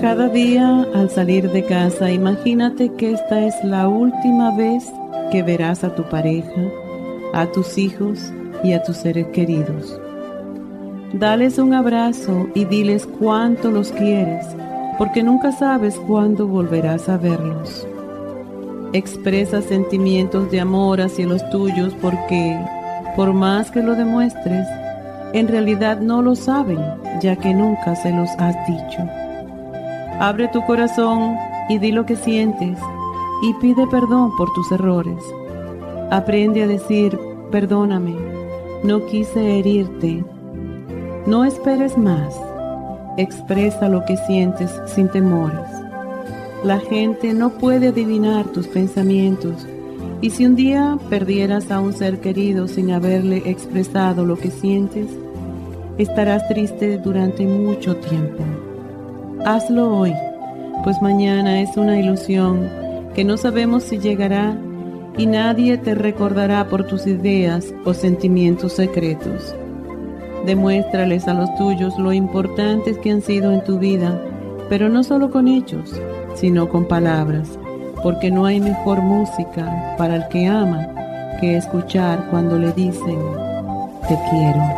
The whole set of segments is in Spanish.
Cada día al salir de casa, imagínate que esta es la última vez que verás a tu pareja, a tus hijos y a tus seres queridos. Dales un abrazo y diles cuánto los quieres, porque nunca sabes cuándo volverás a verlos. Expresa sentimientos de amor hacia los tuyos porque, por más que lo demuestres, en realidad no lo saben, ya que nunca se los has dicho. Abre tu corazón y di lo que sientes y pide perdón por tus errores. Aprende a decir, perdóname, no quise herirte. No esperes más. Expresa lo que sientes sin temores. La gente no puede adivinar tus pensamientos y si un día perdieras a un ser querido sin haberle expresado lo que sientes, estarás triste durante mucho tiempo. Hazlo hoy, pues mañana es una ilusión que no sabemos si llegará y nadie te recordará por tus ideas o sentimientos secretos. Demuéstrales a los tuyos lo importantes que han sido en tu vida, pero no solo con hechos, sino con palabras, porque no hay mejor música para el que ama que escuchar cuando le dicen, te quiero.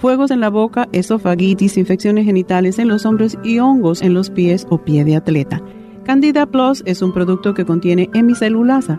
fuegos en la boca, esofagitis, infecciones genitales en los hombros y hongos en los pies o pie de atleta. Candida Plus es un producto que contiene hemicelulasa,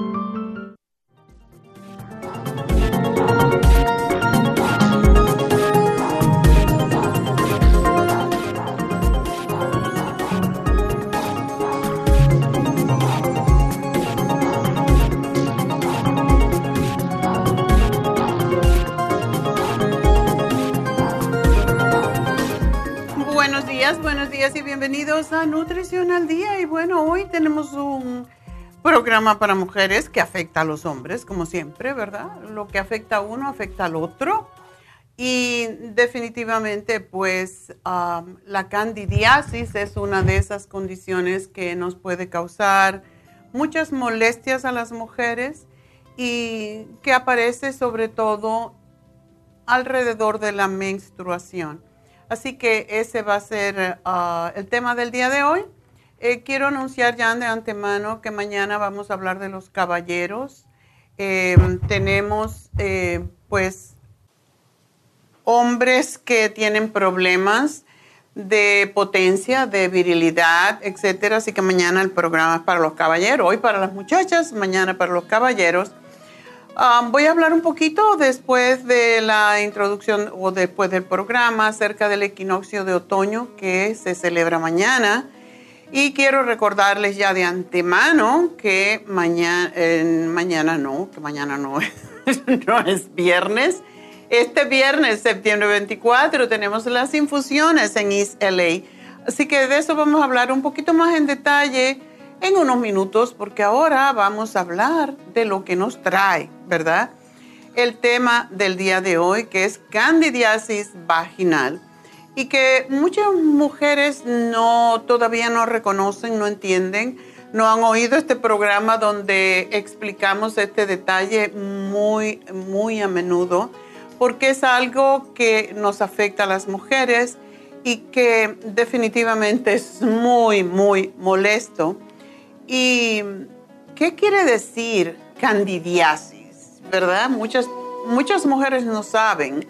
1-800-227-8428. 1-800-227-8428 bienvenidos a Nutrición al Día. Y bueno, hoy tenemos un programa para mujeres que afecta a los hombres, como siempre, ¿verdad? Lo que afecta a uno afecta al otro. Y definitivamente, pues, la candidiasis es una de esas condiciones que nos puede causar muchas molestias a las mujeres y que aparece sobre todo alrededor de la menstruación. Así que ese va a ser ah, el tema del día de hoy. Eh, quiero anunciar ya de antemano que mañana vamos a hablar de los caballeros. Em, tenemos eh, pues hombres que tienen problemas de potencia, de virilidad, etcétera. Así que mañana el programa es para los caballeros, hoy para las muchachas, mañana para los caballeros. Um, voy a hablar un poquito después de la introducción o después del programa acerca del equinoccio de otoño que se celebra mañana. Y quiero recordarles ya de antemano que mañana, mañana no, que mañana no no es viernes. Este viernes, septiembre 24, tenemos las infusiones en East LA. Así que de eso vamos a hablar un poquito más en detalle en unos minutos porque ahora vamos a hablar de lo que nos trae, ¿verdad? el tema del día de hoy, que es candidiasis vaginal y que muchas mujeres no todavía no reconocen, no entienden, no han oído este programa donde explicamos este detalle muy muy a menudo porque es algo que nos afecta a las mujeres y que definitivamente es muy muy molesto. ¿Y qué quiere decir candidiasis? ¿Verdad? Muchas muchas mujeres no saben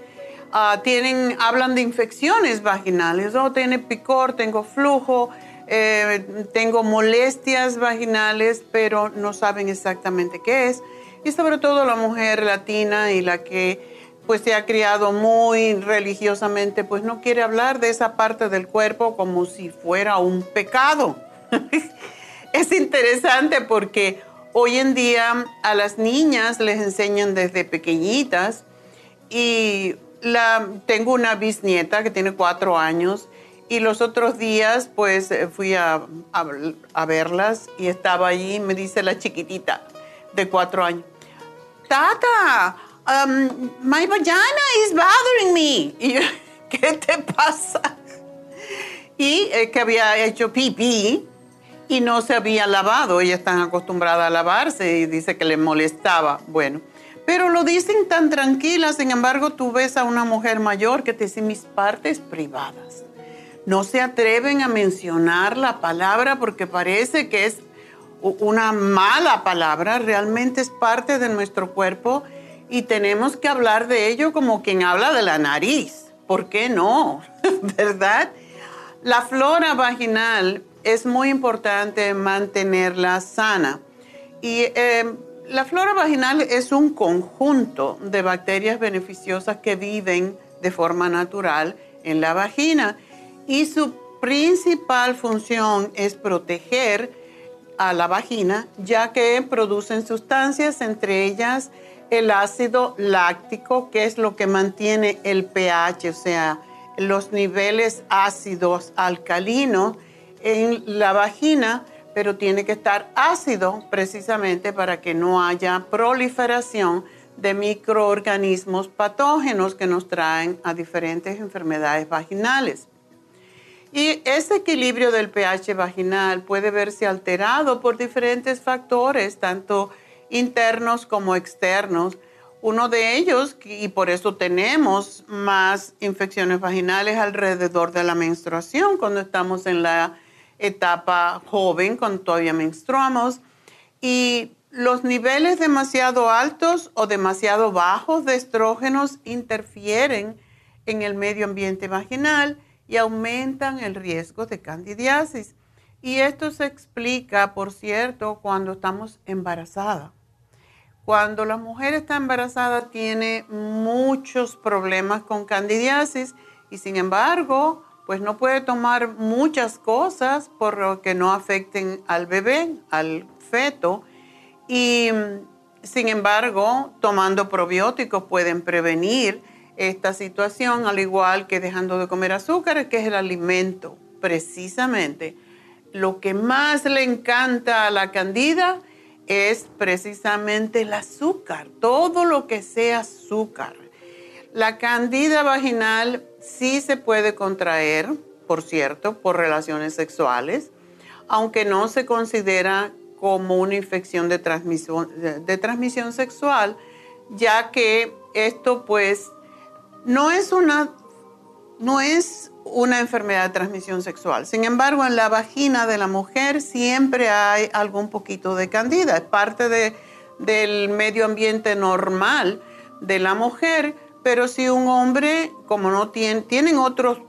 Ah, tienen, hablan de infecciones vaginales, oh, tiene picor, tengo flujo, eh, tengo molestias vaginales, pero no saben exactamente qué es. Y sobre todo la mujer latina y la que pues se ha criado muy religiosamente, pues no quiere hablar de esa parte del cuerpo como si fuera un pecado. es interesante porque hoy en día a las niñas les enseñan desde pequeñitas y la, tengo una bisnieta que tiene cuatro años y los otros días pues eh, fui a, verlas y estaba allí me dice la chiquitita de cuatro años, Tata, um, my vagina is bothering me. Y yo, ¿qué te pasa? Y que había hecho pipí y no se había lavado. Ella está acostumbrada a lavarse y dice que le molestaba. Bueno, pero lo dicen tan tranquila, sin embargo tú ves a una mujer mayor que te dice mis partes privadas. No se atreven a mencionar la palabra porque parece que es una mala palabra, realmente es parte de nuestro cuerpo y tenemos que hablar de ello como quien habla de la nariz. ¿Por qué no? ¿Verdad? La flora vaginal es muy importante mantenerla sana. Y eh, la flora vaginal es un conjunto de bacterias beneficiosas que viven de forma natural en la vagina y su principal función es proteger a la vagina ya que producen sustancias, entre ellas el ácido láctico, que es lo que mantiene el pH, o sea, los niveles ácidos alcalinos en la vagina pero tiene que estar ácido precisamente para que no haya proliferación de microorganismos patógenos que nos traen a diferentes enfermedades vaginales. Y ese equilibrio del pH vaginal puede verse alterado por diferentes factores, tanto internos como externos. Uno de ellos, y por eso tenemos más infecciones vaginales alrededor de la menstruación cuando estamos en la etapa joven, cuando todavía menstruamos, y los niveles demasiado altos o demasiado bajos de estrógenos interfieren en el medio ambiente vaginal y aumentan el riesgo de candidiasis. Y esto se explica, por cierto, cuando estamos embarazadas. Cuando la mujer está embarazada tiene muchos problemas con candidiasis y sin embargo pues no puede tomar muchas cosas por lo que no afecten al bebé, al feto. Y sin embargo, tomando probióticos pueden prevenir esta situación, al igual que dejando de comer azúcar, que es el alimento. Precisamente, lo que más le encanta a la candida es precisamente el azúcar, todo lo que sea azúcar. La candida vaginal sí se puede contraer, por cierto, por relaciones sexuales, aunque no se considera como una infección de transmisión, sexual, ya que esto pues no es una, no es una enfermedad de transmisión sexual. Sin embargo, en la vagina de la mujer siempre hay algún poquito de candida, es parte de, del medio ambiente normal de la mujer pero si un hombre, como no tiene, tienen otros,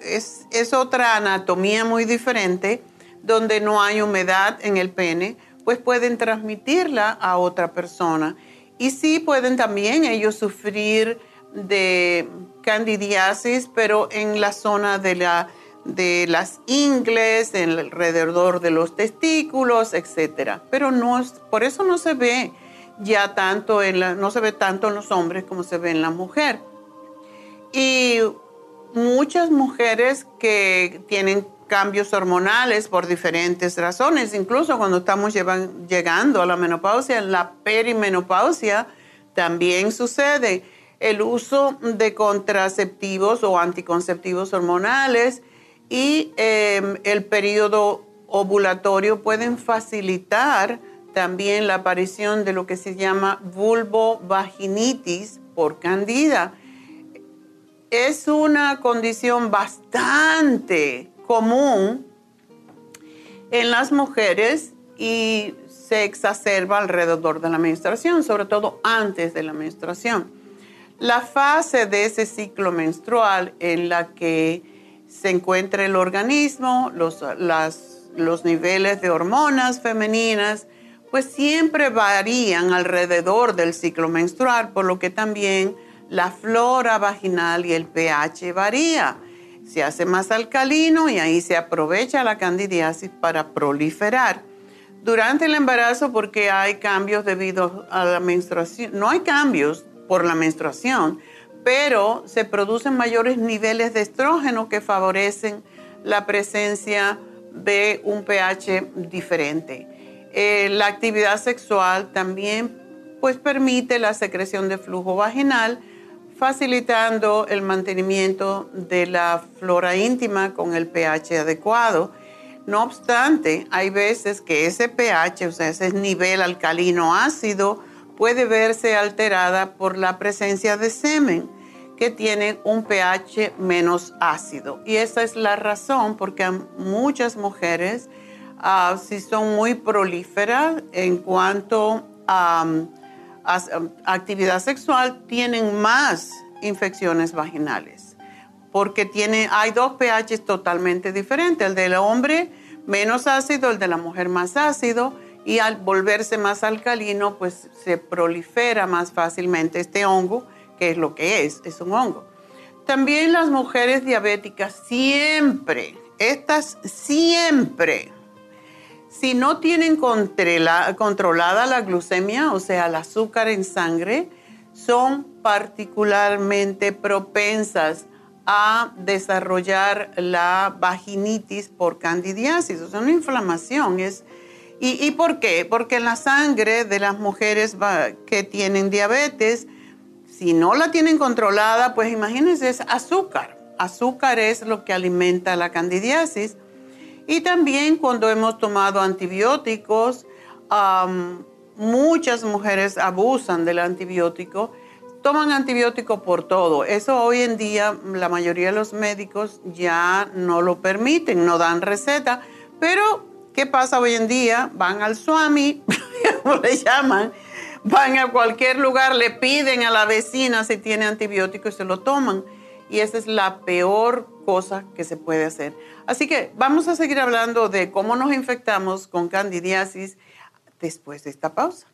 es, es otra anatomía muy diferente, donde no hay humedad en el pene, pues pueden transmitirla a otra persona. Y sí pueden también ellos sufrir de candidiasis, pero en la zona de, la, de las ingles, alrededor de los testículos, etc. Pero no, por eso no se ve ya tanto en la, no se ve tanto en los hombres como se ve en la mujer. Y muchas mujeres que tienen cambios hormonales por diferentes razones, incluso cuando estamos llegando a la menopausia, en la perimenopausia, también sucede el uso de contraceptivos o anticonceptivos hormonales y em, el periodo ovulatorio pueden facilitar también la aparición de lo que se llama vulvovaginitis por candida. Es una condición bastante común en las mujeres y se exacerba alrededor de la menstruación, sobre todo antes de la menstruación. La fase de ese ciclo menstrual en la que se encuentra el organismo, los, los niveles de hormonas femeninas, pues siempre varían alrededor del ciclo menstrual, por lo que también la flora vaginal y el pH varía. Se hace más alcalino y ahí se aprovecha la candidiasis para proliferar. Durante el embarazo, porque hay cambios debido a la menstruación, no hay cambios por la menstruación, pero se producen mayores niveles de estrógeno que favorecen la presencia de un pH diferente. Eh, la actividad sexual también pues permite la secreción de flujo vaginal, facilitando el mantenimiento de la flora íntima con el pH adecuado. No obstante, hay veces que ese pH, o sea, ese nivel alcalino ácido, puede verse alterada por la presencia de semen que tiene un pH menos ácido. Y esa es la razón porque muchas mujeres Ah, si son muy prolíferas en cuanto a, actividad sexual, tienen más infecciones vaginales, porque tiene, hay dos pH totalmente diferentes, el del hombre menos ácido, el de la mujer más ácido, y al volverse más alcalino, pues se prolifera más fácilmente este hongo, que es lo que es, es un hongo. También las mujeres diabéticas siempre, estas siempre si no tienen controlada la glucemia, o sea, el azúcar en sangre, son particularmente propensas a desarrollar la vaginitis por candidiasis, o sea, una inflamación. Es, ¿y, por qué? Porque la sangre de las mujeres que tienen diabetes, si no la tienen controlada, pues imagínense, es azúcar. Azúcar es lo que alimenta la candidiasis y también cuando hemos tomado antibióticos, muchas mujeres abusan del antibiótico, toman antibiótico por todo. Eso hoy en día la mayoría de los médicos ya no lo permiten, no dan receta. Pero, ¿qué pasa hoy en día? Van al Swami, como le llaman, van a cualquier lugar, le piden a la vecina si tiene antibiótico y se lo toman. Y esa es la peor cosa que se puede hacer. Así que vamos a seguir hablando de cómo nos infectamos con candidiasis después de esta pausa.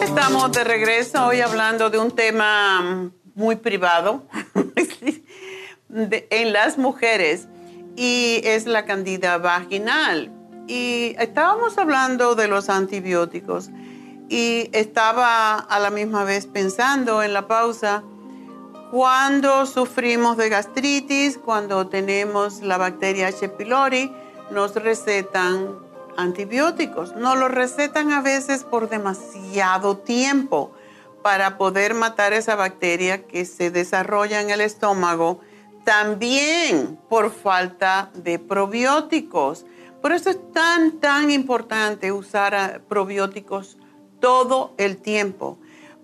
Estamos de regreso hoy hablando de un tema muy privado en las mujeres y es la candida vaginal. Y estábamos hablando de los antibióticos y estaba a la misma vez pensando en la pausa cuando sufrimos de gastritis, cuando tenemos la bacteria H. pylori, nos recetan antibióticos. Nos lo recetan a veces por demasiado tiempo para poder matar esa bacteria que se desarrolla en el estómago, también por falta de probióticos. Por eso es tan, tan importante usar probióticos todo el tiempo,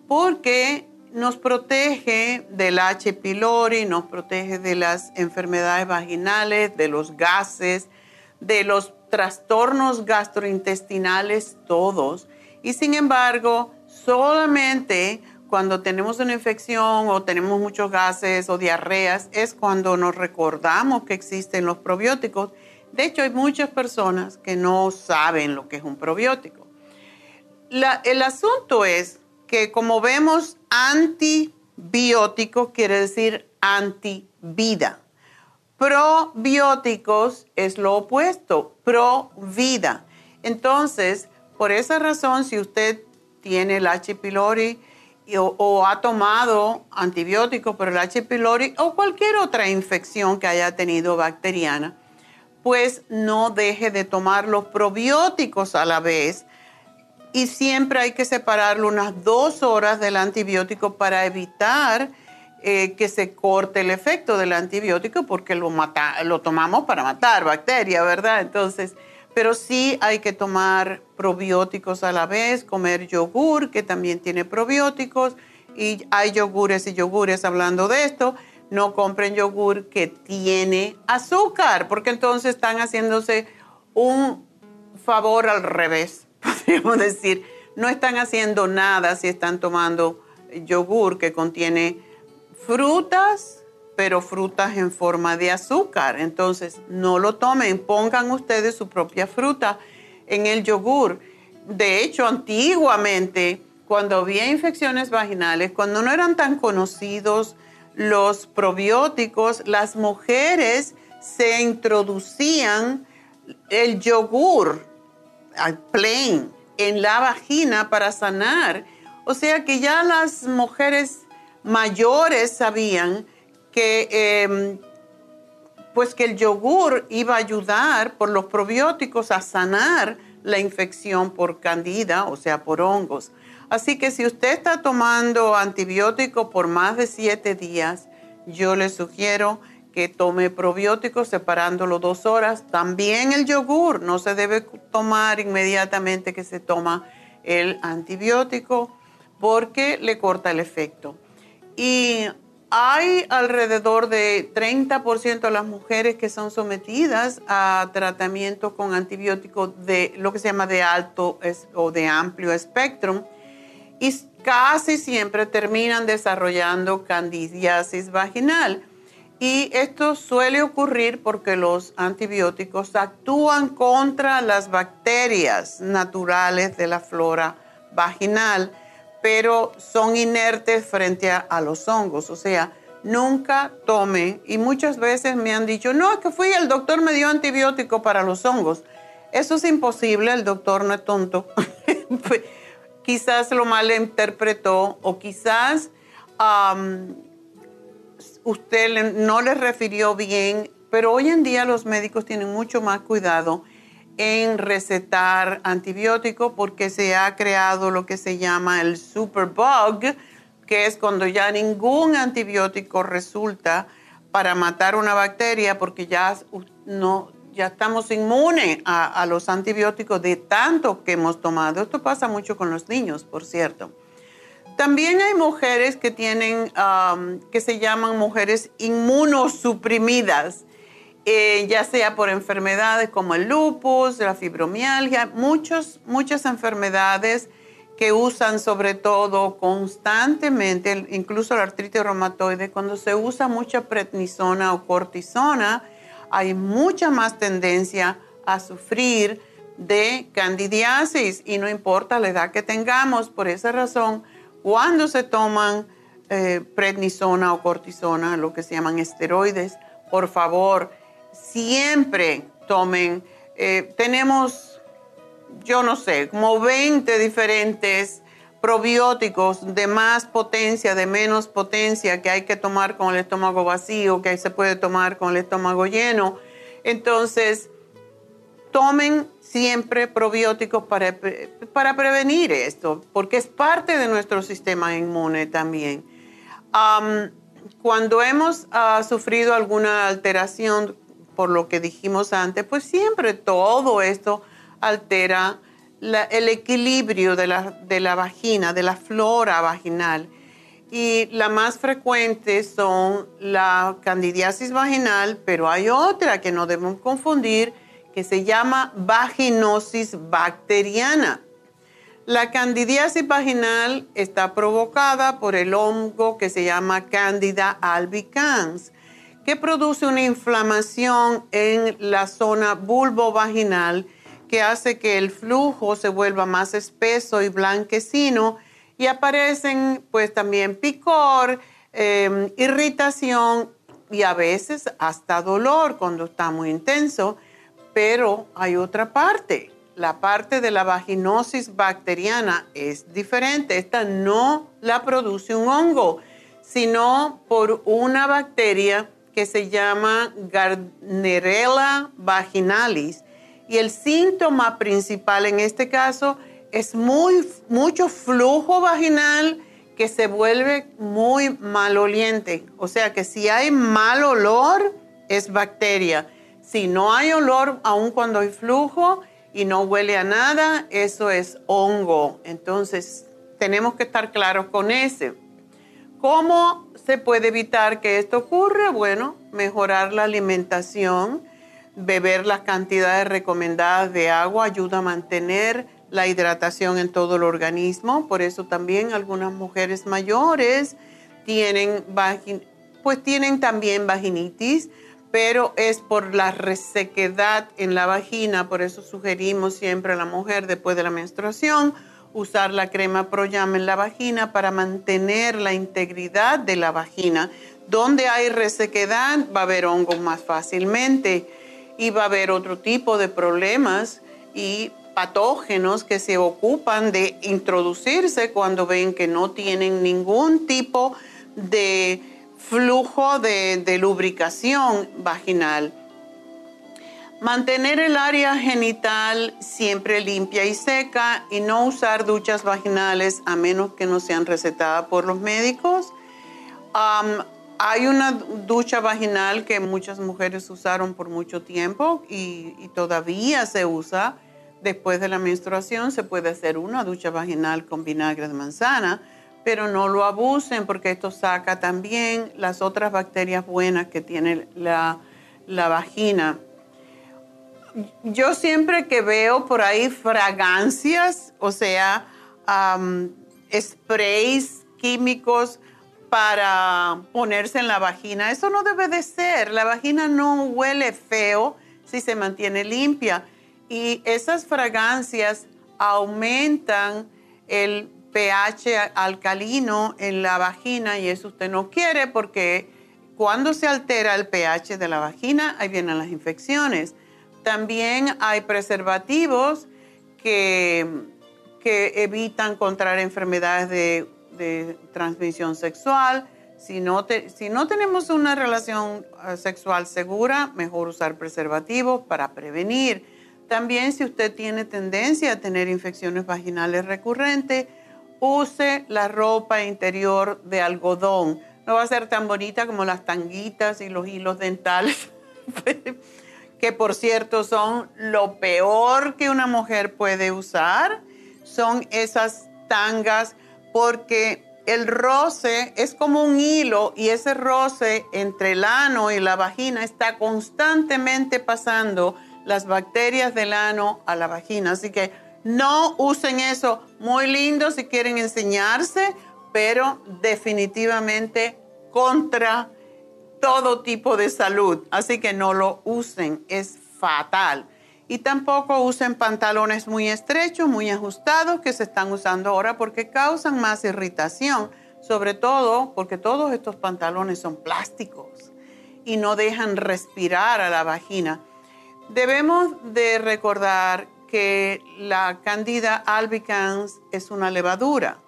porque nos protege del H. pylori, nos protege de las enfermedades vaginales, de los gases, de los trastornos gastrointestinales todos. Y sin embargo, solamente cuando tenemos una infección o tenemos muchos gases o diarreas es cuando nos recordamos que existen los probióticos. De hecho, hay muchas personas que no saben lo que es un probiótico. el asunto es que como vemos, antibiótico quiere decir antivida. Probióticos es lo opuesto, pro vida. Entonces, por esa razón, si usted tiene el H. pylori o, ha tomado antibióticos por el H. pylori o cualquier otra infección que haya tenido bacteriana, pues no deje de tomar los probióticos a la vez y siempre hay que separarlo unas dos horas del antibiótico para evitar eh, que se corte el efecto del antibiótico porque lo, mata, lo tomamos para matar bacterias, ¿verdad? Entonces, pero sí hay que tomar probióticos a la vez, comer yogur que también tiene probióticos y hay yogures y yogures hablando de esto. No compren yogur que tiene azúcar porque entonces están haciéndose un favor al revés, podríamos decir. No están haciendo nada si están tomando yogur que contiene frutas, pero frutas en forma de azúcar. Entonces, no lo tomen, pongan ustedes su propia fruta en el yogur. De hecho, antiguamente, cuando había infecciones vaginales, cuando no eran tan conocidos los probióticos, las mujeres se introducían el yogur plain en la vagina para sanar. O sea que ya las mujeres mayores sabían que, em, pues que el yogur iba a ayudar por los probióticos a sanar la infección por candida, o sea, por hongos. Así que si usted está tomando antibiótico por más de siete días, yo le sugiero que tome probióticos separándolo dos horas. También el yogur no se debe tomar inmediatamente que se toma el antibiótico porque le corta el efecto. Y hay alrededor de 30% de las mujeres que son sometidas a tratamiento con antibióticos de lo que se llama de alto o de amplio espectro y casi siempre terminan desarrollando candidiasis vaginal. Y esto suele ocurrir porque los antibióticos actúan contra las bacterias naturales de la flora vaginal pero son inertes frente a, los hongos. O sea, nunca tomen, y muchas veces me han dicho, no, es que fui, el doctor me dio antibiótico para los hongos. Eso es imposible, el doctor no es tonto. quizás lo malinterpretó o quizás usted no le refirió bien, pero hoy en día los médicos tienen mucho más cuidado en recetar antibióticos porque se ha creado lo que se llama el superbug, que es cuando ya ningún antibiótico resulta para matar una bacteria porque ya, no, ya estamos inmunes a, los antibióticos de tanto que hemos tomado. Esto pasa mucho con los niños, por cierto. También hay mujeres que tienen, que se llaman mujeres inmunosuprimidas eh, ya sea por enfermedades como el lupus, la fibromialgia, muchos, muchas enfermedades que usan sobre todo constantemente, incluso la artritis reumatoide, cuando se usa mucha prednisona o cortisona, hay mucha más tendencia a sufrir de candidiasis y no importa la edad que tengamos, por esa razón, cuando se toman eh, prednisona o cortisona, lo que se llaman esteroides, por favor, siempre tomen. Eh, tenemos, yo no sé, como 20 diferentes probióticos de más potencia, de menos potencia que hay que tomar con el estómago vacío, que se puede tomar con el estómago lleno. Entonces, tomen siempre probióticos para, para prevenir esto, porque es parte de nuestro sistema inmune también. cuando hemos ah, sufrido alguna alteración por lo que dijimos antes, pues siempre todo esto altera el equilibrio de la, de la vagina, de la flora vaginal. Y la más frecuente son la candidiasis vaginal, pero hay otra que no debemos confundir, que se llama vaginosis bacteriana. La candidiasis vaginal está provocada por el hongo que se llama Candida albicans que produce una inflamación en la zona vulvovaginal que hace que el flujo se vuelva más espeso y blanquecino y aparecen pues también picor, em, irritación y a veces hasta dolor cuando está muy intenso. Pero hay otra parte. la parte de la vaginosis bacteriana es diferente. Esta no la produce un hongo, sino por una bacteria que se llama Gardnerella vaginalis. Y el síntoma principal en este caso es muy, mucho flujo vaginal que se vuelve muy maloliente. O sea que si hay mal olor, es bacteria. Si no hay olor, aun cuando hay flujo y no huele a nada, eso es hongo. Entonces, tenemos que estar claros con ese. ¿Cómo se puede evitar que esto ocurra? Bueno, mejorar la alimentación, beber las cantidades recomendadas de agua ayuda a mantener la hidratación en todo el organismo. Por eso también algunas mujeres mayores tienen, pues tienen también vaginitis, pero es por la resequedad en la vagina. Por eso sugerimos siempre a la mujer después de la menstruación usar la crema Proyam en la vagina para mantener la integridad de la vagina. Donde hay resequedad va a haber hongos más fácilmente y va a haber otro tipo de problemas y patógenos que se ocupan de introducirse cuando ven que no tienen ningún tipo de flujo de, lubricación vaginal. Mantener el área genital siempre limpia y seca y no usar duchas vaginales a menos que no sean recetadas por los médicos. hay una ducha vaginal que muchas mujeres usaron por mucho tiempo y, y todavía se usa Después de la menstruación se puede hacer una ducha vaginal con vinagre de manzana, pero no lo abusen porque esto saca también las otras bacterias buenas que tiene la, vagina. Yo siempre que veo por ahí fragancias, o sea, sprays químicos para ponerse en la vagina, eso no debe de ser. La vagina no huele feo si se mantiene limpia y esas fragancias aumentan el pH alcalino en la vagina y eso usted no quiere porque cuando se altera el pH de la vagina, ahí vienen las infecciones. También hay preservativos que, que evitan contraer enfermedades de, transmisión sexual. Si no, si no tenemos una relación eh, sexual segura, mejor usar preservativos para prevenir. También si usted tiene tendencia a tener infecciones vaginales recurrentes, use la ropa interior de algodón. No va a ser tan bonita como las tanguitas y los hilos dentales, que por cierto son lo peor que una mujer puede usar. Son esas tangas porque el roce es como un hilo y ese roce entre el ano y la vagina está constantemente pasando las bacterias del ano a la vagina. Así que no usen eso. Muy lindo si quieren enseñarse, pero definitivamente contra todo tipo de salud. Así que no lo usen. Es fatal. Y tampoco usen pantalones muy estrechos, muy ajustados que se están usando ahora porque causan más irritación. Sobre todo porque todos estos pantalones son plásticos y no dejan respirar a la vagina. Debemos de recordar que la Candida albicans es una levadura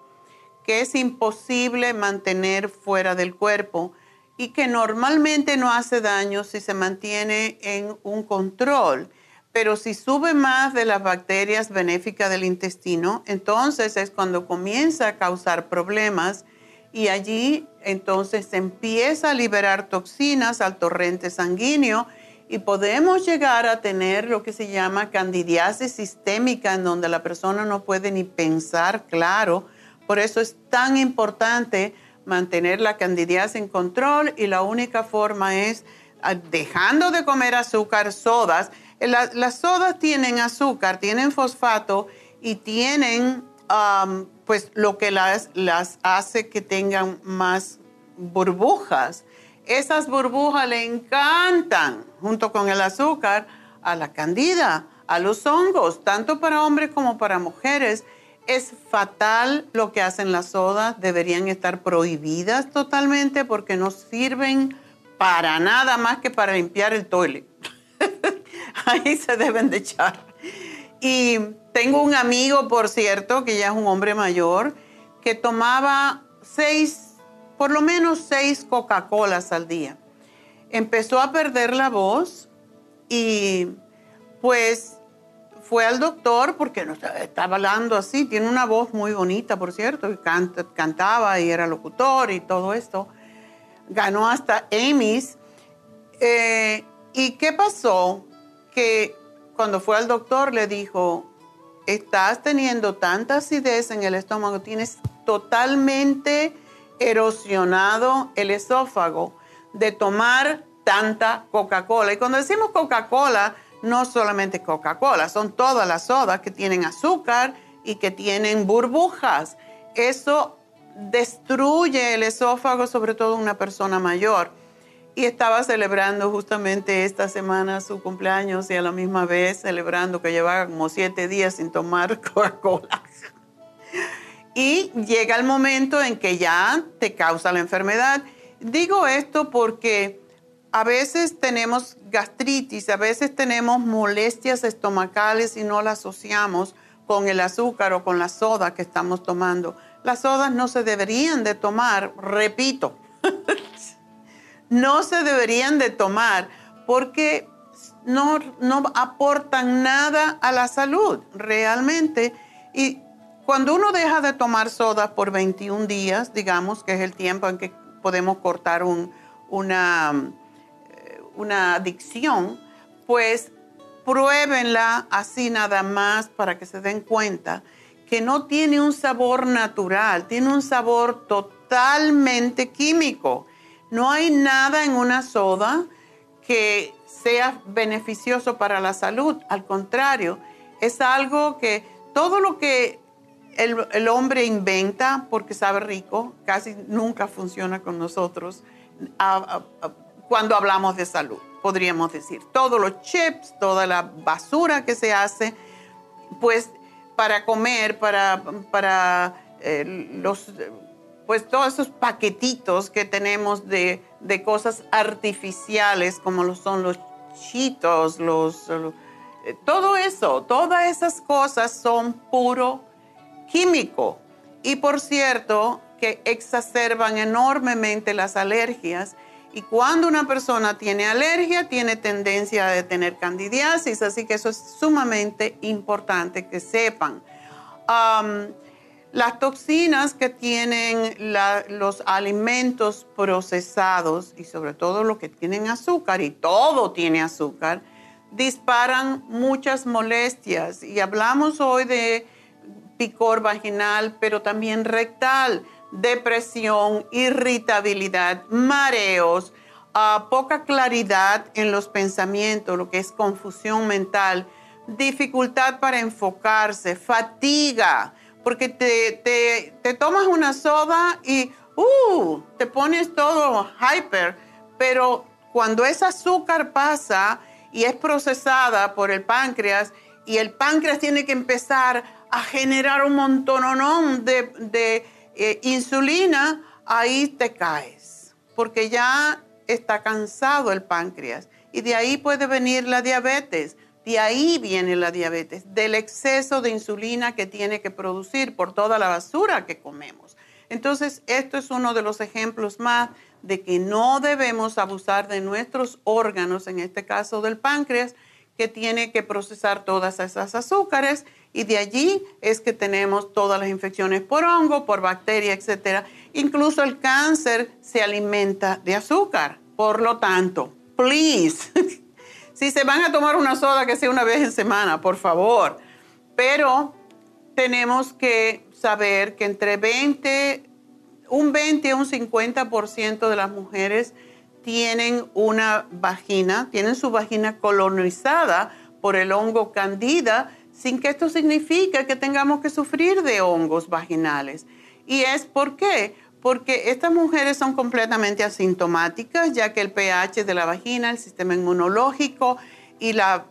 que es imposible mantener fuera del cuerpo y que normalmente no hace daño si se mantiene en un control. Pero si sube más de las bacterias benéficas del intestino, entonces es cuando comienza a causar problemas y allí entonces se empieza a liberar toxinas al torrente sanguíneo y podemos llegar a tener lo que se llama candidiasis sistémica, en donde la persona no puede ni pensar claro. Por eso es tan importante mantener la candidiasis en control y la única forma es ah, dejando de comer azúcar, sodas. las sodas tienen azúcar, tienen fosfato y tienen pues lo que las, las hace que tengan más burbujas. Esas burbujas le encantan, junto con el azúcar, a la candida, a los hongos, tanto para hombres como para mujeres. Es fatal lo que hacen las sodas, deberían estar prohibidas totalmente porque no sirven para nada más que para limpiar el toilet. Ahí se deben de echar. Y tengo un amigo, por cierto, que ya es un hombre mayor, que tomaba seis, por lo menos seis Coca-Colas al día. Empezó a perder la voz y pues fue al doctor porque no estaba hablando así, tiene una voz muy bonita, por cierto, y cantaba y era locutor y todo esto. Ganó hasta Amy's. Eh, ¿Y qué pasó? Que cuando fue al doctor le dijo, estás teniendo tanta acidez en el estómago, tienes totalmente erosionado el esófago de tomar tanta Coca-Cola. Y cuando decimos Coca-Cola, no solamente Coca-Cola, son todas las sodas que tienen azúcar y que tienen burbujas. Eso destruye el esófago, sobre todo una persona mayor y estaba celebrando justamente esta semana su cumpleaños y a la misma vez celebrando que llevaba como siete días sin tomar Coca-Cola. y llega el momento en que ya te causa la enfermedad. Digo esto porque a veces tenemos gastritis, a veces tenemos molestias estomacales y no las asociamos con el azúcar o con la soda que estamos tomando. Las sodas no se deberían de tomar, repito. no se deberían de tomar porque no, no aportan nada a la salud realmente. Y cuando uno deja de tomar soda por 21 días, digamos que es el tiempo en que podemos cortar una, eh, una adicción, pues pruébenla así nada más para que se den cuenta que no tiene un sabor natural, tiene un sabor totalmente químico. No hay nada en una soda que sea beneficioso para la salud. Al contrario, es algo que todo lo que el, hombre inventa porque sabe rico, casi nunca funciona con nosotros cuando hablamos de salud, podríamos decir. Todos los chips, toda la basura que se hace, pues para comer, para, para eh, los pues todos esos paquetitos que tenemos de, cosas artificiales como lo son los chitos, los, eh, todo eso, todas esas cosas son puro químico. Y por cierto, que exacerban enormemente las alergias. Y cuando una persona tiene alergia, tiene tendencia a tener candidiasis. Así que eso es sumamente importante que sepan. Las toxinas que tienen los alimentos procesados y sobre todo los que tienen azúcar, y todo tiene azúcar, disparan muchas molestias. Y hablamos hoy de picor vaginal, pero también rectal, depresión, irritabilidad, mareos, ah, poca claridad en los pensamientos, lo que es confusión mental, dificultad para enfocarse, fatiga porque te, tomas una soda y uh, te pones todo hyper, pero cuando ese azúcar pasa y es procesada por el páncreas y el páncreas tiene que empezar a generar un montón de, de eh, insulina, ahí te caes, porque ya está cansado el páncreas y de ahí puede venir la diabetes de ahí viene la diabetes, del exceso de insulina que tiene que producir por toda la basura que comemos. Entonces, esto es uno de los ejemplos más de que no debemos abusar de nuestros órganos, en este caso del páncreas, que tiene que procesar todas esas azúcares y de allí es que tenemos todas las infecciones por hongo, por bacteria, etc. Incluso el cáncer se alimenta de azúcar. Por lo tanto, please, Si se van a tomar una soda, que sea una vez en semana, por favor. Pero tenemos que saber que entre 20, un 20 y un 50% de las mujeres tienen una vagina, tienen su vagina colonizada por el hongo candida, sin que esto signifique que tengamos que sufrir de hongos vaginales. ¿Y es por qué? porque estas mujeres son completamente asintomáticas, ya que el pH de la vagina, el sistema inmunológico y la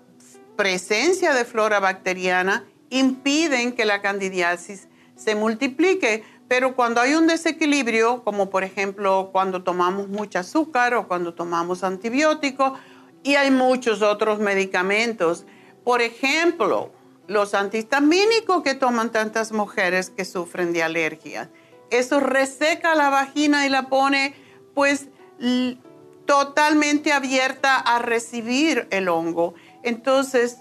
presencia de flora bacteriana impiden que la candidiasis se multiplique. Pero cuando hay un desequilibrio, como por ejemplo cuando tomamos mucho azúcar o cuando tomamos antibióticos, y hay muchos otros medicamentos, por ejemplo, los antihistamínicos que toman tantas mujeres que sufren de alergias. Eso reseca la vagina y la pone pues totalmente abierta a recibir el hongo. Entonces,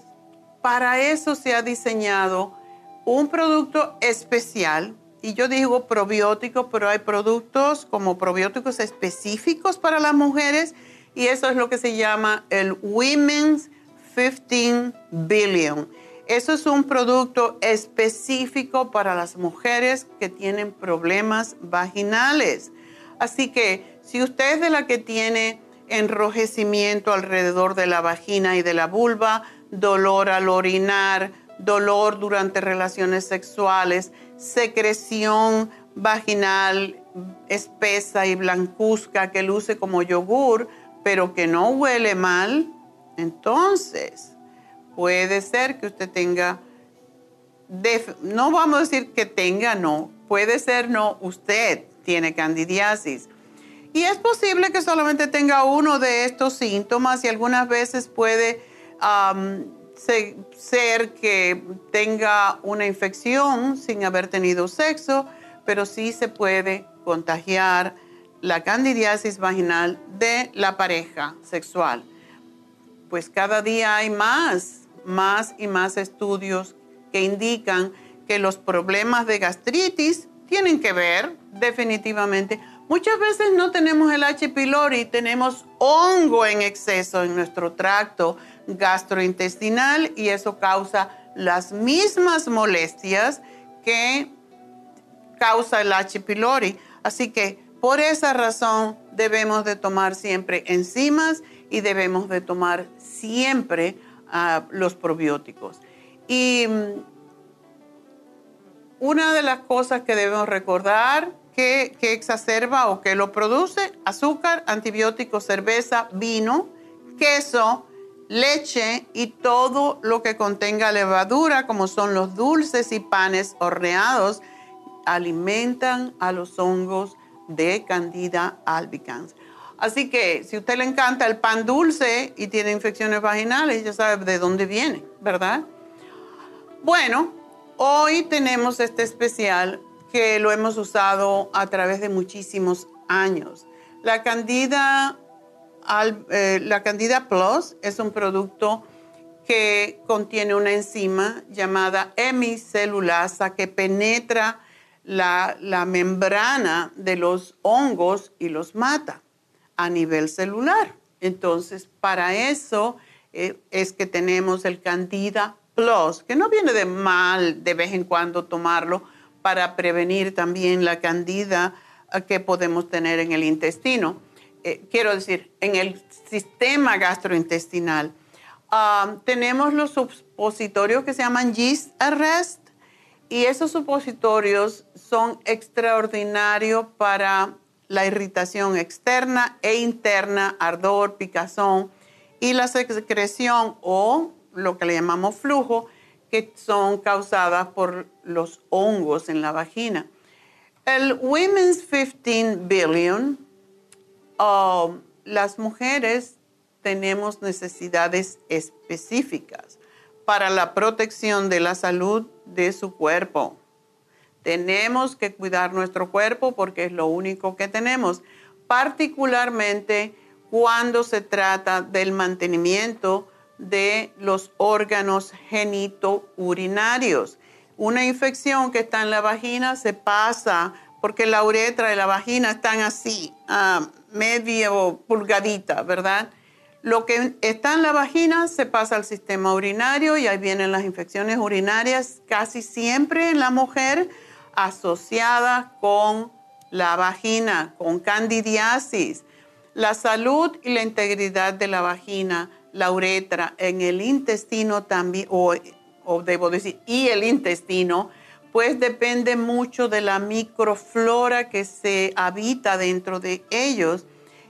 para eso se ha diseñado un producto especial. Y yo digo probiótico, pero hay productos como probióticos específicos para las mujeres. Y eso es lo que se llama el Women's 15 Billion. Eso es un producto específico para las mujeres que tienen problemas vaginales. Así que si usted es de la que tiene enrojecimiento alrededor de la vagina y de la vulva, dolor al orinar, dolor durante relaciones sexuales, secreción vaginal espesa y blancuzca que luce como yogur, pero que no huele mal, entonces puede ser que usted tenga, no vamos a decir que tenga, no, puede ser no, usted tiene candidiasis. Y es posible que solamente tenga uno de estos síntomas y algunas veces puede ser que tenga una infección sin haber tenido sexo, pero sí se puede contagiar la candidiasis vaginal de la pareja sexual. Pues cada día hay más, más y más estudios que indican que los problemas de gastritis tienen que ver definitivamente. Muchas veces no tenemos el H. pylori, tenemos hongo en exceso en nuestro tracto gastrointestinal y eso causa las mismas molestias que causa el H. pylori. Así que por esa razón debemos de tomar siempre enzimas y debemos de tomar siempre los probióticos. Y mm, una de las cosas que debemos recordar que, que exacerba o que lo produce, azúcar, antibióticos, cerveza, vino, queso, leche y todo lo que contenga levadura, como son los dulces y panes horneados, alimentan a los hongos de Candida albicans. Así que si a usted le encanta el pan dulce y tiene infecciones vaginales, ya sabe de dónde viene, ¿verdad? Bueno, hoy tenemos este especial que lo hemos usado a través de muchísimos años. La Candida eh, Plus es un producto que contiene una enzima llamada hemicelulasa que penetra la, membrana de los hongos y los mata a nivel celular. Entonces, para eso eh, es que tenemos el Candida Plus, que no viene de mal de vez en cuando tomarlo para prevenir también la candida eh, que podemos tener en el intestino. Eh, quiero decir, en el sistema gastrointestinal. Um, tenemos los supositorios que se llaman Yeast Arrest y esos supositorios son extraordinarios para la irritación externa e interna, ardor, picazón y la secreción o lo que le llamamos flujo, que son causadas por los hongos en la vagina. El Women's 15 Billion Um, las mujeres tenemos necesidades específicas para la protección de la salud de su cuerpo. Tenemos que cuidar nuestro cuerpo porque es lo único que tenemos, particularmente cuando se trata del mantenimiento de los órganos genitourinarios. Una infección que está en la vagina se pasa porque la uretra y la vagina están así, ah, medio pulgadita, ¿verdad? Lo que está en la vagina se pasa al sistema urinario y ahí vienen las infecciones urinarias casi siempre en la mujer asociadas con la vagina, con candidiasis. La salud y la integridad de la vagina, la uretra, en el intestino también, o, o debo decir, y el intestino, pues depende mucho de la microflora que se habita dentro de ellos.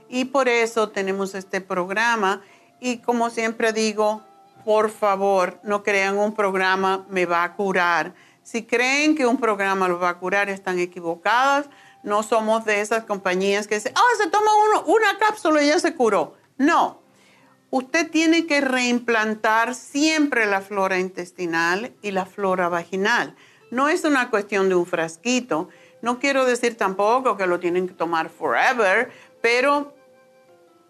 Y por eso tenemos este programa. Y como siempre digo, por favor, no crean un programa me va a curar. Si creen que un programa lo va a curar, están equivocadas. No somos de esas compañías que dicen, ah, se toma uno, una cápsula y ya se curó. No. usted tiene que reimplantar siempre la flora intestinal y la flora vaginal. No es una cuestión de un frasquito. No quiero decir tampoco que lo tienen que tomar forever, pero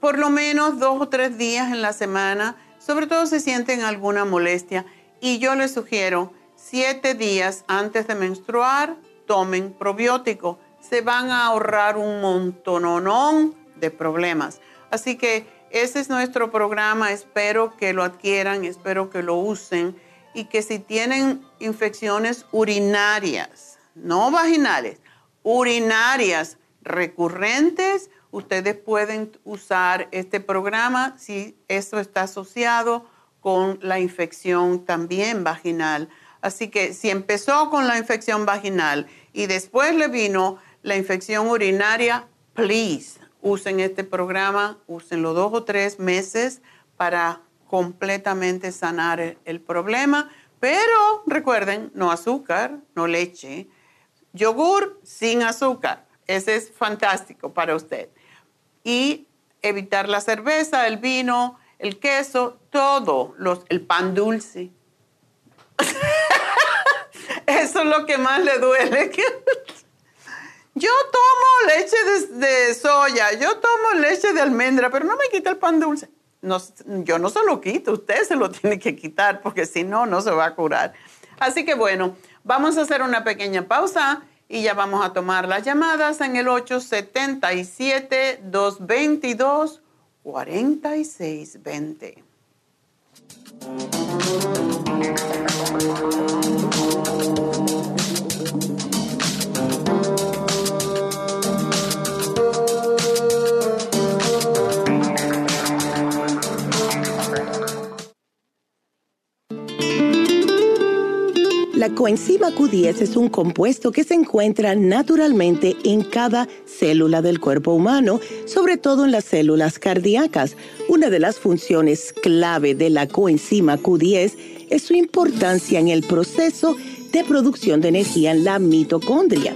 por lo menos dos o tres días en la semana, sobre todo si sienten alguna molestia. Y yo les sugiero siete días antes de menstruar, tomen probiótico. Se van a ahorrar un montononón de problemas. Así que ese es nuestro programa. Espero que lo adquieran, espero que lo usen y que si tienen infecciones urinarias, no vaginales, urinarias recurrentes, ustedes pueden usar este programa si eso está asociado con la infección también vaginal. Así que si empezó con la infección vaginal y después le vino la infección urinaria, please, usen este programa, úsenlo dos o tres meses para completamente sanar el, problema. Pero recuerden, no azúcar, no leche, yogur sin azúcar. Ese es fantástico para usted. Y evitar la cerveza, el vino, el queso, todo, los, el pan dulce. Eso es lo que más le duele. Yo tomo leche de, soya, yo tomo leche de almendra, pero no me quita el pan dulce. Yo no se lo quito, usted se lo tiene que quitar porque si no, no se va a curar. Así que bueno, vamos a hacer una pequeña pausa y ya vamos a tomar las llamadas en el 877-222-4620. La coenzima Q10 es un compuesto que se encuentra naturalmente en cada célula del cuerpo humano, sobre todo en las células cardíacas. Una de las funciones clave de la coenzima Q10 es su importancia en el proceso de producción de energía en la mitocondria.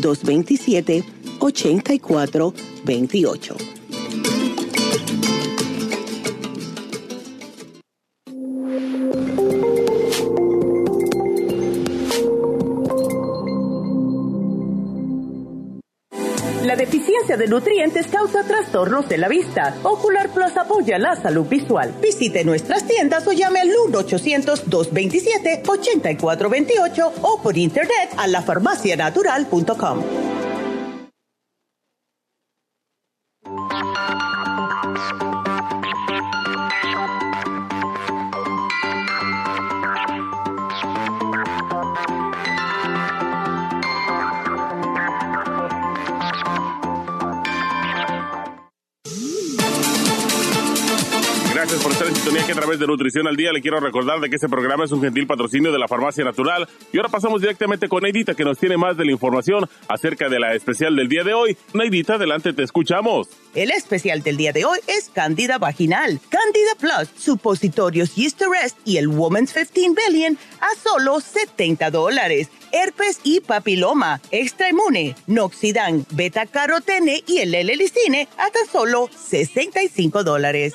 1-800-227-8428. De nutrientes causa trastornos de la vista. Ocular Plus apoya la salud visual. Visite nuestras tiendas o llame al 1-800-227-8428 o por internet a lafarmacianatural.com. que a través de Nutrición al Día le quiero recordar de que este programa es un gentil patrocinio de la Farmacia Natural. Y ahora pasamos directamente con Neidita que nos tiene más de la información acerca de la especial del día de hoy. Neidita, adelante, te escuchamos. El especial del día de hoy es Candida Vaginal, Candida Plus, supositorios Yeast Rest y el Woman's 15 Billion a solo 70 dólares herpes y papiloma, extra inmune, noxidan, beta carotene y el L-licine a tan solo 65 dólares.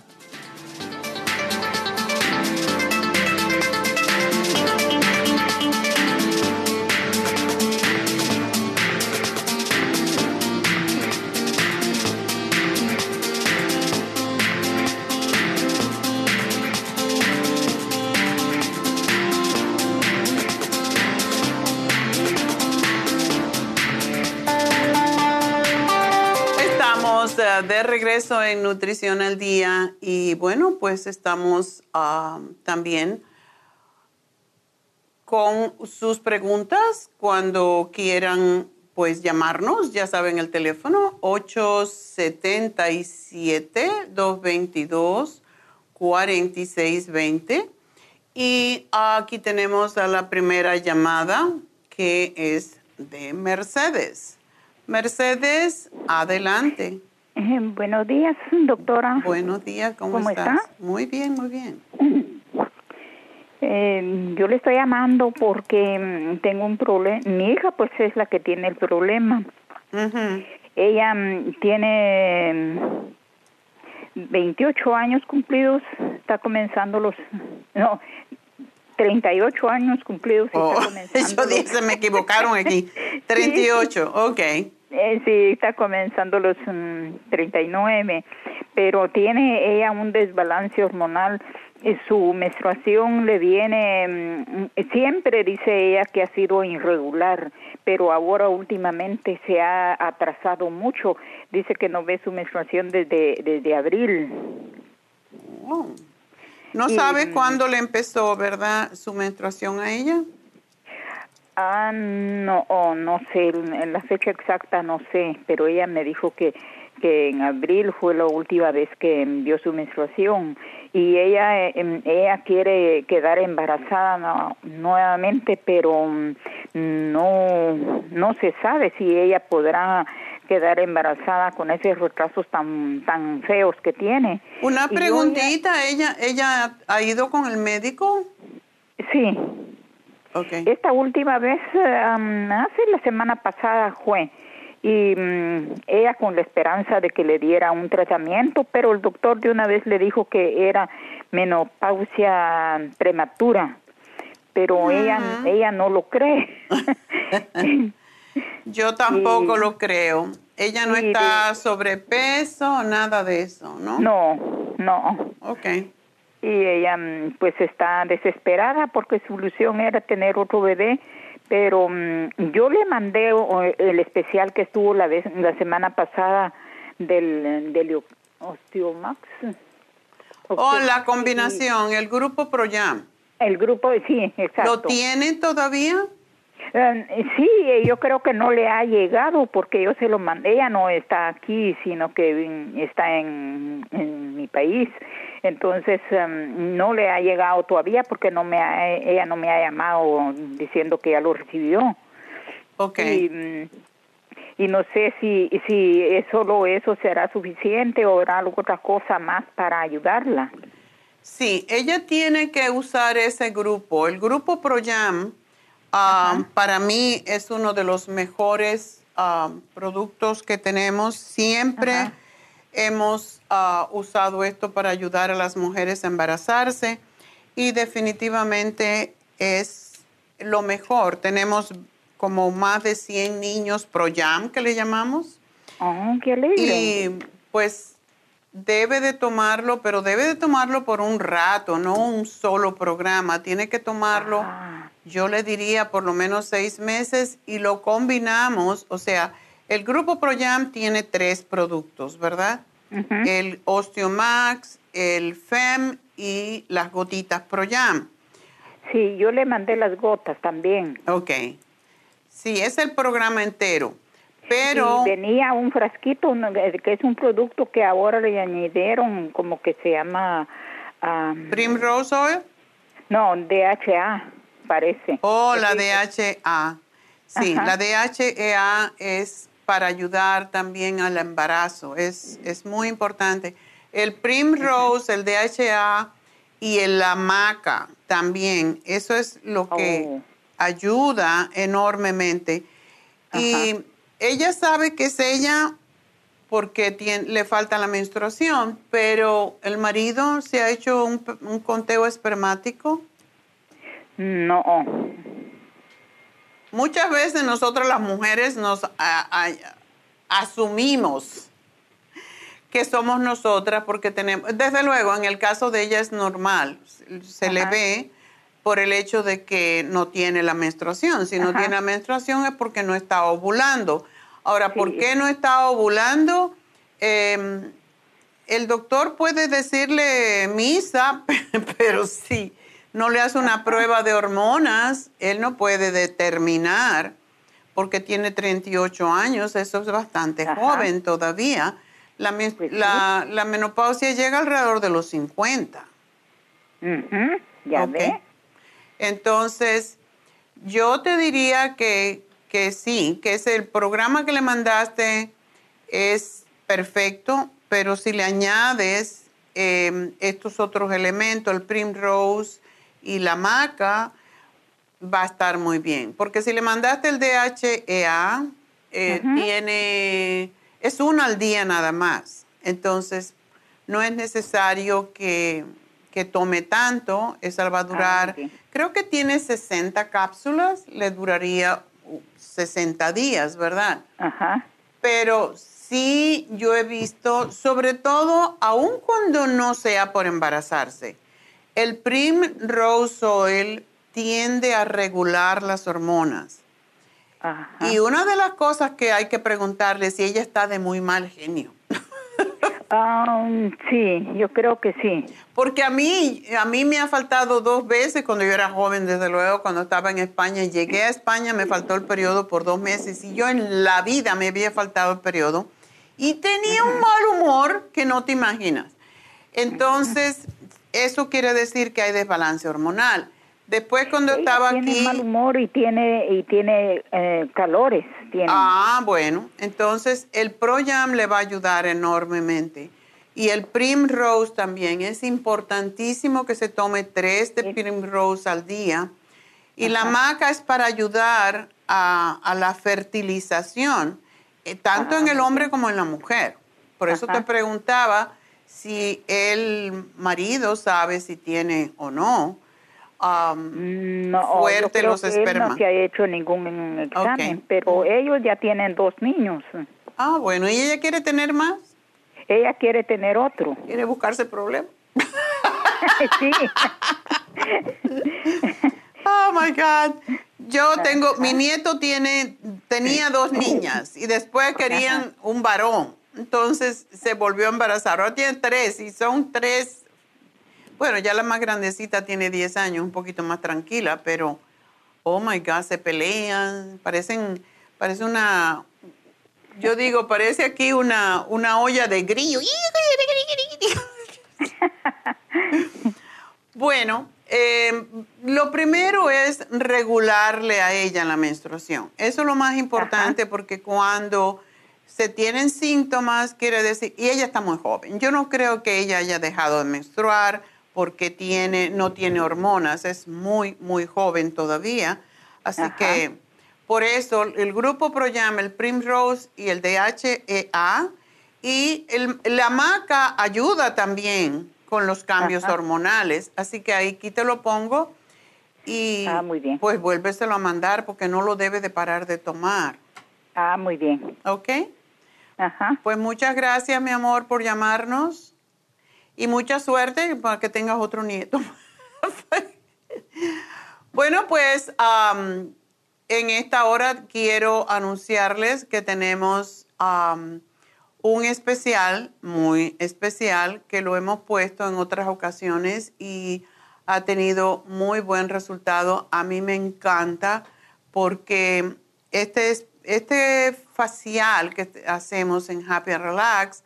En Nutrición al Día y bueno, pues estamos ah, también con sus preguntas cuando quieran pues llamarnos, ya saben el teléfono 877-222-4620 y aquí tenemos a la primera llamada que es de Mercedes. Mercedes, adelante. Buenos días, doctora. Buenos días, ¿cómo, estás? Muy bien, muy bien. Eh, yo le estoy llamando porque mm, tengo un problema. Mi hija, pues, es la que tiene el problema. Ella mm, tiene 28 mm, años cumplidos, está comenzando los. No, 38 años cumplidos. está oh, comenzando yo se me equivocaron aquí. 38, ok. Eh, sí, está comenzando los 39, pero tiene ella un desbalance hormonal. Su menstruación le viene, mm, siempre dice ella que ha sido irregular, pero ahora últimamente se ha atrasado mucho. Dice que no ve su menstruación desde, desde abril. Oh. ¿No sabe mm, cuándo le empezó, verdad, su menstruación a ella? Ah, no, oh, no sé, en la fecha exacta no sé, pero ella me dijo que, que en abril fue la última vez que vio su menstruación y ella, em, ella quiere quedar embarazada nuevamente, pero mm, no, no se sabe si ella podrá quedar embarazada con esos retrasos tan tan feos que tiene. Una preguntita, ella ella ha ido con el médico? Sí. Esta última vez, hace la semana pasada fue, y mm, ella con la esperanza de que le diera un tratamiento, pero el doctor de una vez le dijo que era menopausia prematura, pero ella, ella no lo cree. Yo tampoco lo creo. Ella no está sobrepeso, nada de eso, ¿no? No, no. Okay y ella mm, pues está desesperada porque su ilusión era tener otro bebé pero mm, yo le mandé el especial que estuvo la vez la semana pasada del del osteomax oh la combinación el grupo Proyam el grupo sí exacto lo tiene todavía eh, sí, yo creo que no le ha llegado porque yo se lo mandé. Ella no está aquí, sino que está en, en mi país. Entonces em, no le ha llegado todavía porque no me ella no me ha llamado diciendo que ya lo recibió. Okay. Y, y no sé si solo eso será suficiente o habrá otra cosa más para ayudarla. Sí, ella tiene que usar ese grupo. El grupo ProYam Um, para mí es uno de los mejores um, productos que tenemos. Siempre hemos uh, usado esto para ayudar a las mujeres a embarazarse y definitivamente es lo mejor. Tenemos como más de 100 niños ProYam que le llamamos. Oh, qué alegre. Y pues debe de tomarlo, pero debe de tomarlo por un rato, no un solo programa. Tiene que tomarlo ah yo le diría por lo menos seis meses y lo combinamos, o sea, el grupo ProYam tiene tres productos, ¿verdad? El Osteomax, el FEM y las gotitas ProYam. Sí, yo le mandé las gotas también. Ok. Sí, es el programa entero. Pero... venía un frasquito eh, que es un producto que ahora le añadieron como que se llama... Primrose Oil. No, DHA parece. Oh, la DHA. Sí, la DHEA es para ayudar también al embarazo. Es, es muy importante. El Primrose, el DHA y el Maca también. Eso es lo que oh. ayuda enormemente. Y ella sabe que es ella porque tiene, le falta la menstruación, pero el marido se ha hecho un, conteo espermático. No. Muchas veces nosotros las mujeres nos asumimos que somos nosotras porque tenemos, desde luego en el caso de ella es normal, se le ve por el hecho de que no tiene la menstruación. Si no tiene la menstruación es porque no está ovulando. Ahora, ¿por qué no está ovulando? Em, el doctor puede decirle misa, pero si no le hace una prueba de hormonas, él no puede determinar, porque tiene 38 años, eso es bastante joven todavía. La, pues la, menopausia llega alrededor de los 50. Ya ve. Entonces, yo te diría que, que sí, que es el programa que le mandaste es perfecto, pero si le añades em, estos otros elementos, el Primrose y la maca, va a estar muy bien. Porque si le mandaste el DHEA, eh, tiene, es uno al día nada más. Entonces, no es necesario que, tome tanto, esa va a durar ah, Creo que tiene 60 cápsulas, le duraría 60 días, ¿verdad? Ajá. Pero sí yo he visto, sobre todo, aun cuando no sea por embarazarse, el Prim Rose Oil tiende a regular las hormonas. Ajá. Y una de las cosas que hay que preguntarle es si ella está de muy mal genio. Um, sí, yo creo que sí. Porque a mí, a mí me ha faltado dos veces cuando yo era joven, desde luego, cuando estaba en España. Llegué a España, me faltó el periodo por dos meses y yo en la vida me había faltado el periodo y tenía un mal humor que no te imaginas. Entonces, eso quiere decir que hay desbalance hormonal. Después cuando estaba tiene aquí... Tiene mal humor y tiene, y tiene eh, calores. Ah, bueno. Entonces el ProYam le va a ayudar enormemente. Y el Primrose también. Es importantísimo que se tome tres de Primrose al día. Y la maca es para ayudar a, la fertilización, eh, tanto en el hombre como en la mujer. Por eso te preguntaba si el marido sabe si tiene o no um, no, fuerte los espermas. no se ha hecho ningún examen, pero ellos ya tienen dos niños. Ah, bueno, ¿y ella quiere tener más? Ella quiere tener otro. ¿Quiere buscarse problemas? sí. oh my God. Yo tengo, mi nieto tiene, tenía dos niñas y después querían un varón. Entonces se volvió a embarazar. Ahora tiene tres y son tres bueno, ya la más grandecita tiene 10 años, un poquito más tranquila, pero, oh my God, se pelean, parecen, parece una, yo digo, parece aquí una, una olla de grillo. bueno, em, lo primero es regularle a ella la menstruación. Eso es lo más importante porque cuando se tienen síntomas, quiere decir, y ella está muy joven. Yo no creo que ella haya dejado de menstruar porque tiene, no tiene hormonas, es muy, muy joven todavía. Así que por eso el grupo ProYam, el Primrose y el DHEA y la maca ayuda también con los cambios hormonales. Así que ahí aquí te lo pongo y ah, muy bien. pues vuélveselo a mandar porque no lo debe de parar de tomar. Ah, muy bien. ¿Ok? Pues muchas gracias, mi amor, por llamarnos y mucha suerte para que tengas otro nieto. bueno, pues en esta hora quiero anunciarles que tenemos un especial, muy especial, que lo hemos puesto en otras ocasiones y ha tenido muy buen resultado. A mí me encanta porque este, este facial que hacemos en Happy Relax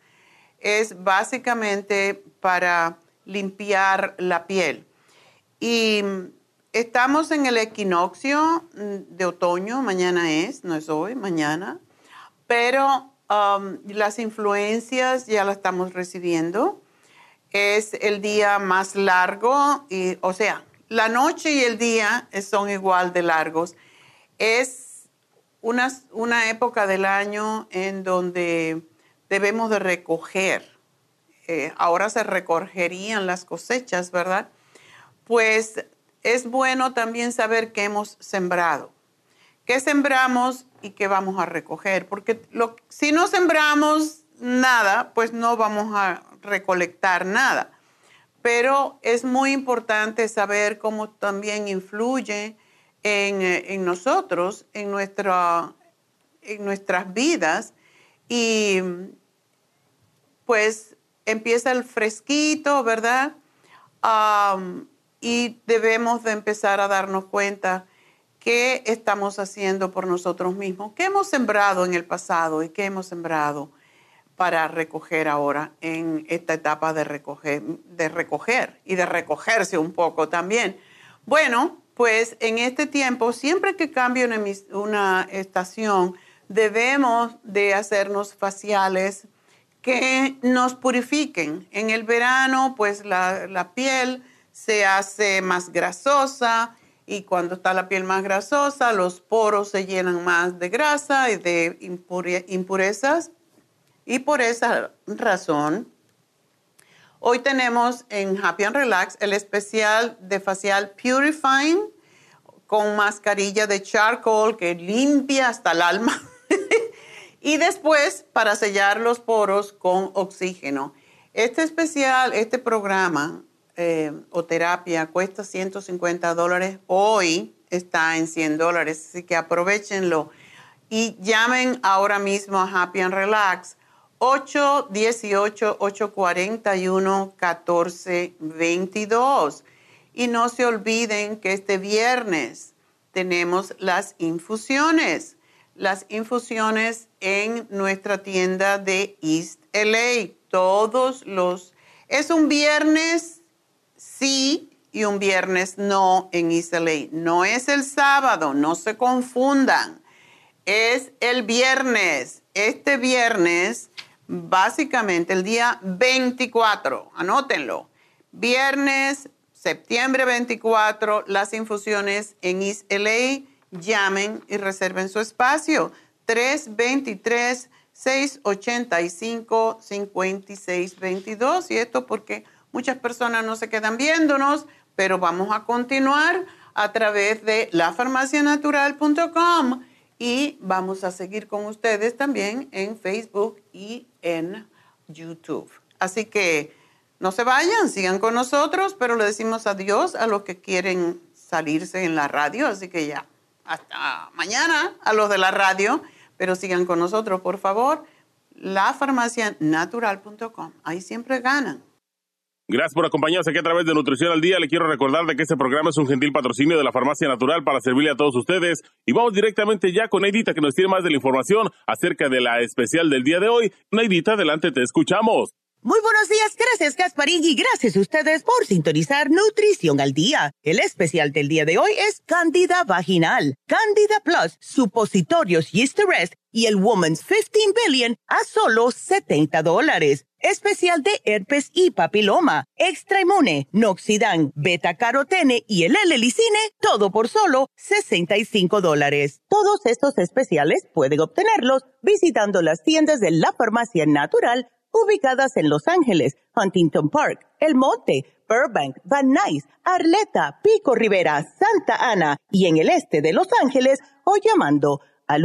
es básicamente para limpiar la piel. Y estamos en el equinoccio de otoño, mañana es, no es hoy, mañana, pero um, las influencias ya las estamos recibiendo. Es el día más largo, y, o sea, la noche y el día son igual de largos. Es una, una época del año en donde debemos de recoger. Eh, ahora se recogerían las cosechas, ¿verdad? Pues es bueno también saber qué hemos sembrado, qué sembramos y qué vamos a recoger, porque si no sembramos nada, pues no vamos a recolectar nada. Pero es muy importante saber cómo también influye en, en nosotros, en, nuestra, en nuestras vidas. Y pues empieza el fresquito, ¿verdad? y debemos de empezar a darnos cuenta qué estamos haciendo por nosotros mismos, qué hemos sembrado en el pasado y qué hemos sembrado para recoger ahora en esta etapa de recoger, de recoger y de recogerse un poco también. Bueno, pues en este tiempo, siempre que cambie una, estación, debemos de hacernos faciales que nos purifiquen. En el verano, pues la piel se hace más grasosa y cuando está la piel más grasosa, los poros se llenan más de grasa y de impurezas. Y por esa razón, hoy tenemos en Happy and Relax el especial de facial Purifying con mascarilla de charcoal que limpia hasta el alma. y después para sellar los poros con oxígeno. Este especial, este programa eh, o terapia cuesta 150 dólares. Hoy está en 100 dólares, así que aprovechenlo. Y llamen ahora mismo a Happy and Relax 818-841-1422. Y no se olviden que este viernes tenemos las infusiones. Las infusiones en nuestra tienda de East LA. Todos los... Es un viernes sí y un viernes no en East No es el sábado, no se confundan. Es el viernes. Este viernes, básicamente el día 24, anótenlo. Viernes, septiembre 24, las infusiones en East LA. Llamen y reserven su espacio. 323 685 5622 y esto porque Muchas personas no se quedan viéndonos, pero vamos a continuar a través de lafarmacianatural.com y vamos a seguir con ustedes también en Facebook y en YouTube. Así que no se vayan, sigan con nosotros, pero le decimos adiós a los que quieren salirse en la radio, así que ya, hasta mañana a los de la radio, pero sigan con nosotros, por favor, lafarmacianatural.com. Ahí siempre ganan. Gracias por acompañarnos aquí a través de Nutrición al Día. Le quiero recordar de que este programa es un gentil patrocinio de la Farmacia Natural para servirle a todos ustedes. Y vamos directamente ya con Neidita que nos tiene más de la información acerca de la especial del día de hoy. Neidita, adelante, te escuchamos. Muy buenos días, gracias Gasparín y gracias a ustedes por sintonizar Nutrición al Día. El especial del día de hoy es Candida Vaginal, Candida Plus, Supositorios Yeast Rest y el Woman's 15 Billion a solo 70 dólares. Especial de herpes y papiloma, extra inmune, noxidan, beta carotene y el L-licine, todo por solo 65 dólares. Todos estos especiales pueden obtenerlos visitando las tiendas de la farmacia natural ubicadas en Los Ángeles, Huntington Park, El Monte, Burbank, Van Nuys, Arleta, Pico Rivera, Santa Ana y en el este de Los Ángeles o llamando al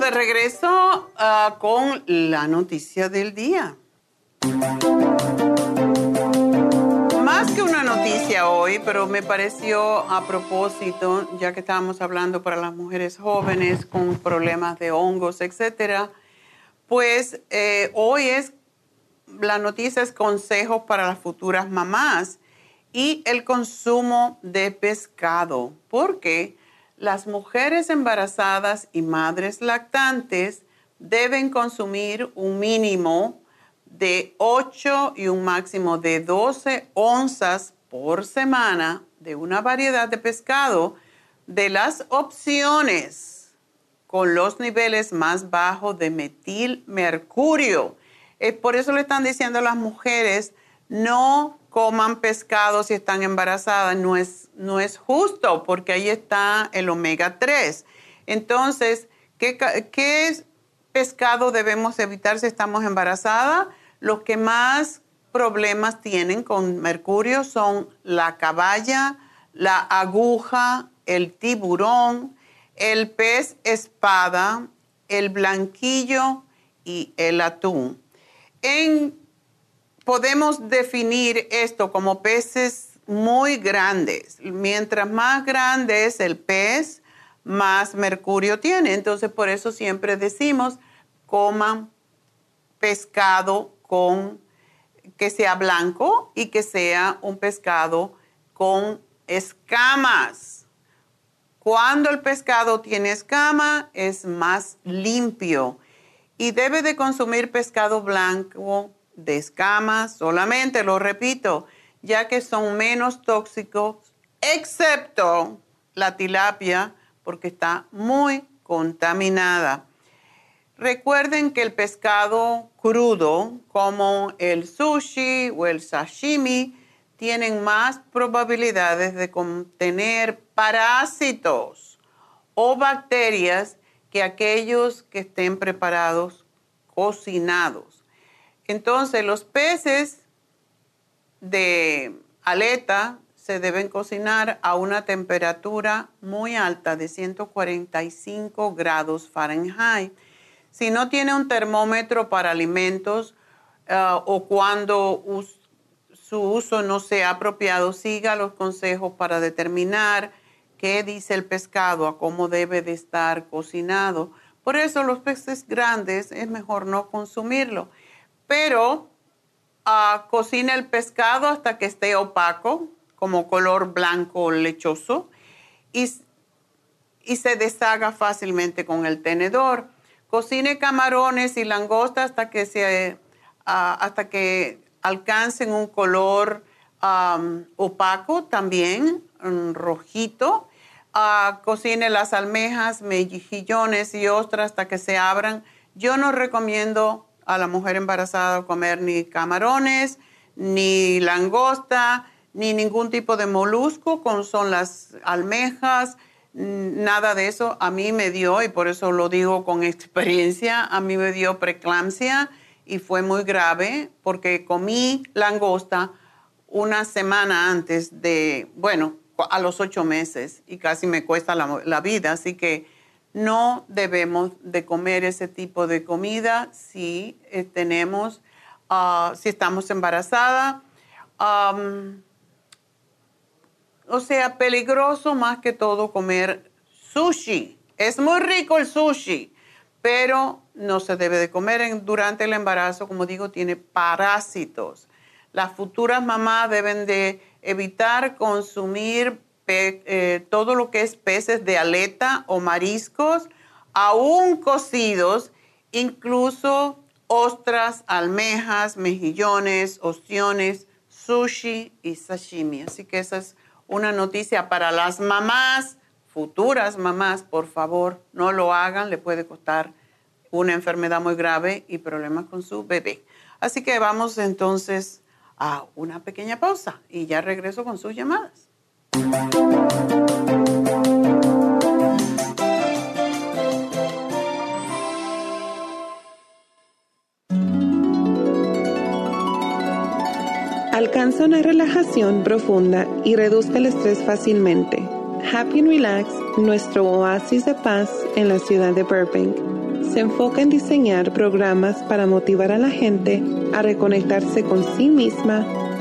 De regreso ah, con la noticia del día. Más que una noticia hoy, pero me pareció a propósito, ya que estábamos hablando para las mujeres jóvenes con problemas de hongos, etcétera, pues eh, hoy es la noticia es consejos para las futuras mamás y el consumo de pescado, porque las mujeres embarazadas y madres lactantes deben consumir un mínimo de 8 y un máximo de 12 onzas por semana de una variedad de pescado de las opciones con los niveles más bajos de metilmercurio. Es por eso le están diciendo a las mujeres, no coman pescado si están embarazadas. No es, no es justo porque ahí está el omega 3. Entonces, ¿qué, ¿qué pescado debemos evitar si estamos embarazadas? Los que más problemas tienen con mercurio son la caballa, la aguja, el tiburón, el pez espada, el blanquillo y el atún. Podemos definir esto como peces muy grandes. Mientras más grande es el pez, más mercurio tiene. Entonces, por eso siempre decimos, coman pescado con que sea blanco y que sea un pescado con escamas. Cuando el pescado tiene escama es más limpio y debe de consumir pescado blanco de escamas solamente, lo repito, ya que son menos tóxicos, excepto la tilapia, porque está muy contaminada. Recuerden que el pescado crudo, como el sushi o el sashimi, tienen más probabilidades de contener parásitos o bacterias que aquellos que estén preparados cocinados. Entonces, los peces de aleta se deben cocinar a una temperatura muy alta de 145 grados Fahrenheit si no tiene un termómetro para alimentos uh, o cuando su uso no sea apropiado, siga los consejos para determinar qué dice el pescado, a cómo debe de estar cocinado. Por eso los peces grandes es mejor no consumirlo. Pero uh, cocina el pescado hasta que esté opaco, como color blanco lechoso, y, y se deshaga fácilmente con el tenedor Cocine camarones y langosta hasta que, se, ah, hasta que alcancen un color opaco también, rojito. Uh, cocine las almejas, mejillones y ostras hasta que se abran. Yo no recomiendo a la mujer embarazada comer ni camarones, ni langosta, ni ningún tipo de molusco, como son las almejas, nada de eso. A mí me dio, y por eso lo digo con experiencia, a mí me dio preeclampsia y fue muy grave porque comí langosta una semana antes de, bueno, a los ocho meses y casi me cuesta la, vida, así que no debemos de comer ese tipo de comida si eh, tenemos, ah, si estamos embarazadas o sea, peligroso más que todo comer sushi. Es muy rico el sushi, pero no se debe de comer durante el embarazo, como digo, tiene parásitos. Las futuras mamás deben de evitar consumir eh, todo lo que es peces de aleta o mariscos, aún cocidos, incluso ostras, almejas, mejillones, ostiones, sushi y sashimi. Así que esas una noticia para las mamás, futuras mamás, por favor, no lo hagan, le puede costar una enfermedad muy grave y problemas con su bebé. Así que vamos entonces a una pequeña pausa y ya regreso con sus llamadas. Alcanza una relajación profunda y reduzca el estrés fácilmente. Happy and Relax, nuestro oasis de paz en la ciudad de Burbank, se enfoca en diseñar programas para motivar a la gente a reconectarse con sí misma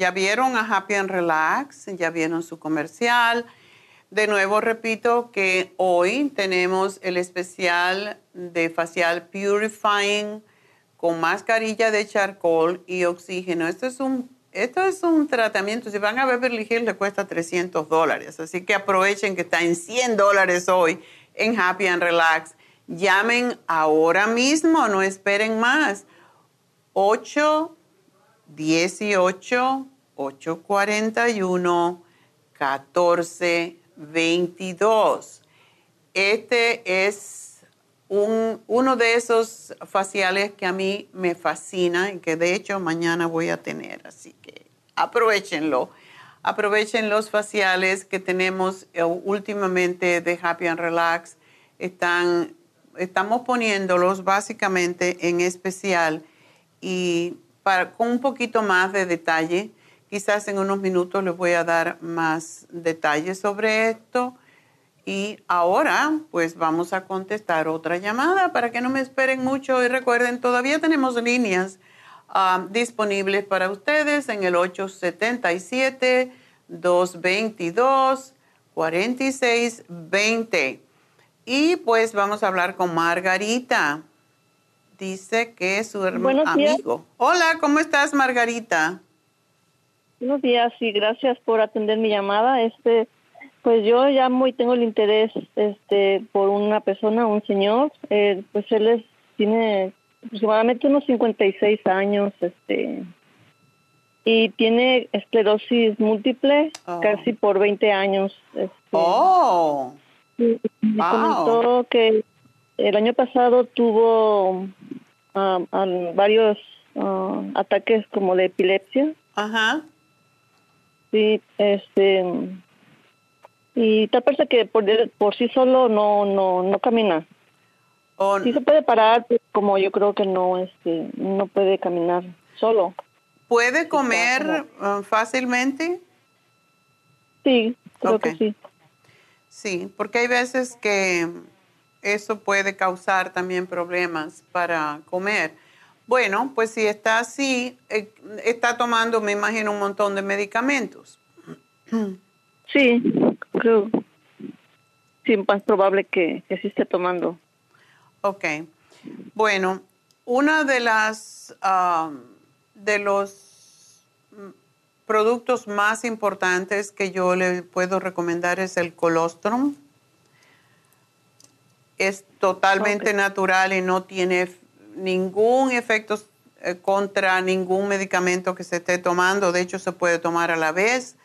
ya vieron a Happy and Relax, ya vieron su comercial. De nuevo repito que hoy tenemos el especial de facial Purifying con mascarilla de charcoal y oxígeno. Esto es un, esto es un tratamiento, si van a Beverly Hills le cuesta 300 dólares, así que aprovechen que está en 100 dólares hoy en Happy and Relax. Llamen ahora mismo, no esperen más. 8 18 841 14 22. Este es un, uno de esos faciales que a mí me fascina y que de hecho mañana voy a tener, así que aprovechenlo. Aprovechen los faciales que tenemos eh, últimamente de Happy and Relax. Están, estamos poniéndolos básicamente en especial y para, con un poquito más de detalle Quizás en unos minutos les voy a dar más detalles sobre esto. Y ahora, pues vamos a contestar otra llamada para que no me esperen mucho. Y recuerden, todavía tenemos líneas ah, disponibles para ustedes en el 877-222-4620. Y pues vamos a hablar con Margarita. Dice que es su hermano amigo. Hola, ¿cómo estás, Margarita? Buenos días y gracias por atender mi llamada. Este, pues yo ya muy tengo el interés, este, por una persona, un señor. Eh, pues él es, tiene aproximadamente unos 56 años, este, y tiene esclerosis múltiple oh. casi por 20 años. Este, oh. Me comentó que el año pasado tuvo ah, varios ah, ataques como de epilepsia. Ajá. Sí, este y tal parece que por, por sí solo no no no camina. sí se puede parar, pero como yo creo que no este no puede caminar solo. ¿Puede comer uh, fácilmente? Sí, creo que sí. Sí, porque hay veces que eso puede causar también problemas para comer. Bueno, pues si está así, eh, está tomando, me imagino, un montón de medicamentos. Sí, creo. Sí, más probable que, que sí esté tomando. Ok. Bueno, una de las de los productos más importantes que yo le puedo recomendar es el colostrum. Es totalmente natural y no tiene ningún efecto eh, contra ningún medicamento que se esté tomando. De hecho, se puede tomar a la vez.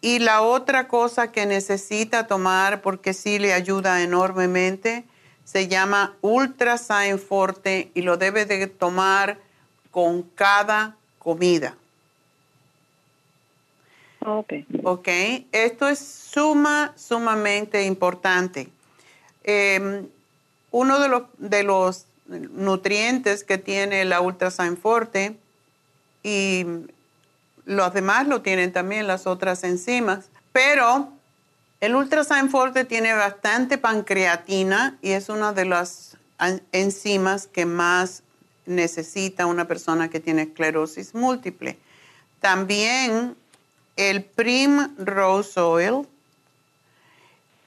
y la otra cosa que necesita tomar, porque sí le ayuda enormemente, se llama Ultrasign Forte y lo debe de tomar con cada comida. Ok. Ok, esto es suma, sumamente importante. Em, uno de los, de los nutrientes que tiene la Ultrasign Forte y los demás lo tienen también las otras enzimas, pero el Ultrasign Forte tiene bastante pancreatina y es una de las enzimas que más necesita una persona que tiene esclerosis múltiple. También el Prim Rose Oil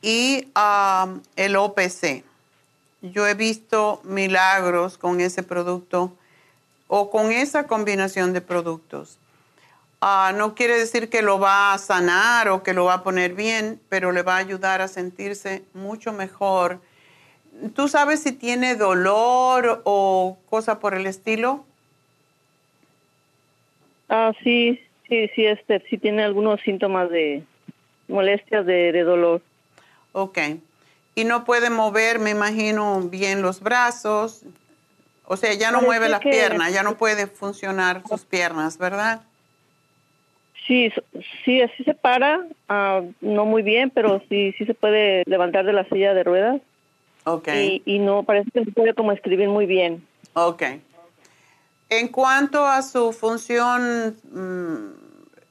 y um, el OPC yo he visto milagros con ese producto o con esa combinación de productos. Ah, no quiere decir que lo va a sanar o que lo va a poner bien, pero le va a ayudar a sentirse mucho mejor. ¿Tú sabes si tiene dolor o cosa por el estilo? Ah, sí, sí, sí, este, sí tiene algunos síntomas de molestias de, de dolor. Ok. Y no puede mover, me imagino, bien los brazos. O sea, ya no mueve las piernas, ya no puede funcionar sus piernas, ¿verdad? Sí, sí, así se para, ah, no muy bien, pero sí, sí se puede levantar de la silla de ruedas. Ok. Y, y no, parece que se puede como escribir muy bien. Ok. En cuanto a su función mm,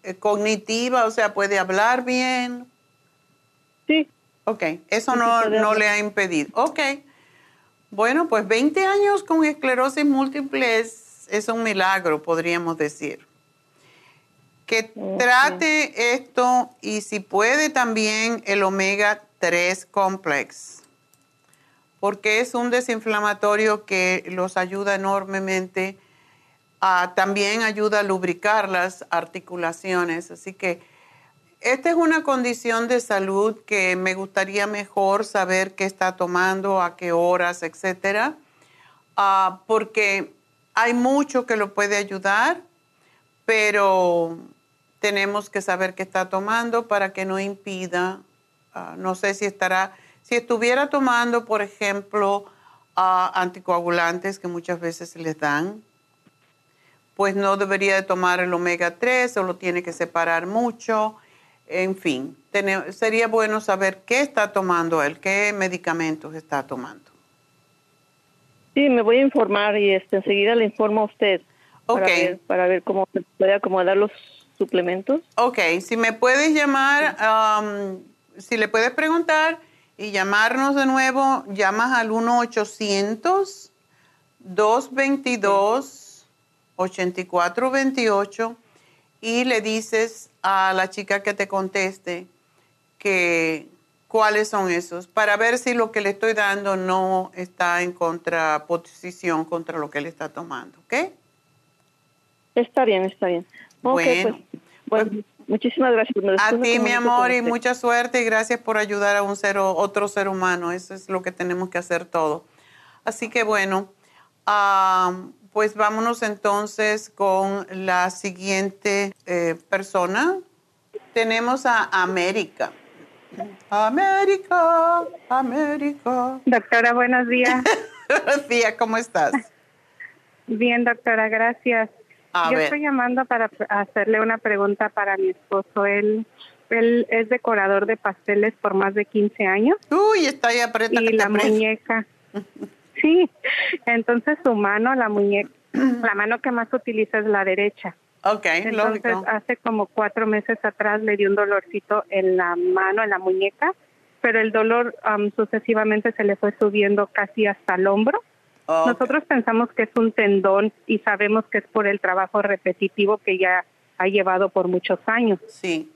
eh, cognitiva, o sea, ¿puede hablar bien? Sí. Ok, eso no, no le ha impedido. Ok. Bueno, pues 20 años con esclerosis múltiple es, es un milagro, podríamos decir. Que trate esto y si puede también el omega 3 complex, porque es un desinflamatorio que los ayuda enormemente. También ayuda a lubricar las articulaciones. Así que esta es una condición de salud que me gustaría mejor saber qué está tomando, a qué horas, etcétera, ah, porque hay mucho que lo puede ayudar, pero tenemos que saber qué está tomando para que no impida, ah, no sé si estará, si estuviera tomando, por ejemplo, ah, anticoagulantes que muchas veces les dan, pues no debería de tomar el omega 3 o lo tiene que separar mucho. En fin, sería bueno saber qué está tomando él, qué medicamentos está tomando. Sí, me voy a informar y este, enseguida le informo a usted. Ok. Para ver, para ver cómo se puede acomodar los suplementos. Ok, si me puedes llamar, um, si le puedes preguntar y llamarnos de nuevo, llamas al 1-800-222-8428 y le dices a la chica que te conteste que cuáles son esos, para ver si lo que le estoy dando no está en contraposición contra lo que le está tomando, ¿ok? Está bien, está bien. Ok, Bueno. pues, bueno, muchísimas gracias. A ti, mi amor, y mucha suerte y gracias por ayudar a un ser, otro ser humano. Eso es lo que tenemos que hacer todo. Así que bueno, pues vámonos entonces con la siguiente eh, persona. Tenemos a América. América, América. Doctora, buenos días. Buenos días, ¿cómo estás? Bien, doctora, gracias. A Yo ver. estoy llamando para hacerle una pregunta para mi esposo. Él, él es decorador de pasteles por más de 15 años. Uy, está ahí aprieta y que la muñeca. Sí, entonces su mano, la muñeca, la mano que más utiliza es la derecha. Ok, Entonces, lógico. hace como cuatro meses atrás le dio un dolorcito en la mano, en la muñeca, pero el dolor am, sucesivamente se le fue subiendo casi hasta el hombro. Nosotros pensamos que es un tendón y sabemos que es por el trabajo repetitivo que ya ha llevado por muchos años. Sí.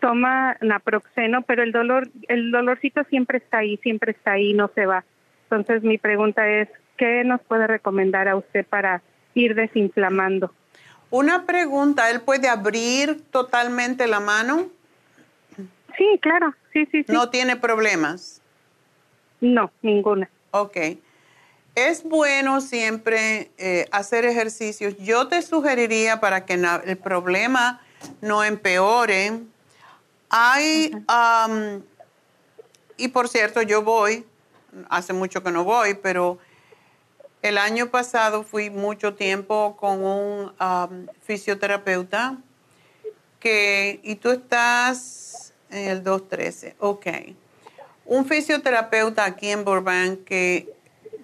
Toma naproxeno, pero el dolor, el dolorcito siempre está ahí, siempre está ahí, no se va. Entonces mi pregunta es, ¿qué nos puede recomendar a usted para ir desinflamando? Una pregunta, ¿él puede abrir totalmente la mano? Sí, claro, sí, sí, sí. No tiene problemas. No, ninguna. Ok. Es bueno siempre eh, hacer ejercicios. Yo te sugeriría para que el problema no empeore. Hay, am, y por cierto, yo voy, hace mucho que no voy, pero el año pasado fui mucho tiempo con un am, fisioterapeuta que, y tú estás en el 213, ok. Un fisioterapeuta aquí en Burbank que,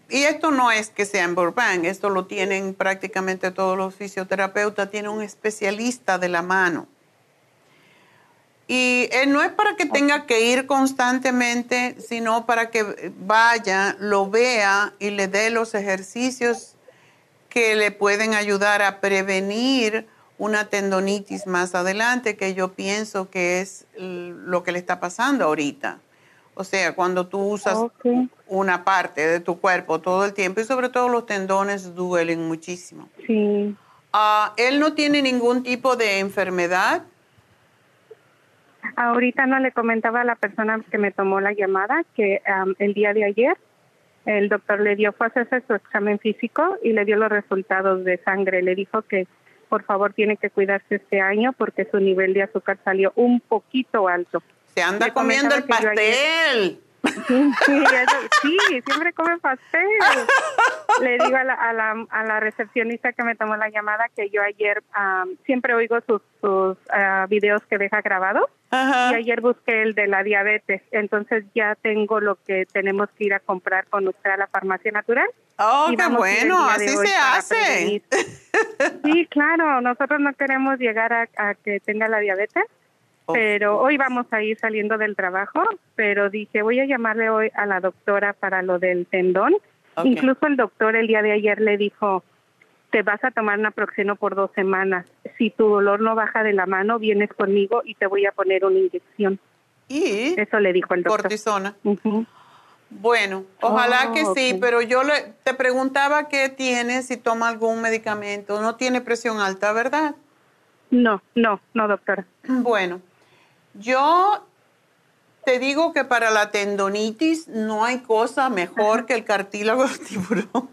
y esto no es que sea en Burbank, esto lo tienen prácticamente todos los fisioterapeutas, tiene un especialista de la mano. Y él no es para que tenga que ir constantemente, sino para que vaya, lo vea y le dé los ejercicios que le pueden ayudar a prevenir una tendonitis más adelante, que yo pienso que es lo que le está pasando ahorita. O sea, cuando tú usas una parte de tu cuerpo todo el tiempo y sobre todo los tendones duelen muchísimo. Sí. Ah, ¿Él no tiene ningún tipo de enfermedad? Ahorita no le comentaba a la persona que me tomó la llamada que am, el día de ayer el doctor le dio, fue a hacerse su examen físico y le dio los resultados de sangre. Le dijo que por favor tiene que cuidarse este año porque su nivel de azúcar salió un poquito alto. Se anda Le comiendo el pastel. Sí, siempre come pastel. Le digo a la, a, la, a la recepcionista que me tomó la llamada que yo ayer am, siempre oigo sus, sus ah, videos que deja grabados Ajá. y ayer busqué el de la diabetes. Entonces ya tengo lo que tenemos que ir a comprar con usted a la farmacia natural. Oh, Y qué bueno, así se hace. prevenir. Sí, claro, nosotros no queremos llegar a, a que tenga la diabetes, pero hoy vamos a ir saliendo del trabajo, pero dije, voy a llamarle hoy a la doctora para lo del tendón. Incluso el doctor el día de ayer le dijo, te vas a tomar naproxeno por dos semanas. Si tu dolor no baja de la mano, vienes conmigo y te voy a poner una inyección. Y Eso le dijo el doctor. cortisona. Bueno, ojalá Oh, que sí, pero yo le, te preguntaba qué tiene, si toma algún medicamento. No tiene presión alta, ¿verdad? No, no, no, doctora. Bueno, yo te digo que para la tendonitis no hay cosa mejor que el cartílago de tiburón.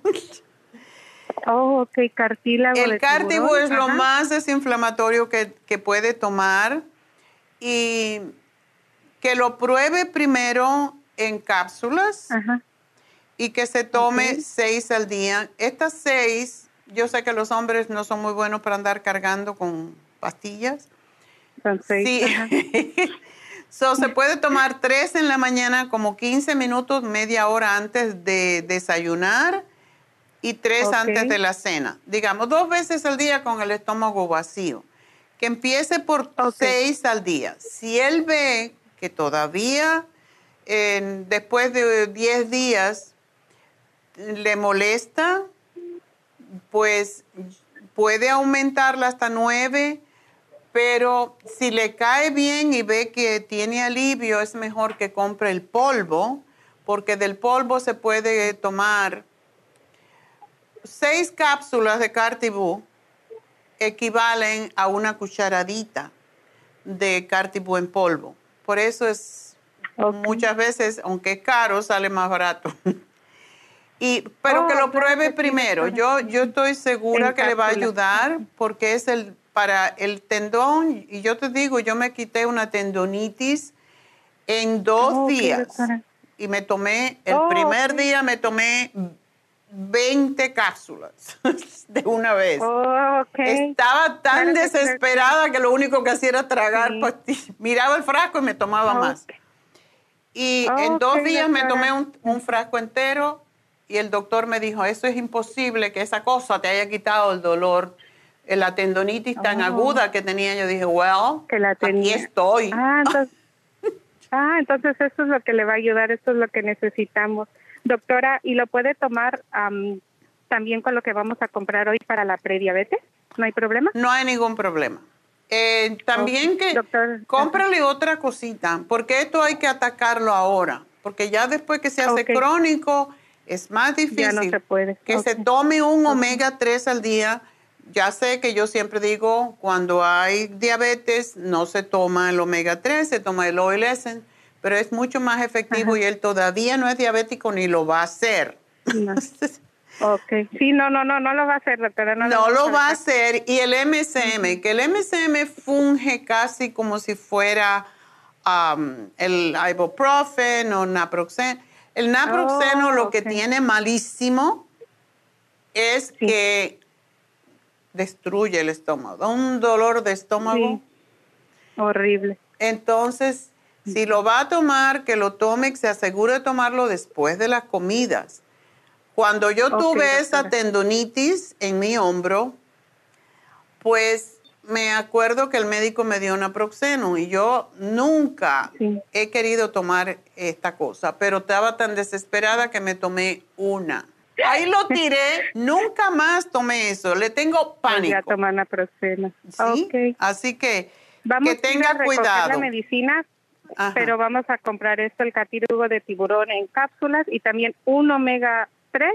Oh, ok, cartílago de El cartílago tiburón. es lo más desinflamatorio que, que puede tomar y que lo pruebe primero en cápsulas Ajá. y que se tome seis al día. Estas seis, yo sé que los hombres no son muy buenos para andar cargando con pastillas. Son seis, Sí. so, se puede tomar tres en la mañana, como 15 minutos, media hora antes de desayunar y tres antes de la cena. Digamos, dos veces al día con el estómago vacío. Que empiece por Ok. seis al día. Si él ve que todavía después de 10 días le molesta, pues puede aumentarla hasta nueve, pero si le cae bien y ve que tiene alivio, es mejor que compre el polvo, porque del polvo se puede tomar seis cápsulas de Cartibú, equivalen a una cucharadita de Cartibú en polvo. Por eso es muchas veces, aunque es caro, sale más barato. Y, pero Oh, que lo pruebe primero. Yo, yo estoy segura que le va a ayudar porque es el para el tendón. Y yo te digo, yo me quité una tendonitis en dos Oh, días. Y me tomé, el Oh, primer día me tomé 20 cápsulas de una vez. Oh. Estaba tan desesperada que lo único que hacía era tragar Sí. pastillas. Miraba el frasco y me tomaba más. Y en dos días me tomé un, un frasco entero y el doctor me dijo, eso es imposible que esa cosa te haya quitado el dolor, la tendonitis tan Oh. aguda que tenía. Yo dije, well, Que la aquí estoy. Ah, entonces, ah, entonces esto es lo que le va a ayudar, esto es lo que necesitamos. Doctora, ¿y lo puede tomar am, también con lo que vamos a comprar hoy para la prediabetes? ¿No hay problema? No hay ningún problema. Eh, también que doctor. cómprale otra cosita, porque esto hay que atacarlo ahora, porque ya después que se hace crónico es más difícil. Ya no se puede. Que se tome un omega 3 al día. Ya sé que yo siempre digo, cuando hay diabetes no se toma el omega 3, se toma el oil essence, pero es mucho más efectivo y él todavía no es diabético ni lo va a hacer. No. Ok. Sí, no, no, no, no lo va a hacer, doctora. No, lo va a hacer. Y el MSM, que el MSM funge casi como si fuera um, el ibuprofen o naproxeno. El naproxeno Oh, lo que ok. tiene malísimo es Sí. que destruye el estómago, da un dolor de estómago. Sí. Horrible. Entonces, si lo va a tomar, que lo tome, que se asegure de tomarlo después de las comidas. Cuando yo tuve esa tendonitis en mi hombro, pues me acuerdo que el médico me dio naproxeno y yo nunca Sí. he querido tomar esta cosa, pero estaba tan desesperada que me tomé una. Ahí lo tiré, nunca más tomé eso, le tengo Pues Ya pánico. tomar naproxeno. ¿sí? Ok. Así que Vamos que a a tenga recoger cuidado. la medicina, Ajá. pero vamos a comprar esto, el cartílago de tiburón en cápsulas y también un omega 3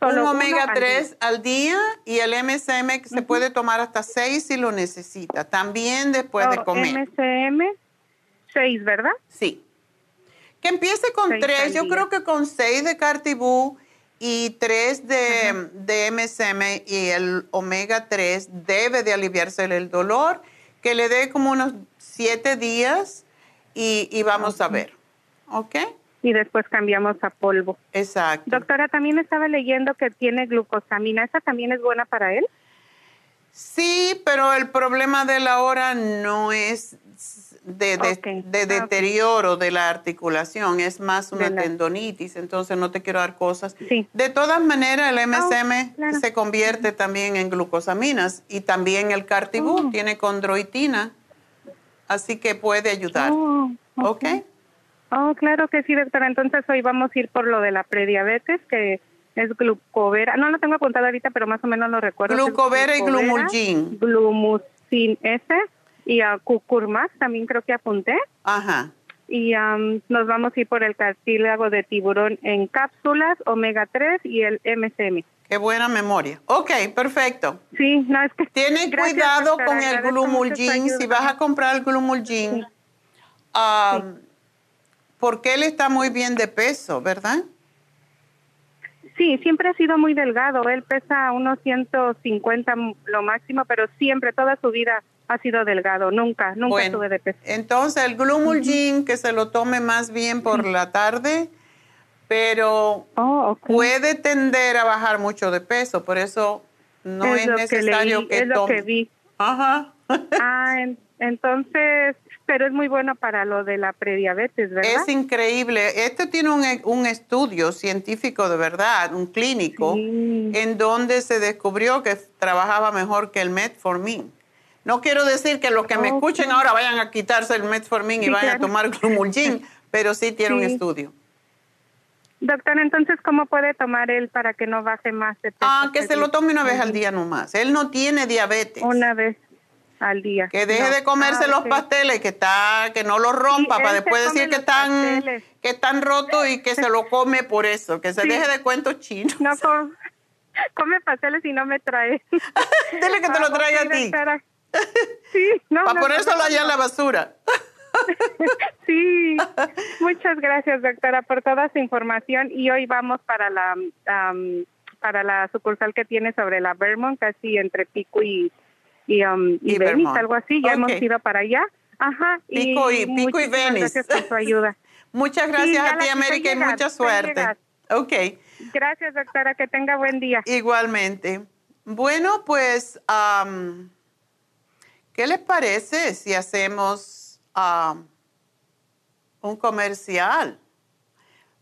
un omega 3 al día. y el MSM se puede tomar hasta 6 si lo necesita, también después de oh, comer. MSM 6, ¿verdad? Sí. Que empiece con 3, yo creo que con 6 de Cartibú y 3 de, de, MSM y el omega 3 debe de aliviarse el dolor, que le dé como unos 7 días y, y vamos a ver. ¿Ok? y después cambiamos a polvo. Exacto. Doctora, también estaba leyendo que tiene glucosamina. ¿Esa también es buena para él? Sí, pero el problema de la hora no es de, de, deterioro de la articulación, es más una tendonitis, entonces no te quiero dar cosas. Sí. De todas maneras, el MSM se convierte también en glucosaminas y también el Cartibú oh. tiene condroitina, así que puede ayudar. Oh, ¿Ok? Oh, claro que sí, doctora. Entonces hoy vamos a ir por lo de la prediabetes, que es glucovera. No lo tengo apuntado ahorita, pero más o menos lo recuerdo. Glucovera, y glumulgin. Glumucin S y a cucurmax también creo que apunté. Ajá. Y nos vamos a ir por el cartílago de tiburón en cápsulas, omega 3 y el MCM. Qué buena memoria. Ok, perfecto. Sí, no es que... Tiene cuidado con el glumulgin. Si vas a comprar el glumulgin, porque él está muy bien de peso, ¿verdad? Sí, siempre ha sido muy delgado. Él pesa unos 150 lo máximo, pero siempre, toda su vida ha sido delgado. Nunca, nunca sube de peso. Entonces, el Glumulgin, que se lo tome más bien por la tarde, pero oh, puede tender a bajar mucho de peso. Por eso no es, necesario que, es lo que vi. Ajá. ah, entonces pero es muy bueno para lo de la prediabetes, ¿verdad? Es increíble. Esto tiene un, un estudio científico de verdad, un clínico, en donde se descubrió que trabajaba mejor que el metformin. No quiero decir que los que me escuchen ahora vayan a quitarse el metformin y vayan a tomar glumulgin, pero sí tiene un estudio. Doctor, entonces, ¿cómo puede tomar él para que no baje más de peso? Ah, que se lo tome una vez al día nomás. Él no tiene diabetes. Una vez al día. Que deje de comerse ah, los pasteles, que está, que no los rompa para después decir que están, que están rotos y que se lo come por eso, que se deje de cuentos chinos. No come, pasteles y no me trae. Dile que te lo traiga a ti. Sí, no. Para ponérselo allá en la basura. sí, muchas gracias doctora por toda su información y hoy vamos para la para la sucursal que tiene sobre la Vermont, casi entre Pico y y, um, y, algo así. Ya hemos ido para allá. Ajá. Pico y, Pico y Gracias por su ayuda. muchas gracias a ti, América, y mucha suerte. Ok. Gracias, doctora. Que tenga buen día. Igualmente. Bueno, pues, um, ¿qué les parece si hacemos um, un comercial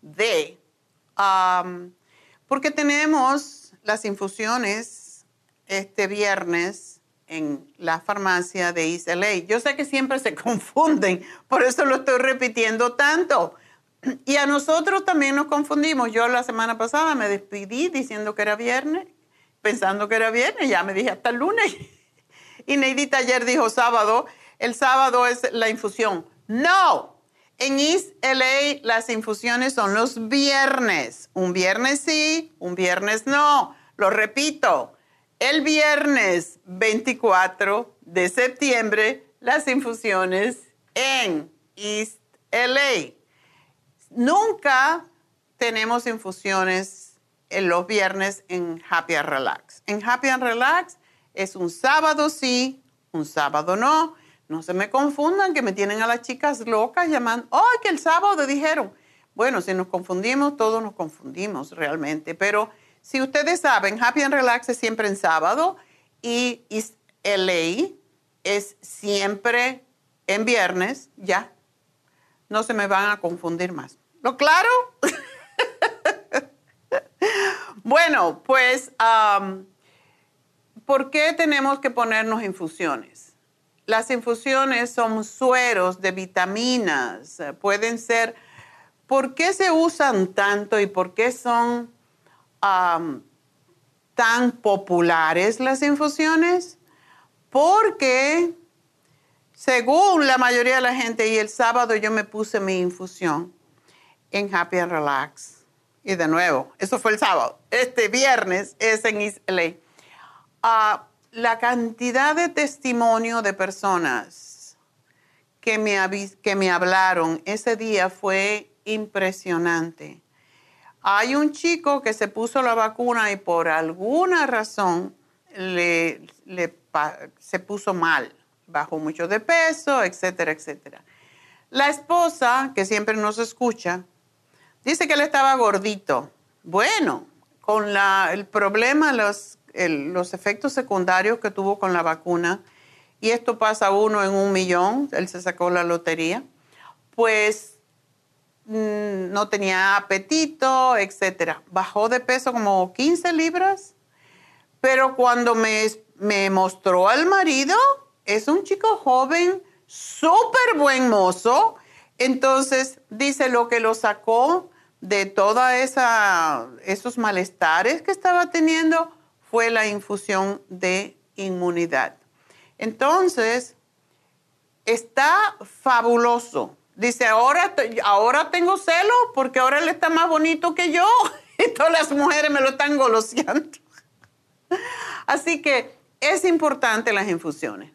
de... porque tenemos las infusiones este viernes en la farmacia de East Yo sé que siempre se confunden, por eso lo estoy repitiendo tanto. Y a nosotros también nos confundimos. Yo la semana pasada me despedí diciendo que era viernes, pensando que era viernes, ya me dije hasta el lunes. Y Neidita ayer dijo sábado, el sábado es la infusión. No, en East LA las infusiones son los viernes. Un viernes sí, un viernes no. Lo repito, el viernes 24 de septiembre las infusiones en East LA. Nunca tenemos infusiones en los viernes en Happy and Relax. En Happy and Relax es un sábado sí, un sábado no. No se me confundan que me tienen a las chicas locas llamando, ¡ay, que el sábado dijeron! Bueno, si nos confundimos, todos nos confundimos realmente, pero si ustedes saben, Happy and Relax es siempre en sábado y LA es siempre en viernes, ya. No se me van a confundir más. ¿Lo claro? bueno, pues, ¿por qué tenemos que ponernos infusiones? Las infusiones son sueros de vitaminas, pueden ser... ¿Por qué se usan tanto y por qué son tan populares las infusiones? Porque según la mayoría de la gente, y el sábado yo me puse mi infusión en Happy and Relax, y de nuevo, eso fue el sábado. Este viernes es en East LA. La cantidad de testimonio de personas que me, que me hablaron ese día fue impresionante. Hay un chico que se puso la vacuna y por alguna razón le, se puso mal, bajó mucho de peso, etcétera, etcétera. La esposa, que siempre nos escucha, dice que él estaba gordito. Bueno, con el problema, los, los efectos secundarios que tuvo con la vacuna, y esto pasa uno en un millón, él se sacó la lotería, pues mm, no tenía apetito, etcétera. Bajó de peso como 15 libras, pero cuando me, me mostró al marido, es un chico joven, súper buen mozo. Entonces, dice lo que lo sacó de todos esos malestares que estaba teniendo fue la infusión de inmunidad. Entonces, está fabuloso. Dice, ahora, ahora tengo celo porque ahora él está más bonito que yo y todas las mujeres me lo están goloseando. Así que es importante las infusiones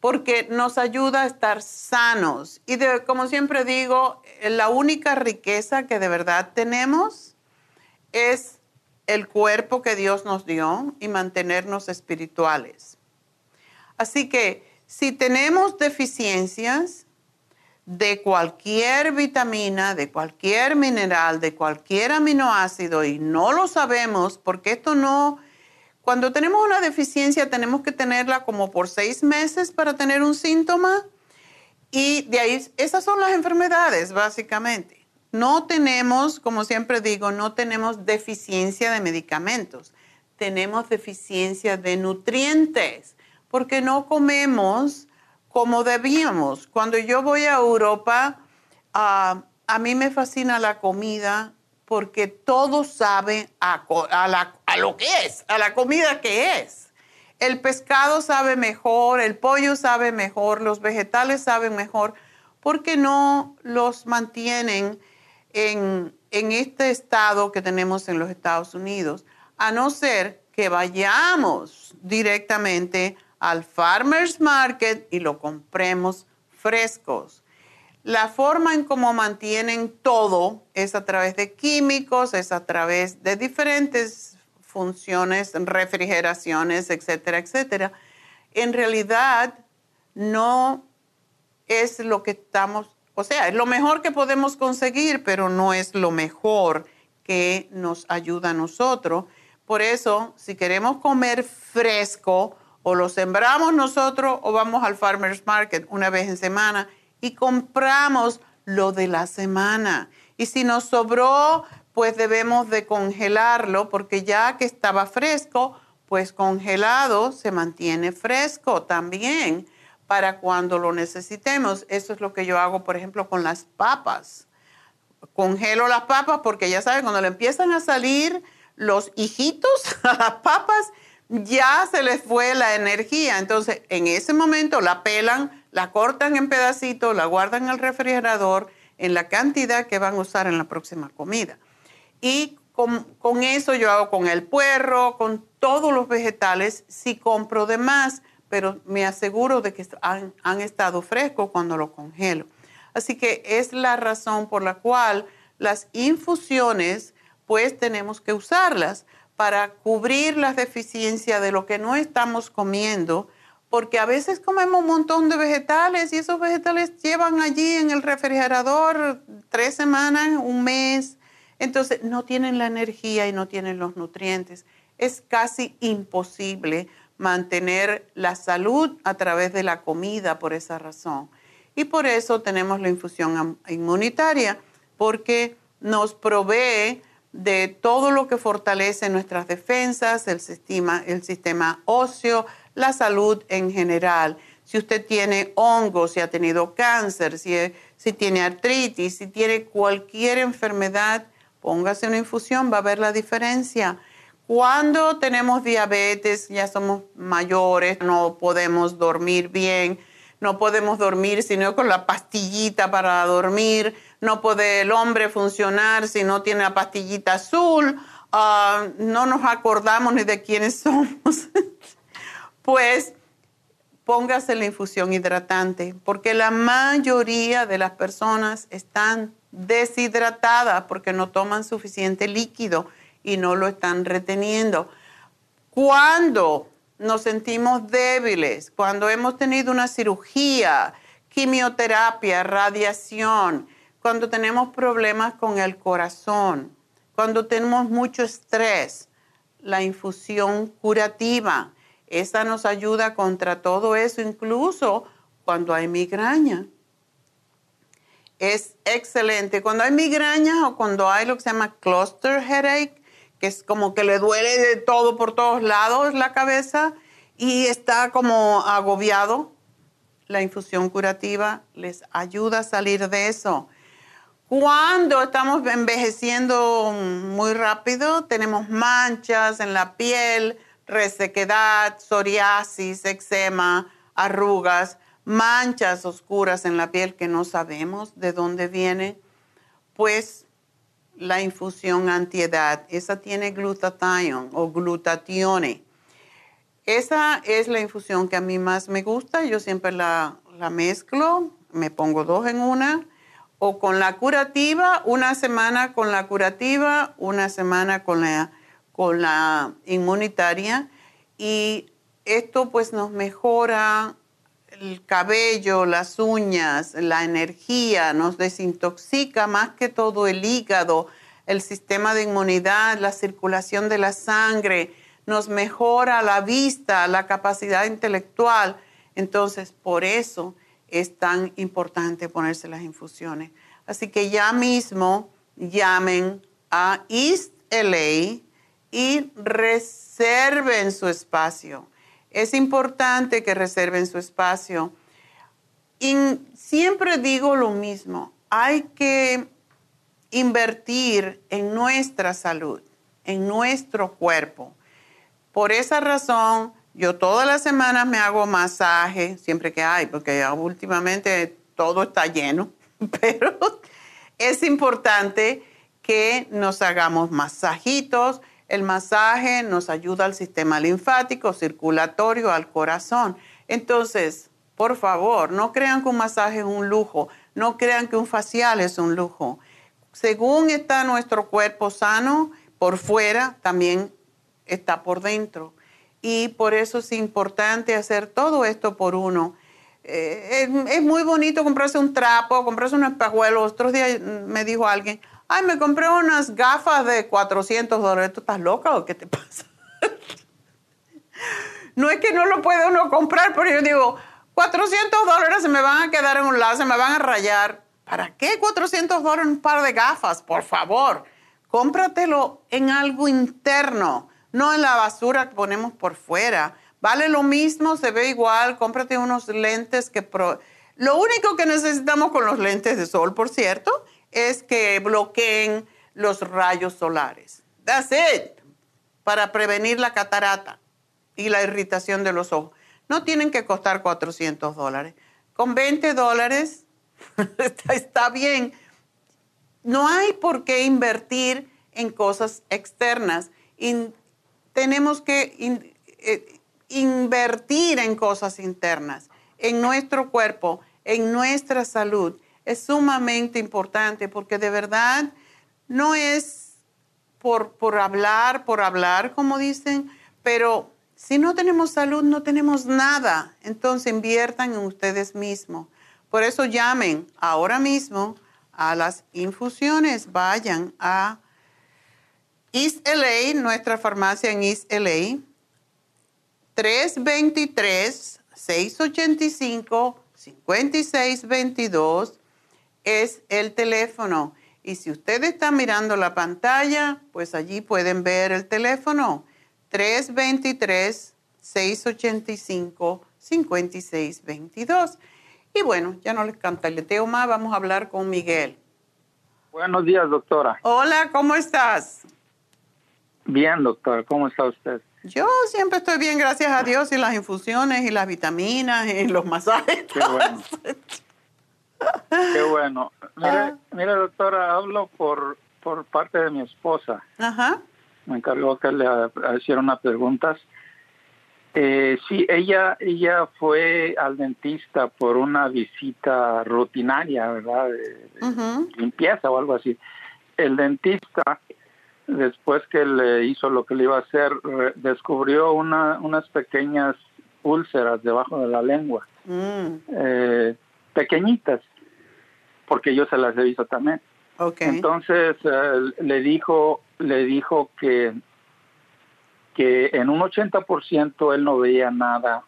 porque nos ayuda a estar sanos. Y como siempre digo, la única riqueza que de verdad tenemos es el cuerpo que Dios nos dio y mantenernos espirituales. Así que si tenemos deficiencias de cualquier vitamina, de cualquier mineral, de cualquier aminoácido y no lo sabemos porque esto no cuando tenemos una deficiencia tenemos que tenerla como por seis meses para tener un síntoma y de ahí, esas son las enfermedades básicamente. No tenemos, como siempre digo, no tenemos deficiencia de medicamentos, tenemos deficiencia de nutrientes porque no comemos como debíamos. Cuando yo voy a Europa, ah, a mí me fascina la comida porque todo sabe a, lo que es, a la comida que es. El pescado sabe mejor, el pollo sabe mejor, los vegetales saben mejor, porque no los mantienen en, este estado que tenemos en los Estados Unidos, a no ser que vayamos directamente al farmers market y lo compremos frescos. La forma en cómo mantienen todo es a través de químicos, es a través de diferentes funciones, refrigeraciones, etcétera, etcétera. En realidad no es lo que estamos, o sea, es lo mejor que podemos conseguir, pero no es lo mejor que nos ayuda a nosotros. Por eso, si queremos comer fresco, o lo sembramos nosotros o vamos al farmer's market una vez en semana y compramos lo de la semana. Y si nos sobró, pues debemos de congelarlo porque ya que estaba fresco, pues congelado se mantiene fresco también para cuando lo necesitemos. Eso es lo que yo hago, por ejemplo, con las papas. Congelo las papas porque ya saben, cuando le empiezan a salir los hijitos a las papas, ya se les fue la energía. Entonces, en ese momento la pelan, la cortan en pedacitos, la guardan en el refrigerador en la cantidad que van a usar en la próxima comida. Y con, eso yo hago con el puerro, con todos los vegetales, si compro de más, pero me aseguro de que han, han estado frescos cuando lo congelo. Así que es la razón por la cual las infusiones, pues tenemos que usarlas para cubrir las deficiencias de lo que no estamos comiendo porque a veces comemos un montón de vegetales y esos vegetales llevan allí en el refrigerador tres semanas, un mes, entonces no tienen la energía y no tienen los nutrientes. Es casi imposible mantener la salud a través de la comida por esa razón. Y por eso tenemos la infusión inmunitaria, porque nos provee de todo lo que fortalece nuestras defensas, el sistema, el sistema óseo, la salud en general. Si usted tiene hongos, si ha tenido cáncer, si, si tiene artritis, si tiene cualquier enfermedad, póngase una infusión, va a ver la diferencia. Cuando tenemos diabetes, ya somos mayores, no podemos dormir bien, no podemos dormir sino con la pastillita para dormir, no puede el hombre funcionar si no tiene la pastillita azul, ah, no nos acordamos ni de quiénes somos. pues póngase la infusión hidratante, porque la mayoría de las personas están deshidratadas porque no toman suficiente líquido y no lo están reteniendo. Cuando nos sentimos débiles, cuando hemos tenido una cirugía, quimioterapia, radiación, cuando tenemos problemas con el corazón, cuando tenemos mucho estrés, la infusión curativa, esa nos ayuda contra todo eso, incluso cuando hay migraña. Es excelente. Cuando hay migraña o cuando hay lo que se llama cluster headache, que es como que le duele de todo por todos lados la cabeza y está como agobiado, la infusión curativa les ayuda a salir de eso. Cuando estamos envejeciendo muy rápido, tenemos manchas en la piel, resequedad, psoriasis, eczema, arrugas, manchas oscuras en la piel que no sabemos de dónde viene, pues la infusión antiedad, esa tiene glutathione o glutatione. Esa es la infusión que a mí más me gusta, yo siempre la, la mezclo, me pongo dos en una, o con la curativa, una semana con la curativa, una semana con la con la inmunitaria. Y esto pues nos mejora el cabello, las uñas, la energía, nos desintoxica más que todo el hígado, el sistema de inmunidad, la circulación de la sangre, nos mejora la vista, la capacidad intelectual. Entonces, por eso es tan importante ponerse las infusiones. Así que ya mismo llamen a East LA y reserven su espacio. Es importante que reserven su espacio. Y siempre digo lo mismo, hay que invertir en nuestra salud, en nuestro cuerpo. Por esa razón, yo todas las semanas me hago masaje, siempre que hay, porque últimamente todo está lleno, pero es importante que nos hagamos masajitos el masaje nos ayuda al sistema linfático, circulatorio, al corazón. Entonces, por favor, no crean que un masaje es un lujo, no crean que un facial es un lujo. Según está nuestro cuerpo sano, por fuera también está por dentro. Y por eso es importante hacer todo esto por uno. Eh, es, muy bonito comprarse un trapo, comprarse un espejuelo. Otros días me dijo alguien, Ay, me compré unas gafas de 400 dólares. ¿Tú estás loca o qué te pasa? no es que no lo puede uno comprar, pero yo digo, 400 dólares se me van a quedar en un lado, se me van a rayar. ¿Para qué 400 dólares un par de gafas? Por favor, cómpratelo en algo interno, no en la basura que ponemos por fuera. Vale lo mismo, se ve igual, cómprate unos lentes que... Lo único que necesitamos con los lentes de sol, por cierto, es que bloqueen los rayos solares. That's it. Para prevenir la catarata y la irritación de los ojos. No tienen que costar 400 dólares. Con 20 dólares está, bien. No hay por qué invertir en cosas externas. tenemos que eh, invertir en cosas internas, en nuestro cuerpo, en nuestra salud es sumamente importante porque de verdad no es por, por hablar, por hablar, como dicen, pero si no tenemos salud, no tenemos nada. Entonces inviertan en ustedes mismos. Por eso llamen ahora mismo a las infusiones. Vayan a East LA, nuestra farmacia en East LA, 323 685 5622 es el teléfono. Y si usted está mirando la pantalla, pues allí pueden ver el teléfono 323-685-5622. Y bueno, ya no les cantaleteo más, vamos a hablar con Miguel. Buenos días, doctora. Hola, ¿cómo estás? Bien, doctora, ¿cómo está usted? Yo siempre estoy bien, gracias a Dios, y las infusiones, y las vitaminas, y los masajes. Qué bueno. Mire, mire, doctora, hablo por, por parte de mi esposa. Ajá. Me encargó que le hiciera unas preguntas. Eh, sí, ella, ella fue al dentista por una visita rutinaria, ¿verdad? De, limpieza o algo así. El dentista, después que le hizo lo que le iba a hacer, descubrió una, unas pequeñas úlceras debajo de la lengua, Mm, eh, pequeñitas, porque yo se las he visto también. ok. Entonces eh, le dijo, le dijo que que en un 80% él no veía nada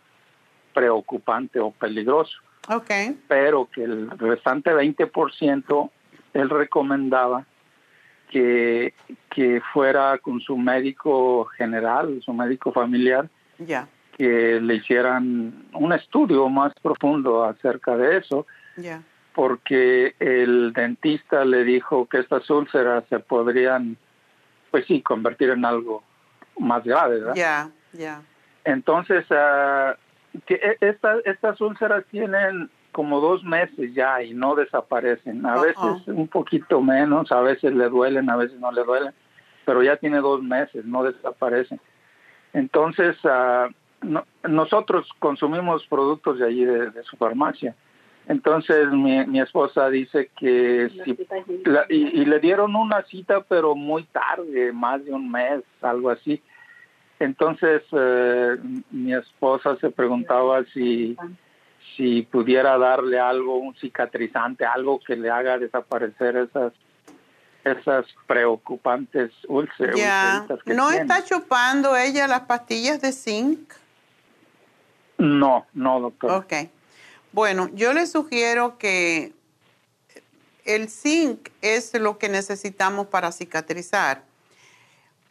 preocupante o peligroso, ok. pero que el restante 20% él recomendaba que, que fuera con su médico general, su médico familiar, Ya, que le hicieran un estudio más profundo acerca de eso, porque el dentista le dijo que estas úlceras se podrían, pues sí, convertir en algo más grave, ¿verdad? Ya, ya. Entonces, ah, que e- estas, estas úlceras tienen como dos meses ya y no desaparecen. A veces un poquito menos, a veces le duelen, a veces no le duelen, pero ya tiene dos meses, no desaparecen. Entonces, ah, no- nosotros consumimos productos de allí, de, de su farmacia. Entonces, mi, mi esposa dice que si la- y, y le dieron una cita, pero muy tarde, más de un mes, algo así. Entonces, eh, mi esposa se preguntaba si, si pudiera darle algo, un cicatrizante, algo que le haga desaparecer esas esas preocupantes úlceras. Ya. ¿No tiene. está chupando ella las pastillas de zinc? No, no, doctor. Ok. Bueno, yo le sugiero que el zinc es lo que necesitamos para cicatrizar.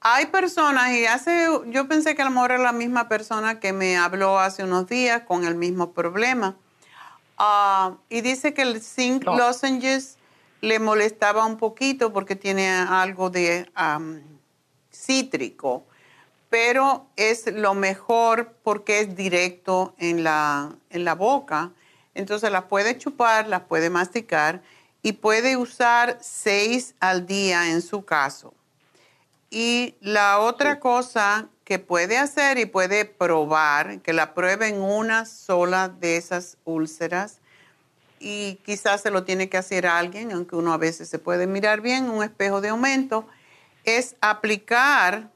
Hay personas, y hace, yo pensé que a lo mejor era la misma persona que me habló hace unos días con el mismo problema. Ah, y dice que el zinc No. lozenges le molestaba un poquito porque tiene algo de am, cítrico, pero es lo mejor porque es directo en la, en la boca. Entonces las puede chupar, las puede masticar y puede usar seis al día en su caso. Y la otra cosa que puede hacer y puede probar, que la pruebe en una sola de esas úlceras, y quizás se lo tiene que hacer a alguien, aunque uno a veces se puede mirar bien, un espejo de aumento, es aplicar,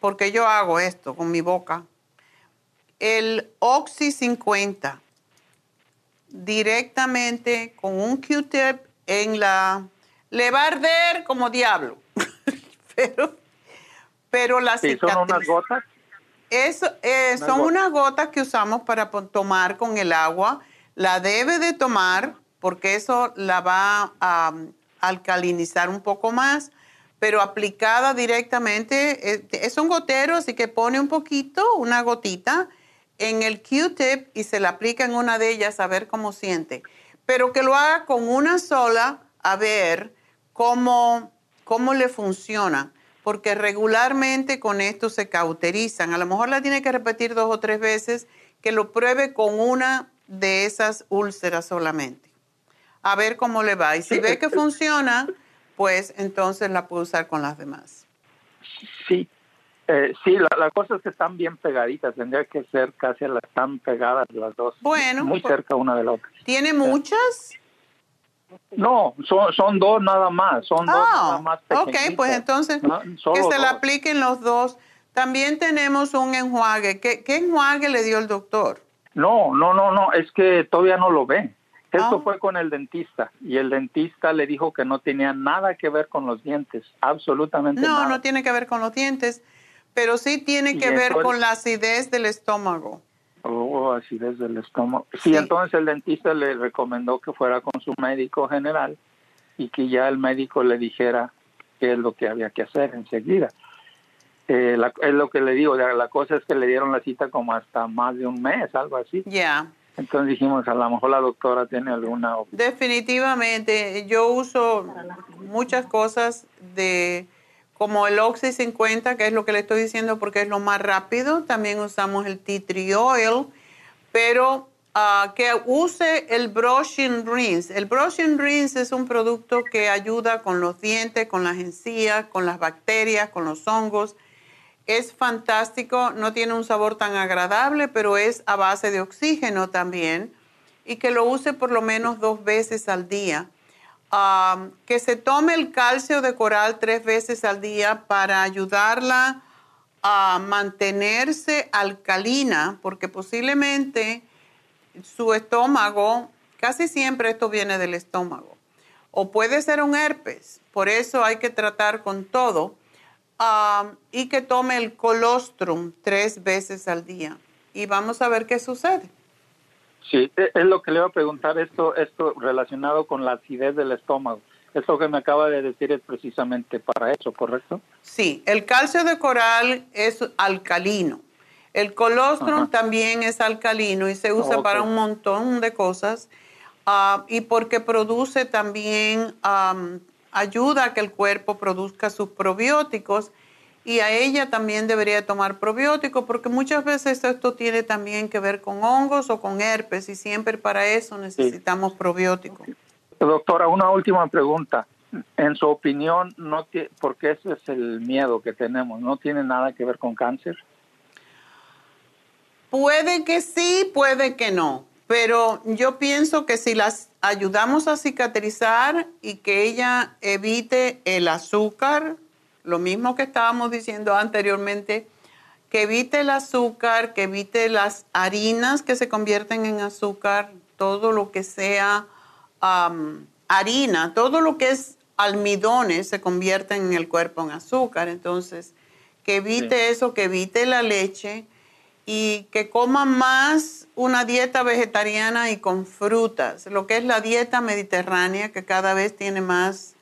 porque yo hago esto con mi boca, el Oxy 50 directamente con un Q-tip en la... Le va a arder como diablo, pero, pero la Sí, son unas gotas. eso, eh, Unas son gotas. unas gotas que usamos para tomar con el agua. La debe de tomar porque eso la va a um, alcalinizar un poco más, pero aplicada directamente, eh, es un gotero, así que pone un poquito, una gotita en el Q-tip y se la aplica en una de ellas a ver cómo siente. Pero que lo haga con una sola a ver cómo, cómo le funciona porque regularmente con esto se cauterizan. A lo mejor la tiene que repetir dos o tres veces, que lo pruebe con una de esas úlceras solamente. A ver cómo le va. Y si ve que funciona, pues entonces la puede usar con las demás. Sí, eh, sí, la, la cosa es que están bien pegaditas, tendría que ser casi las están pegadas las dos, Bueno, muy pues- cerca una de la otra. ¿Tiene muchas? No, son, son dos nada más, son dos nada Ah, más ok, pequeñitas. pues entonces No, que se la apliquen los dos. También tenemos un enjuague. ¿Qué, qué enjuague le dio el doctor? No, no, no, no, es que todavía no lo ve. Esto Ah. fue con el dentista y el dentista le dijo que no tenía nada que ver con los dientes, absolutamente No, nada. no tiene que ver con los dientes, pero sí tiene que ver con la acidez del estómago. Oh, acidez del estómago. Sí, Sí. entonces el dentista le recomendó que fuera con su médico general y que ya el médico le dijera qué es lo que había que hacer enseguida. Eh, la- es lo que le digo, la, la cosa es que le dieron la cita como hasta más de un mes, algo así. Ya, Entonces dijimos, a lo mejor la doctora tiene alguna... definitivamente. Yo uso muchas cosas de como el Oxy 50, que es lo que le estoy diciendo porque es lo más rápido. También usamos el tea oil, pero ah, que use el brushing rinse. El brushing rinse es un producto que ayuda con los dientes, con las encías, con las bacterias, con los hongos. Es fantástico, no tiene un sabor tan agradable, pero es a base de oxígeno también. Y que lo use por lo menos dos veces al día. Que se tome el calcio de coral tres veces al día para ayudarla a mantenerse alcalina, porque posiblemente su estómago, casi siempre esto viene del estómago, o puede ser un herpes, por eso hay que tratar con todo, um, y que tome el colostrum tres veces al día. Y vamos a ver qué sucede. Sí, e, es lo que le iba a preguntar, esto, esto relacionado con la acidez del estómago. Esto que me acaba de decir es precisamente para eso, ¿correcto? Sí, el calcio de coral es alcalino. El colostrum también es alcalino y se usa para un montón de cosas. Ah, y porque produce también, ayuda a que el cuerpo produzca sus probióticos. Y a ella también debería tomar probióticos porque muchas veces esto tiene también que ver con hongos o con herpes y siempre para eso necesitamos probióticos. Doctora, una última pregunta. En su opinión, no porque ese es el miedo que tenemos, ¿no tiene nada que ver con cáncer? Puede que sí, puede que no, pero yo pienso que si las ayudamos a cicatrizar y que ella evite el azúcar, lo mismo que estábamos diciendo anteriormente, que evite el azúcar, que evite las harinas que se convierten en azúcar, todo lo que sea harina, todo lo que es almidones se convierte en el cuerpo en azúcar. Entonces, que evite eso, que evite la leche y que coma más una dieta vegetariana y con frutas, lo que es la dieta mediterránea, que cada vez tiene más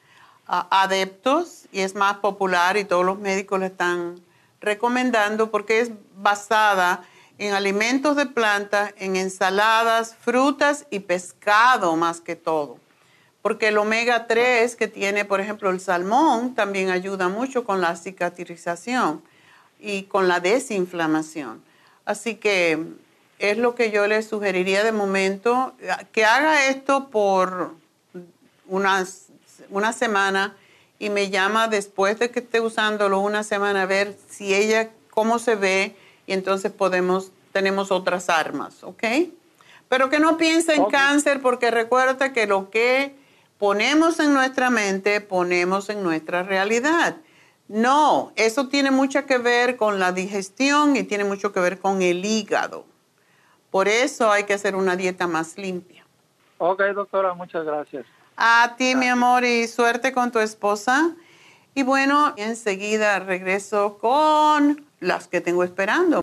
ah, adeptos y es más popular y todos los médicos la están recomendando porque es basada en alimentos de planta, en ensaladas, frutas y pescado más que todo. Porque el omega 3 que tiene, por ejemplo, el salmón también ayuda mucho con la cicatrización y con la desinflamación. Así que es lo que yo le sugeriría de momento, que haga esto por unas, una semana y me llama después de que esté usándolo una semana a ver si ella, cómo se ve y entonces podemos, tenemos otras armas, ¿ok? Pero que no piense en cáncer porque recuerda que lo que ponemos en nuestra mente, ponemos en nuestra realidad. No, eso tiene mucho que ver con la digestión y tiene mucho que ver con el hígado. Por eso hay que hacer una dieta más limpia. Ok, doctora, muchas gracias. A ti, mi amor, y suerte con tu esposa. Y bueno, enseguida regreso con las que tengo esperando.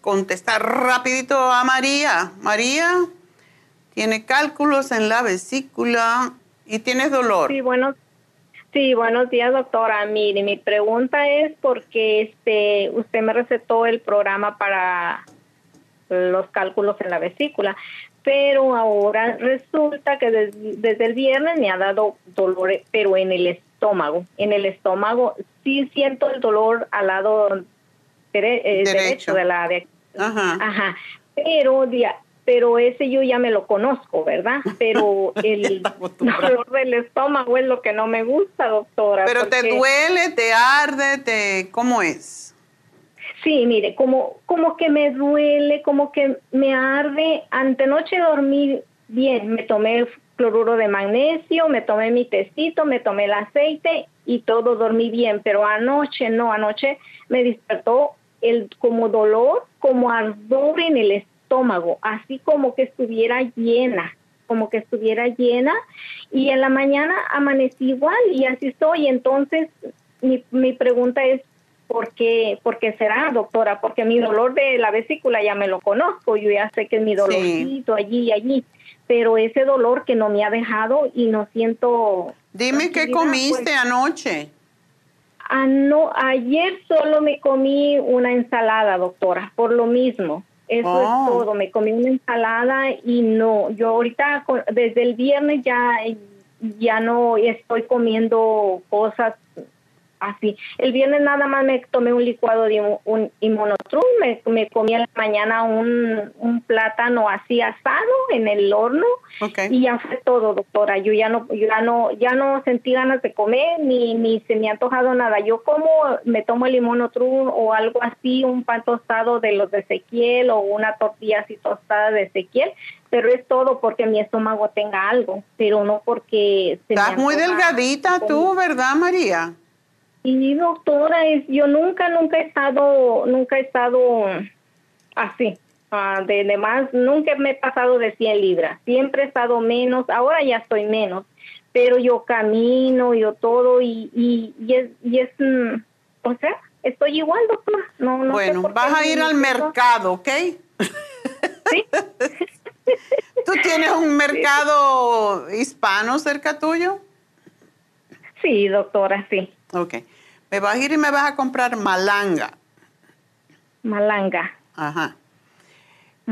Contestar rapidito a María. María tiene cálculos en la vesícula ¿Y tienes dolor? Sí, bueno, sí, buenos días, doctora. Mire, mi pregunta es porque este, usted me recetó el programa para los cálculos en la vesícula, pero ahora resulta que desde el viernes me ha dado dolor, pero en el estómago. En el estómago sí siento el dolor al lado eh, derecho. de la... De, ajá. ajá. Pero pero ese yo ya me lo conozco, ¿verdad? Pero el dolor del estómago es lo que no me gusta, doctora. Pero te duele, te arde, te ¿cómo es? Sí, mire, como como que me duele, como que me arde. Antenoche dormí bien, me tomé el cloruro de magnesio, me tomé mi tecito, me tomé el aceite y todo dormí bien, pero anoche no, anoche me despertó el como dolor, como ardor en el estómago así como que estuviera llena, como que estuviera llena y en la mañana amanecí igual y así estoy. Entonces, mi, mi pregunta es, ¿por qué, ¿por qué será, doctora? Porque mi dolor de la vesícula ya me lo conozco, yo ya sé que es mi dolorcito allí y allí, pero ese dolor que no me ha dejado y no siento... Dime qué comiste pues, anoche. Ah, no, ayer solo me comí una ensalada, doctora, por lo mismo. Eso es oh. todo. Me comí una ensalada y no, yo ahorita desde el viernes ya ya no estoy comiendo cosas así. El viernes nada más me tomé un licuado de un, un me, me, comí en la mañana un, un, plátano así asado en el horno y ya fue todo, doctora. Yo ya no, ya no, ya no sentí ganas de comer ni, ni se me ha antojado nada. Yo como me tomo el limonotrum o algo así, un pan tostado de los de Ezequiel o una tortilla así tostada de Ezequiel, pero es todo porque mi estómago tenga algo, pero no porque... Se Estás muy delgadita tú, ¿verdad, María? Y doctora, es, yo nunca, nunca he estado, nunca he estado así. Uh, de, demás nunca me he pasado de 100 libras. Siempre he estado menos, ahora ya estoy menos, pero yo camino, yo todo y, y, y es, y es mm, o sea, estoy igual, doctora. No, no bueno, vas a ir al mercado, ¿ok? Sí. ¿Tú tienes un mercado hispano cerca tuyo? Sí, doctora, sí. Ok. Me vas a ir y me vas a comprar malanga. Malanga. Ajá.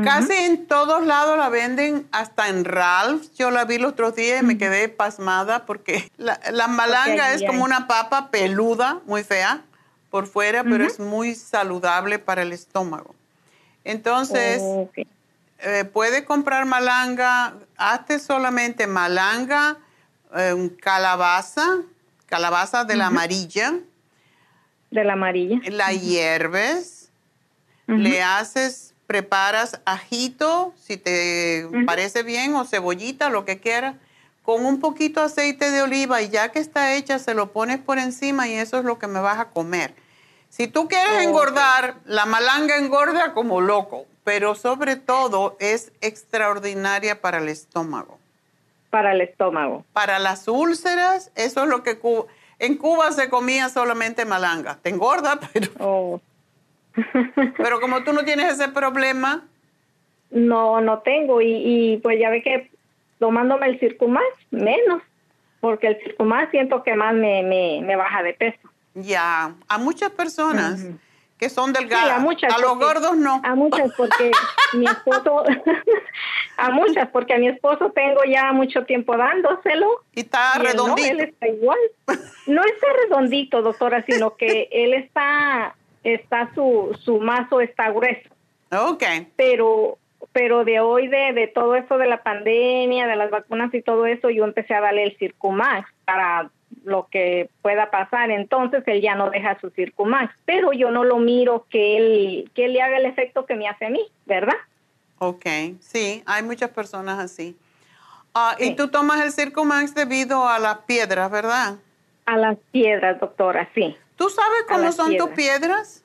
Casi en todos lados la venden, hasta en Ralph. Yo la vi el otro día y me quedé pasmada porque la, malanga es como una papa peluda, muy fea por fuera, pero es muy saludable para el estómago. Entonces, eh, puede comprar malanga, hazte solamente malanga, eh, calabaza, calabaza de la amarilla. De la amarilla. La hierves, le haces, preparas ajito, si te parece bien, o cebollita, lo que quieras, con un poquito de aceite de oliva y ya que está hecha, se lo pones por encima y eso es lo que me vas a comer. Si tú quieres engordar, la malanga engorda como loco, pero sobre todo es extraordinaria para el estómago para el estómago. Para las úlceras, eso es lo que en Cuba se comía solamente malanga. Te engorda, pero oh. pero como tú no tienes ese problema, no no tengo y, y pues ya ve que tomándome el circumax menos, porque el circumax siento que más me, me, me baja de peso. Ya, a muchas personas que son delgadas. a, muchas, a los gordos no. A muchas porque mi esposo, a muchas porque a mi esposo tengo ya mucho tiempo dándoselo. Y está redondito. Él, está igual. No está redondito, doctora, sino que él está, está su, su mazo está grueso. Ok. Pero pero de hoy, de, de todo eso de la pandemia, de las vacunas y todo eso, yo empecé a darle el Circumax para lo que pueda pasar, entonces él ya no deja su Circumax, pero yo no lo miro que él, que él le haga el efecto que me hace a mí, ¿verdad? Ok, sí, hay muchas personas así. Ah, y tú tomas el Circumax debido a las piedras, ¿verdad? A las piedras, doctora, sí. ¿Tú sabes cómo son tus piedras?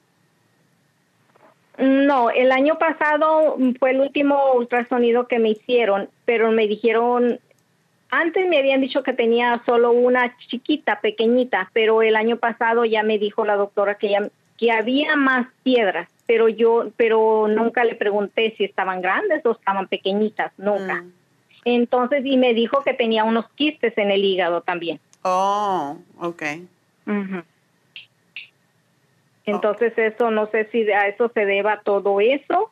No, el año pasado fue el último ultrasonido que me hicieron, pero me dijeron antes me habían dicho que tenía solo una chiquita, pequeñita, pero el año pasado ya me dijo la doctora que, ya, que había más piedras, pero yo, pero nunca le pregunté si estaban grandes o estaban pequeñitas, nunca. Mm. Entonces, y me dijo que tenía unos quistes en el hígado también. Oh, ok. Entonces, eso no sé si a eso se deba todo eso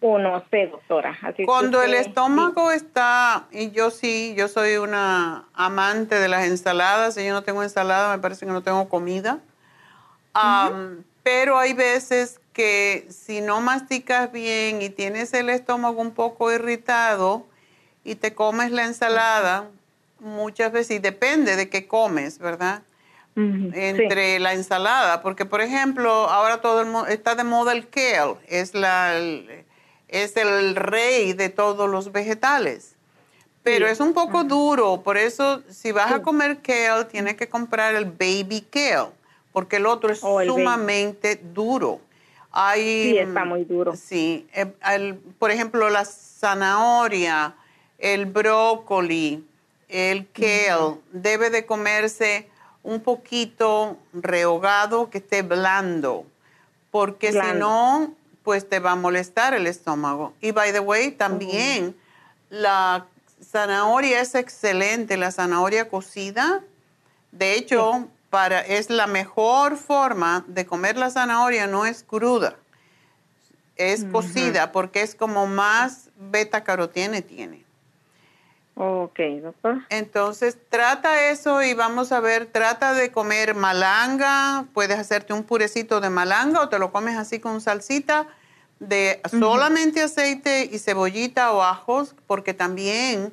o no sé, doctora. Así Cuando el estómago está, y yo sí, yo soy una amante de las ensaladas, si yo no tengo ensalada, me parece que no tengo comida. Pero hay veces que si no masticas bien y tienes el estómago un poco irritado y te comes la ensalada, muchas veces, y depende de qué comes, ¿verdad? Entre la ensalada, porque por ejemplo, ahora todo el mundo está de moda el kale, es la es el rey de todos los vegetales. Pero es un poco duro, por eso si vas a comer kale, tienes que comprar el baby kale, porque el otro es oh, sumamente duro. sí, está muy duro. Sí, eh, por ejemplo, la zanahoria, el brócoli, el kale, debe de comerse un poquito rehogado, que esté blando, porque si no, pues te va a molestar el estómago. Y by the way, también la zanahoria es excelente, la zanahoria cocida. De hecho, para, es la mejor forma de comer la zanahoria, no es cruda, es cocida porque es como más beta carotene tiene. Ok, doctor. Entonces, trata eso y vamos a ver, trata de comer malanga, puedes hacerte un purecito de malanga o te lo comes así con salsita de solamente aceite y cebollita o ajos, porque también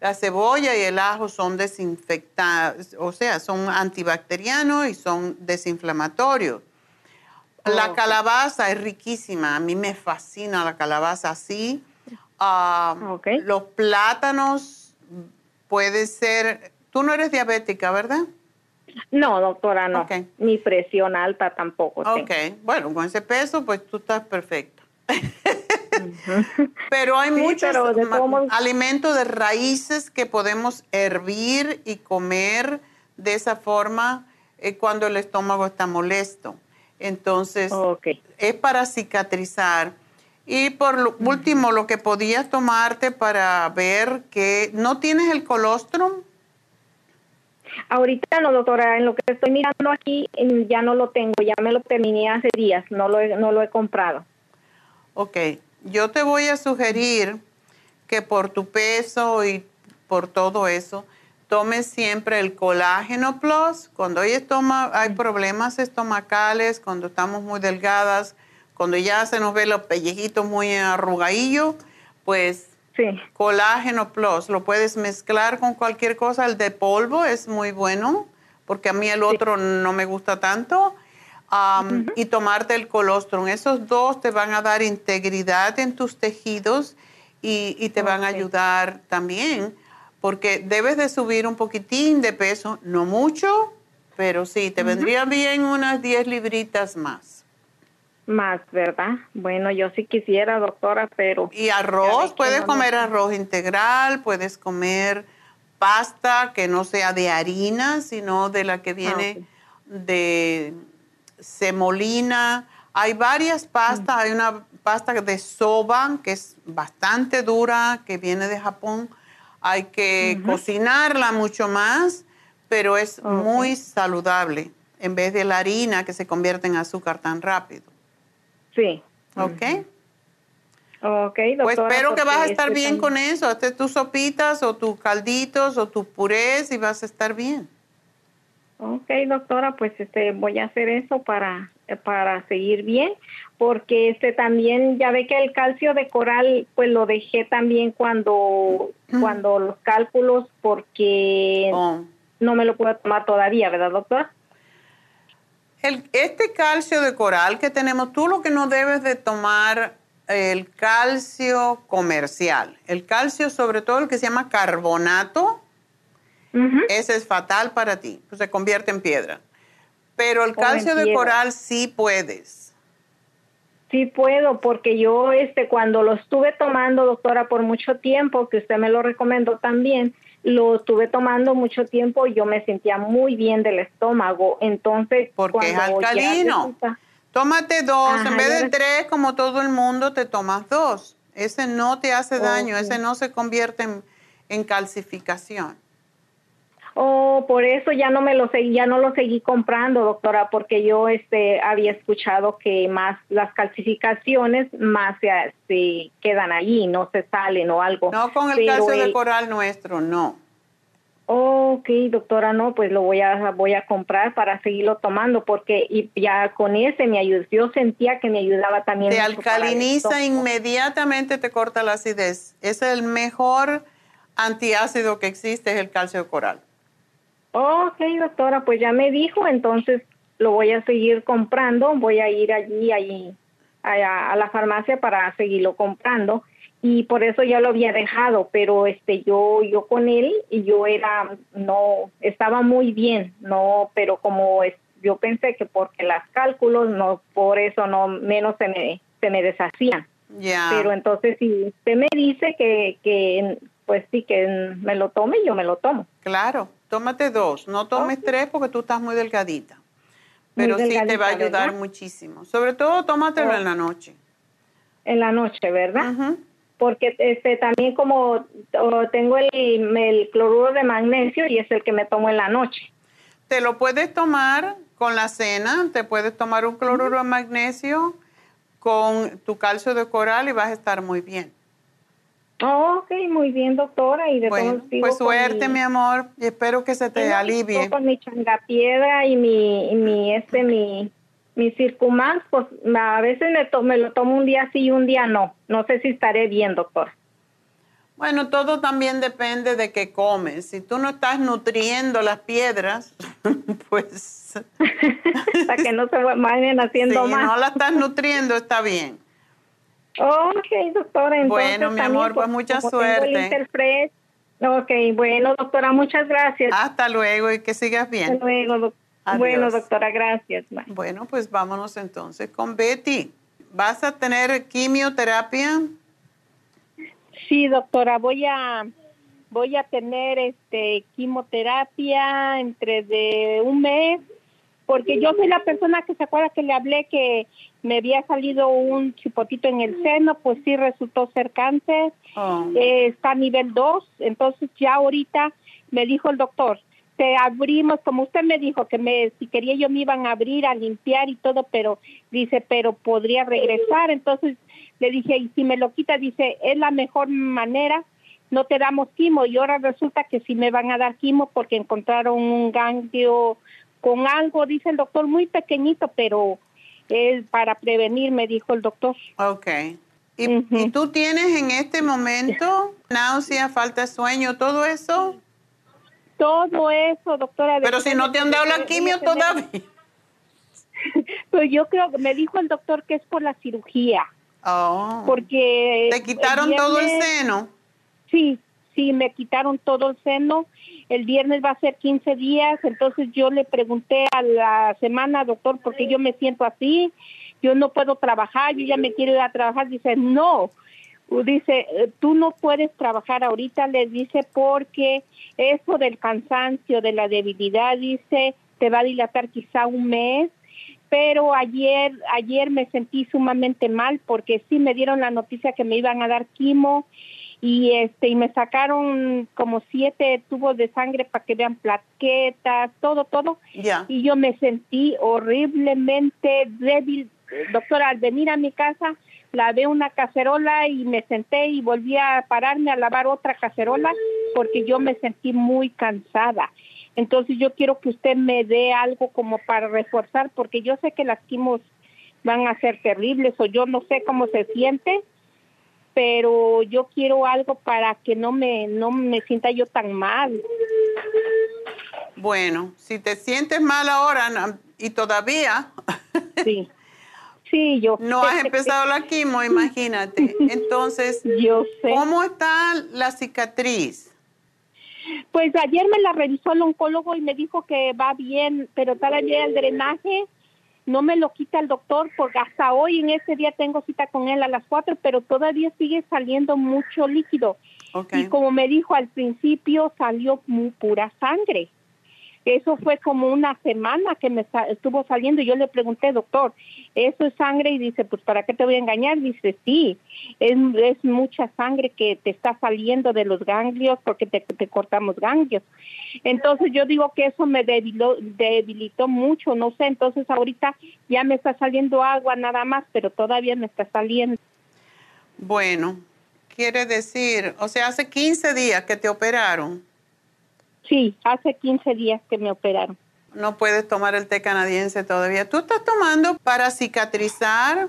la cebolla y el ajo son desinfectados, o sea, son antibacterianos y son desinflamatorios. la calabaza es riquísima, a mí me fascina la calabaza así. Ah, los plátanos puede ser, tú no eres diabética, ¿verdad? No, doctora, no. Ni presión alta tampoco. Ok, bueno, con ese peso, pues tú estás perfecto. Pero hay muchos alimentos de raíces que podemos hervir y comer de esa forma eh, cuando el estómago está molesto. Entonces, es para cicatrizar. Y por último, lo que podías tomarte para ver que no tienes el colostrum. Ahorita no, doctora, en lo que estoy mirando aquí ya no lo tengo, ya me lo terminé hace días, no lo no lo he comprado. Ok, yo te voy a sugerir que por tu peso y por todo eso, tomes siempre el colágeno plus. Cuando hay, hay problemas estomacales, cuando estamos muy delgadas, cuando ya se nos ve los pellejitos muy arrugadillos, pues colágeno plus. Lo puedes mezclar con cualquier cosa. El de polvo es muy bueno, porque a mí el otro no me gusta tanto y tomarte el colostrum. Esos dos te van a dar integridad en tus tejidos y, te van a ayudar también, porque debes de subir un poquitín de peso, no mucho, pero sí, te vendría bien unas 10 libritas más. Más, ¿verdad? Bueno, yo sí quisiera, doctora, pero... Y arroz, puedes comer arroz integral, puedes comer pasta que no sea de harina, sino de la que ah, viene de semolina. Hay varias pastas. Hay una pasta de soba que es bastante dura, que viene de Japón. Hay que cocinarla mucho más, pero es muy saludable en vez de la harina que se convierte en azúcar tan rápido. Sí. ¿Ok? Ok, doctora. Pues espero que vas a estar bien con eso. Hazte tus sopitas o tus calditos o tus purés y vas a estar bien. Ok, doctora, pues este voy a hacer eso para para seguir bien, porque este también ya ve que el calcio de coral pues lo dejé también cuando cuando los cálculos porque oh. no me lo puedo tomar todavía, ¿verdad, doctora? El, este calcio de coral que tenemos, tú lo que no debes de tomar el calcio comercial, el calcio sobre todo el que se llama carbonato, ese es fatal para ti, pues se convierte en piedra. Pero el calcio de coral sí puedes. Sí puedo, porque yo este cuando lo estuve tomando, doctora, por mucho tiempo, que usted me lo recomendó también, lo estuve tomando mucho tiempo y yo me sentía muy bien del estómago. Entonces, porque es alcalino. Tómate dos, en vez de tres, como todo el mundo, te tomas dos. Ese no te hace daño, ese no se convierte en en calcificación. Oh, por eso ya no me lo seguí, ya no lo seguí comprando, doctora, porque yo este había escuchado que más las calcificaciones más se, quedan ahí, no se salen o algo. No con el calcio de coral nuestro, no. ok, doctora, no, pues lo voy a voy a comprar para seguirlo tomando porque y ya con ese me ayudó. Yo sentía que me ayudaba también. Te alcaliniza inmediatamente, te corta la acidez. Es el mejor antiácido que existe, es el calcio de coral. Ok, doctora, pues ya me dijo, entonces lo voy a seguir comprando, voy a ir allí, allí a, a, la farmacia para seguirlo comprando y por eso ya lo había dejado, pero este yo yo con él y yo era no estaba muy bien, no, pero como es, yo pensé que porque las cálculos no por eso no menos se me se me deshacían. Pero entonces si usted me dice que que pues sí que me lo tome, yo me lo tomo. Claro tómate dos, no tomes tres porque tú estás muy delgadita. Pero sí te va a ayudar muchísimo. Sobre todo tómatelo en la noche. En la noche, ¿verdad? Porque este también como tengo el, el cloruro de magnesio y es el que me tomo en la noche. Te lo puedes tomar con la cena, te puedes tomar un cloruro de magnesio con tu calcio de coral y vas a estar muy bien. Oh, ok, muy bien, doctora. Y de bueno, pues suerte, mi, amor, y espero que se te alivie. Con mi changapiedra y mi, mi, este, mi, mi circumax, pues a veces me, me lo tomo un día sí y un día no. No sé si estaré bien, doctor. Bueno, todo también depende de qué comes. Si tú no estás nutriendo las piedras, pues... Para que no se vayan haciendo si más. Si no la estás nutriendo, está bien. Ok, doctora. Entonces, bueno, mi amor, pues mucha suerte. Ok, bueno, doctora, muchas gracias. Hasta luego y que sigas bien. Hasta luego, Bueno, doctora, gracias. Bueno, pues vámonos entonces con Betty. ¿Vas a tener quimioterapia? Sí, doctora, voy a voy a tener este quimioterapia entre de un mes porque yo soy la persona que se acuerda que le hablé que me había salido un chipotito en el seno, pues sí resultó ser cáncer, oh. eh, está a nivel 2, entonces ya ahorita me dijo el doctor, te abrimos, como usted me dijo, que me, si quería yo me iban a abrir, a limpiar y todo, pero dice, pero podría regresar, entonces le dije, y si me lo quita, dice, es la mejor manera, no te damos quimo, y ahora resulta que sí me van a dar quimo porque encontraron un ganglio con algo, dice el doctor, muy pequeñito, pero es para prevenir, me dijo el doctor. Ok. ¿Y, tú tienes en este momento náusea, falta de sueño, todo eso? Todo eso, doctora. Pero si no te han dado la quimio todavía. pues yo creo que me dijo el doctor que es por la cirugía. Oh. Porque... ¿Te quitaron todo el seno? Sí, sí, me quitaron todo el seno el viernes va a ser 15 días, entonces yo le pregunté a la semana, doctor, ¿por qué yo me siento así? Yo no puedo trabajar, yo ya me quiero ir a trabajar. Dice, no, dice, tú no puedes trabajar ahorita, le dice, porque eso del cansancio, de la debilidad, dice, te va a dilatar quizá un mes, pero ayer, ayer me sentí sumamente mal porque sí me dieron la noticia que me iban a dar quimo y este y me sacaron como siete tubos de sangre para que vean plaquetas, todo, todo. Y yo me sentí horriblemente débil. Doctora, al venir a mi casa, lavé una cacerola y me senté y volví a pararme a lavar otra cacerola porque yo me sentí muy cansada. Entonces yo quiero que usted me dé algo como para reforzar porque yo sé que las quimos van a ser terribles o yo no sé cómo se siente pero yo quiero algo para que no me no me sienta yo tan mal. Bueno, si te sientes mal ahora y todavía Sí. Sí, yo No has empezado la quimo, imagínate. Entonces, yo sé. ¿cómo está la cicatriz? Pues ayer me la revisó el oncólogo y me dijo que va bien, pero todavía el drenaje no me lo quita el doctor porque hasta hoy en ese día tengo cita con él a las cuatro, pero todavía sigue saliendo mucho líquido. Y como me dijo al principio, salió muy pura sangre. Eso fue como una semana que me estuvo saliendo. Yo le pregunté, doctor, ¿eso es sangre? Y dice, pues ¿para qué te voy a engañar? Dice, sí, es, es mucha sangre que te está saliendo de los ganglios porque te, te cortamos ganglios. Entonces yo digo que eso me debiló, debilitó mucho, no sé, entonces ahorita ya me está saliendo agua nada más, pero todavía me está saliendo. Bueno, quiere decir, o sea, hace 15 días que te operaron. Sí, hace 15 días que me operaron. No puedes tomar el té canadiense todavía. ¿Tú estás tomando para cicatrizar?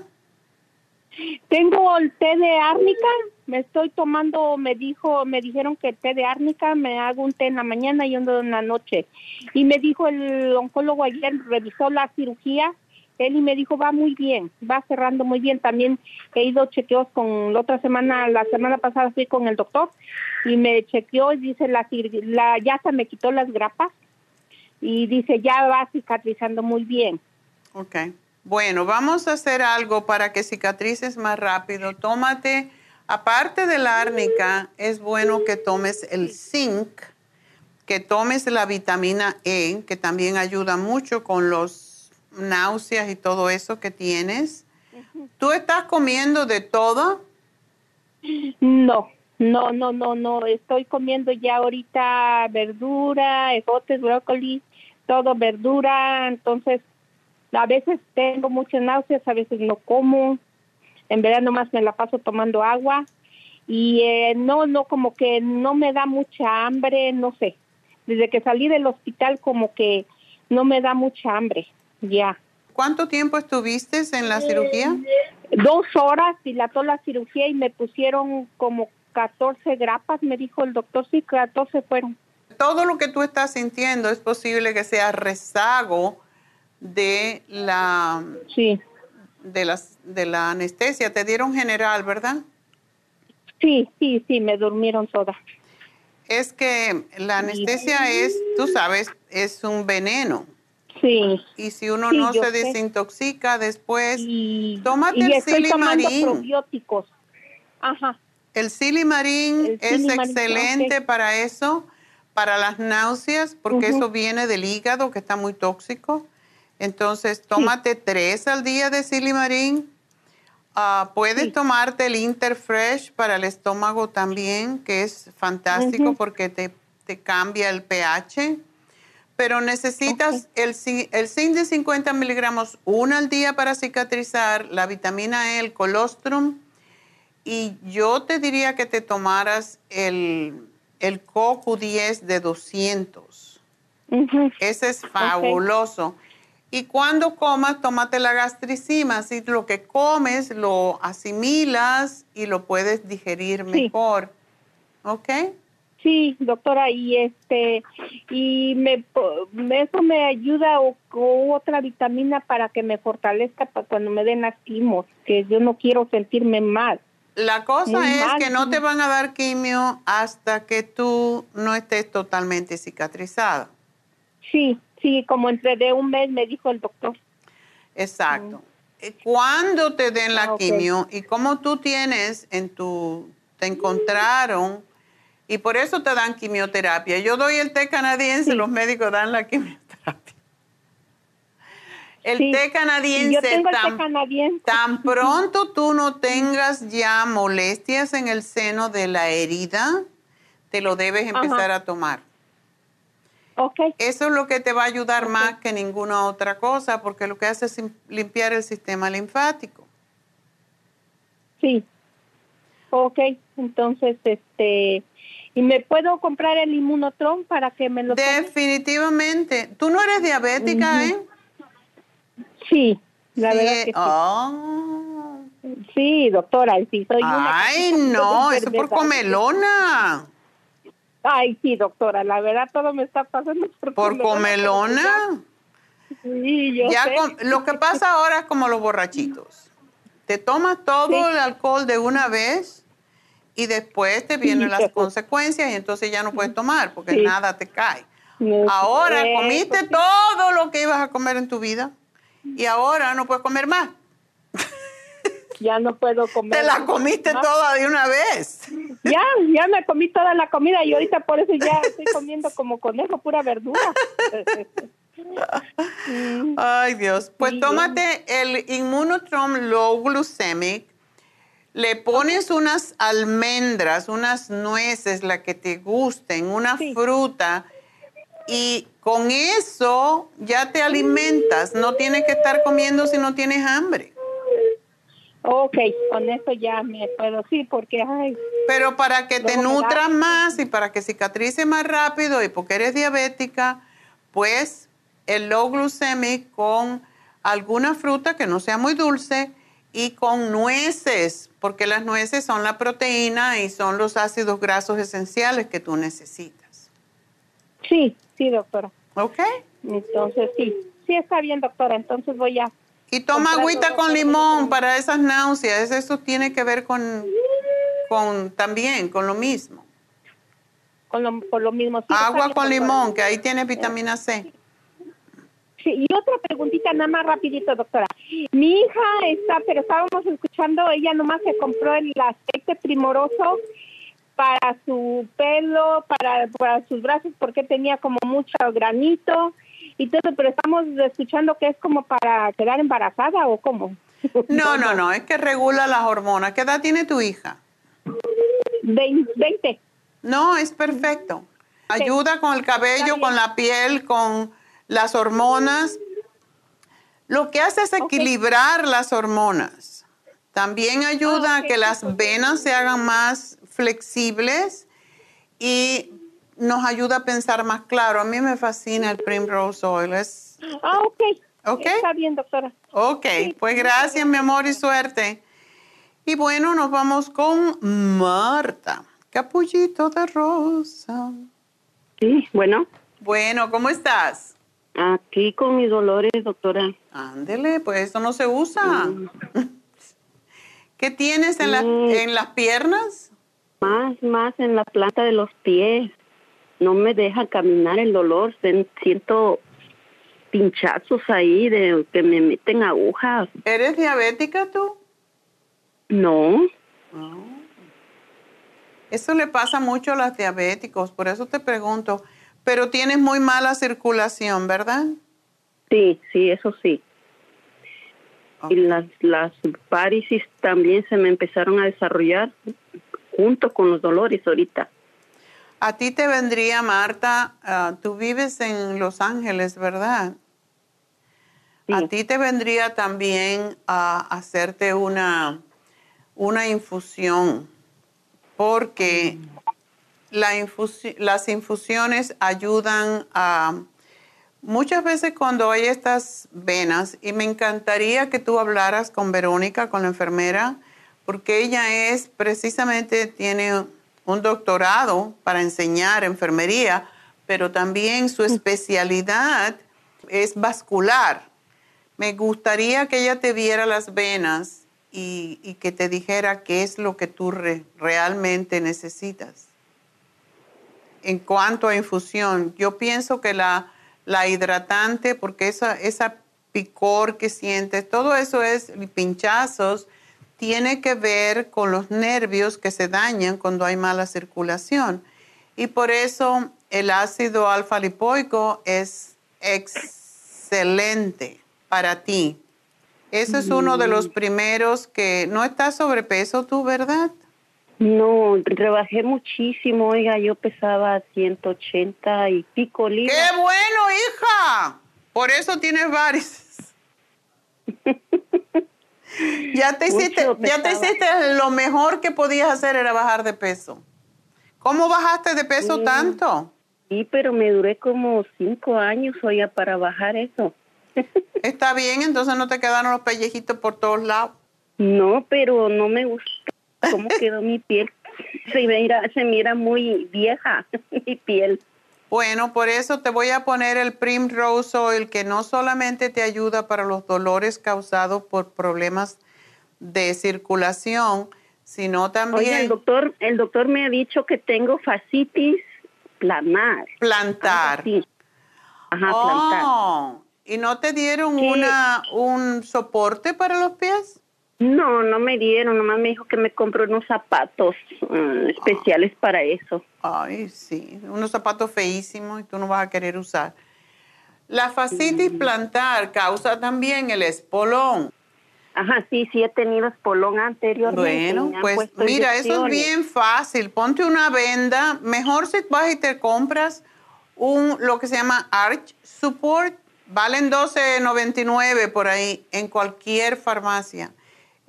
Tengo el té de árnica, me estoy tomando, me dijo, me dijeron que el té de árnica, me hago un té en la mañana y uno en la noche. Y me dijo el oncólogo ayer, revisó la cirugía, él y me dijo, va muy bien, va cerrando muy bien. También he ido chequeos con la otra semana, la semana pasada fui con el doctor y me chequeó y dice, la, la ya se me quitó las grapas y dice, ya va cicatrizando muy bien. Ok. Bueno, vamos a hacer algo para que cicatrices más rápido. Tómate, aparte de la árnica, es bueno que tomes el zinc, que tomes la vitamina E, que también ayuda mucho con los náuseas y todo eso que tienes. ¿Tú estás comiendo de todo? No, no, no, no, no. Estoy comiendo ya ahorita verdura, ejotes, brócoli, todo verdura. Entonces, a veces tengo muchas náuseas, a veces no como. En verano más me la paso tomando agua. Y eh, no, no, como que no me da mucha hambre, no sé. Desde que salí del hospital como que no me da mucha hambre, ya. ¿Cuánto tiempo estuviste en la cirugía? Dos horas, dilató la cirugía y me pusieron como 14 grapas, me dijo el doctor, sí, 14 fueron. Todo lo que tú estás sintiendo es posible que sea rezago de la sí. de las de la anestesia. Te dieron general, ¿verdad? Sí, sí, sí, me durmieron todas. Es que la anestesia es, tú sabes, es un veneno. Sí. Y si uno no se desintoxica después, tómate y el silimarín. probióticos. Ajá. El silimarín es excelente para eso, para las náuseas, porque eso viene del hígado que está muy tóxico. Entonces, tómate tres al día de silimarín. Ah, puedes tomarte el Interfresh para el estómago también, que es fantástico porque te, cambia el pH. Pero necesitas el, el zinc de 50 miligramos, una al día para cicatrizar, la vitamina E, el colostrum. Y yo te diría que te tomaras el, el CoQ10 de 200. Ese es fabuloso. Y cuando comas, tómate la gastricima. Así lo que comes lo asimilas y lo puedes digerir mejor. ¿Ok? Sí, doctora, y este, y me, eso me ayuda o, otra vitamina para que me fortalezca para cuando me den las quimos, que yo no quiero sentirme mal. La cosa es que no te van a dar quimio hasta que tú no estés totalmente cicatrizada. Sí, Sí, como entre de un mes me dijo el doctor. Exacto. Eh, Cuando te den la ah, quimio y como tú tienes en tu, te encontraron y por eso te dan quimioterapia. Yo doy el té canadiense, los médicos dan la quimioterapia. El té canadiense, tan, canadiense, tan pronto tú no tengas ya molestias en el seno de la herida, te lo debes empezar a tomar. Eso es lo que te va a ayudar más que ninguna otra cosa, porque lo que hace es limpiar el sistema linfático. Sí. Ok, entonces, este, ¿y me puedo comprar el inmunotron para que me lo Definitivamente. Tú no eres diabética, ¿eh? Sí, la verdad que sí. Oh. Sí, doctora, sí, soy Ay, no, eso por comelona. Ay, sí, doctora, la verdad todo me está pasando por, ¿Por comelona. Sí, yo ya lo que pasa ahora es como los borrachitos. Te tomas todo el alcohol de una vez y después te vienen las consecuencias y entonces ya no puedes tomar porque nada te cae. ahora comiste todo lo que ibas a comer en tu vida y ahora no puedes comer más. ya no puedo comer. Te la comiste toda de una vez. Ya, ya me comí toda la comida y ahorita por eso ya estoy comiendo como conejo, pura verdura. Ay, Dios. Pues tómate el Immunotrom Low Glucemic. Le pones unas almendras, unas nueces, la que te gusten, una fruta y con eso ya te alimentas. No tienes que estar comiendo si no tienes hambre. Ok, con eso ya me puedo, sí, porque ay. Pero para que te nutras más y para que cicatrice más rápido y porque eres diabética, pues el low glucemic con alguna fruta que no sea muy dulce y con nueces, porque las nueces son la proteína y son los ácidos grasos esenciales que tú necesitas. Sí, sí, doctora. ¿Ok? Entonces, sí, sí está bien, doctora. Entonces voy a... Y toma agüita con limón para esas náuseas. Eso tiene que ver con, con también, con lo mismo. Con lo, con lo mismo. Agua con limón, que ahí tiene vitamina C. Sí, y otra preguntita nada más rapidito, doctora. Mi hija está, pero estábamos escuchando, ella nomás se compró el aceite primoroso para su pelo, para, para sus brazos, porque tenía como mucho granito y todo, pero estamos escuchando que es como para quedar embarazada o cómo. No, no, no, es que regula las hormonas. ¿Qué edad tiene tu hija? Veinte. No, es perfecto. Ayuda con el cabello, con la piel, con las hormonas. Lo que hace es equilibrar las hormonas. También ayuda a que las venas se hagan más flexibles y nos ayuda a pensar más claro. A mí me fascina el Primrose Oil. Es... Ah, ok. Ok. Está bien, doctora. Ok, pues gracias, mi amor, y suerte. Y bueno, nos vamos con Marta. Capullito de rosa. Sí, bueno. Bueno, ¿cómo estás? Aquí con mis dolores, doctora. Ándele, pues eso no se usa. ¿Qué tienes en, la- en las piernas? Más, más en la planta de los pies. No me deja caminar el dolor. Siento pinchazos ahí de que me meten agujas. ¿Eres diabética tú? No. Eso le pasa mucho a los diabéticos, por eso te pregunto. Pero tienes muy mala circulación, ¿verdad? Sí, sí, eso sí. Y las, las también se me empezaron a desarrollar junto con los dolores ahorita. A ti te vendría, Marta, ah, tú vives en Los Ángeles, ¿verdad? A ti te vendría también a hacerte una, una infusión, porque la infusi- las infusiones ayudan a... Muchas veces cuando hay estas venas, y me encantaría que tú hablaras con Verónica, con la enfermera, porque ella es precisamente, tiene un doctorado para enseñar enfermería, pero también su especialidad es vascular. Me gustaría que ella te viera las venas y, y que te dijera qué es lo que tú re- realmente necesitas. En cuanto a infusión, yo pienso que la, la hidratante, porque esa, esa picor que sientes, todo eso es pinchazos, tiene que ver con los nervios que se dañan cuando hay mala circulación. Y por eso el ácido alfa lipoico es excelente para ti. Ese es uno de los primeros que no estás sobrepeso tú, ¿verdad? No, rebajé muchísimo, oiga, yo pesaba 180 y pico libras. ¡Qué bueno, hija! Por eso tienes varices. ya te Mucho hiciste, ya te hiciste lo mejor que podías hacer era bajar de peso. ¿Cómo bajaste de peso Sí. tanto? Sí, pero me duré como cinco años, oiga, para bajar eso. Está bien, entonces no te quedaron los pellejitos por todos lados. No, pero no me gusta cómo quedó mi piel. Se mira, se mira muy vieja mi piel. Bueno, por eso te voy a poner el Primrose Oil, que no solamente te ayuda para los dolores causados por problemas de circulación, sino también... Oiga, el doctor, el doctor me ha dicho que tengo fascitis planar. Plantar. Ajá, plantar. Oh, ¿Y no te dieron una, un soporte para los pies? No, no me dieron, nomás me dijo que me compró unos zapatos uh, especiales para eso. Ay, sí, unos zapatos feísimos y tú no vas a querer usar. La fascitis plantar causa también el espolón. Ajá, sí, sí he tenido espolón anteriormente. Bueno, pues mira, eso es bien fácil. Ponte una venda. Mejor si vas y te compras un lo que se llama Arch Support. Valen 12.99 por ahí en cualquier farmacia.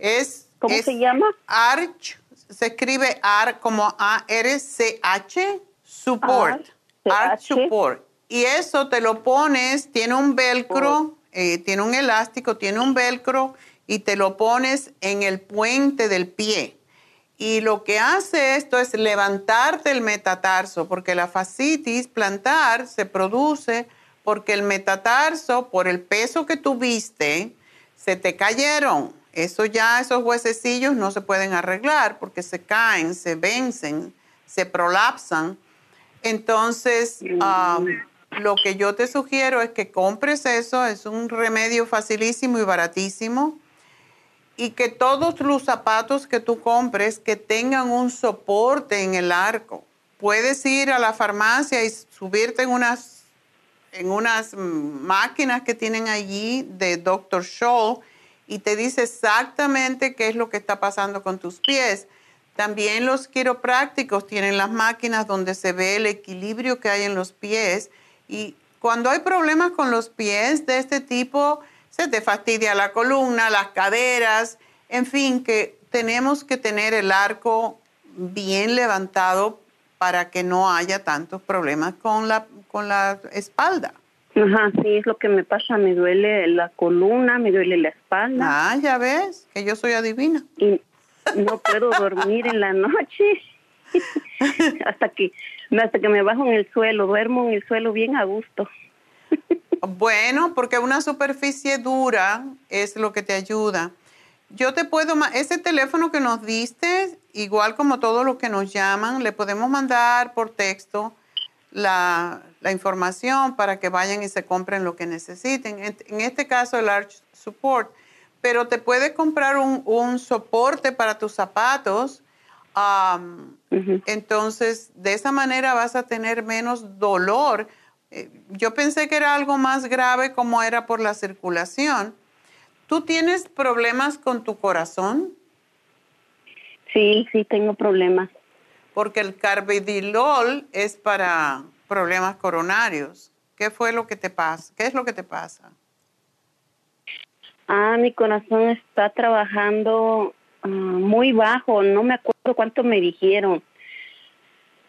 Es, ¿Cómo se llama? Arch. Se escribe AR como A-R-C-H Support. Arch Support. Y eso te lo pones, tiene un velcro, eh, tiene un elástico, tiene un velcro y te lo pones en el puente del pie. Y lo que hace esto es levantarte el metatarso, porque la fascitis plantar se produce porque el metatarso, por el peso que tuviste, se te cayeron. Eso ya, esos huesecillos no se pueden arreglar porque se caen, se vencen, se prolapsan. Entonces, lo que yo te sugiero es que compres eso, es un remedio facilísimo y baratísimo y que todos los zapatos que tú compres que tengan un soporte en el arco. Puedes ir a la farmacia y subirte en unas, en unas máquinas que tienen allí de Dr. Scholl y te dice exactamente qué es lo que está pasando con tus pies. También los quiroprácticos tienen las máquinas donde se ve el equilibrio que hay en los pies y cuando hay problemas con los pies de este tipo, se te fastidia la columna, las caderas, en fin, que tenemos que tener el arco bien levantado para que no haya tantos problemas con la, con la espalda. Ajá, sí, es lo que me pasa, me duele la columna, me duele la espalda. Ah, ya ves, que yo soy adivina. Y no puedo dormir en la noche hasta que hasta que me bajo en el suelo, duermo en el suelo bien a gusto. Bueno, porque una superficie dura es lo que te ayuda. Yo te puedo, ese teléfono que nos diste, igual como todos los que nos llaman, le podemos mandar por texto la, información para que vayan y se compren lo que necesiten. En, este caso, el Arch Support. Pero te puedes comprar un, soporte para tus zapatos. Entonces, de esa manera vas a tener menos dolor eh, yo pensé que era algo más grave como era por la circulación. ¿Tú tienes problemas con tu corazón? Sí, sí, tengo problemas. Porque el carbidilol es para problemas coronarios. ¿Qué fue lo que te pasa? ¿Qué es lo que te pasa? Ah, mi corazón está trabajando ah, muy bajo. No me acuerdo cuánto me dijeron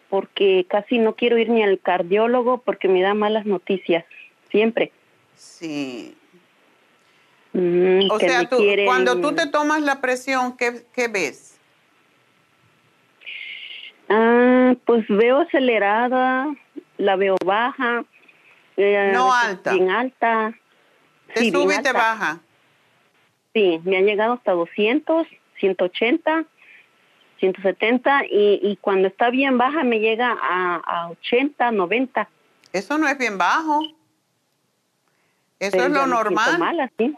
porque casi no quiero ir ni al cardiólogo porque me da malas noticias, siempre. Sí. Mm, o sea, tú, cuando tú te tomas la presión, ¿qué, qué ves? Ah, pues veo acelerada, la veo baja. Eh, no alta. Bien alta. ¿Te sube y te baja? Sí, me han llegado hasta 200, 180 170 y, y cuando está bien baja me llega a, a 80, 90. Eso no es bien bajo. Eso es lo normal. Mal, así.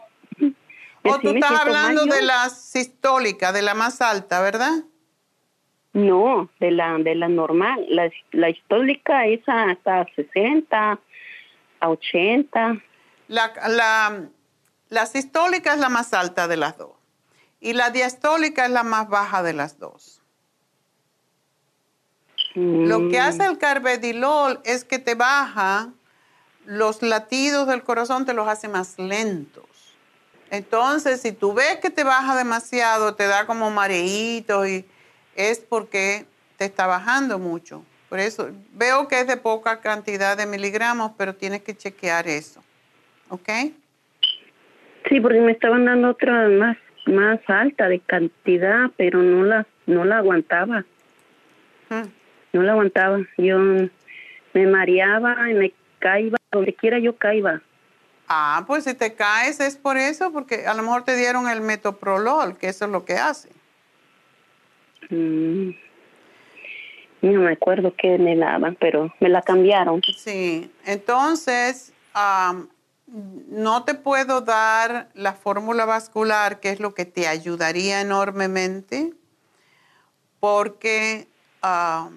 O tú estás hablando de la sistólica, de la más alta, ¿verdad? No, de la de la normal. La, la histólica es hasta 60, a 80. La, la, la sistólica es la más alta de las dos y la diastólica es la más baja de las dos. Lo que hace el carbedilol es que te baja los latidos del corazón, te los hace más lentos. Entonces, si tú ves que te baja demasiado, te da como mareíto y es porque te está bajando mucho. Por eso veo que es de poca cantidad de miligramos, pero tienes que chequear eso. ¿Ok? Sí, porque me estaban dando otra más más alta de cantidad, pero no la no la aguantaba. Hmm. No la aguantaba. Yo me mareaba y me caía, donde quiera yo caía. Ah, pues si te caes es por eso, porque a lo mejor te dieron el metoprolol, que eso es lo que hace. Mm. No me acuerdo qué me daban, pero me la cambiaron. Sí, entonces no te puedo dar la fórmula vascular, que es lo que te ayudaría enormemente, porque ah,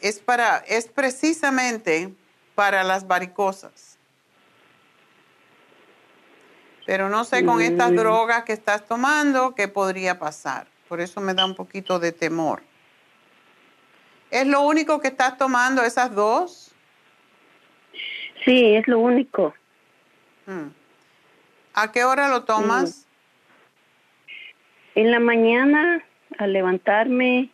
es, para, es precisamente para las varicosas. Pero no sé con estas mm. drogas que estás tomando qué podría pasar. Por eso me da un poquito de temor. ¿Es lo único que estás tomando, esas dos? Sí, es lo único. Mm. ¿A qué hora lo tomas? En la mañana, al levantarme,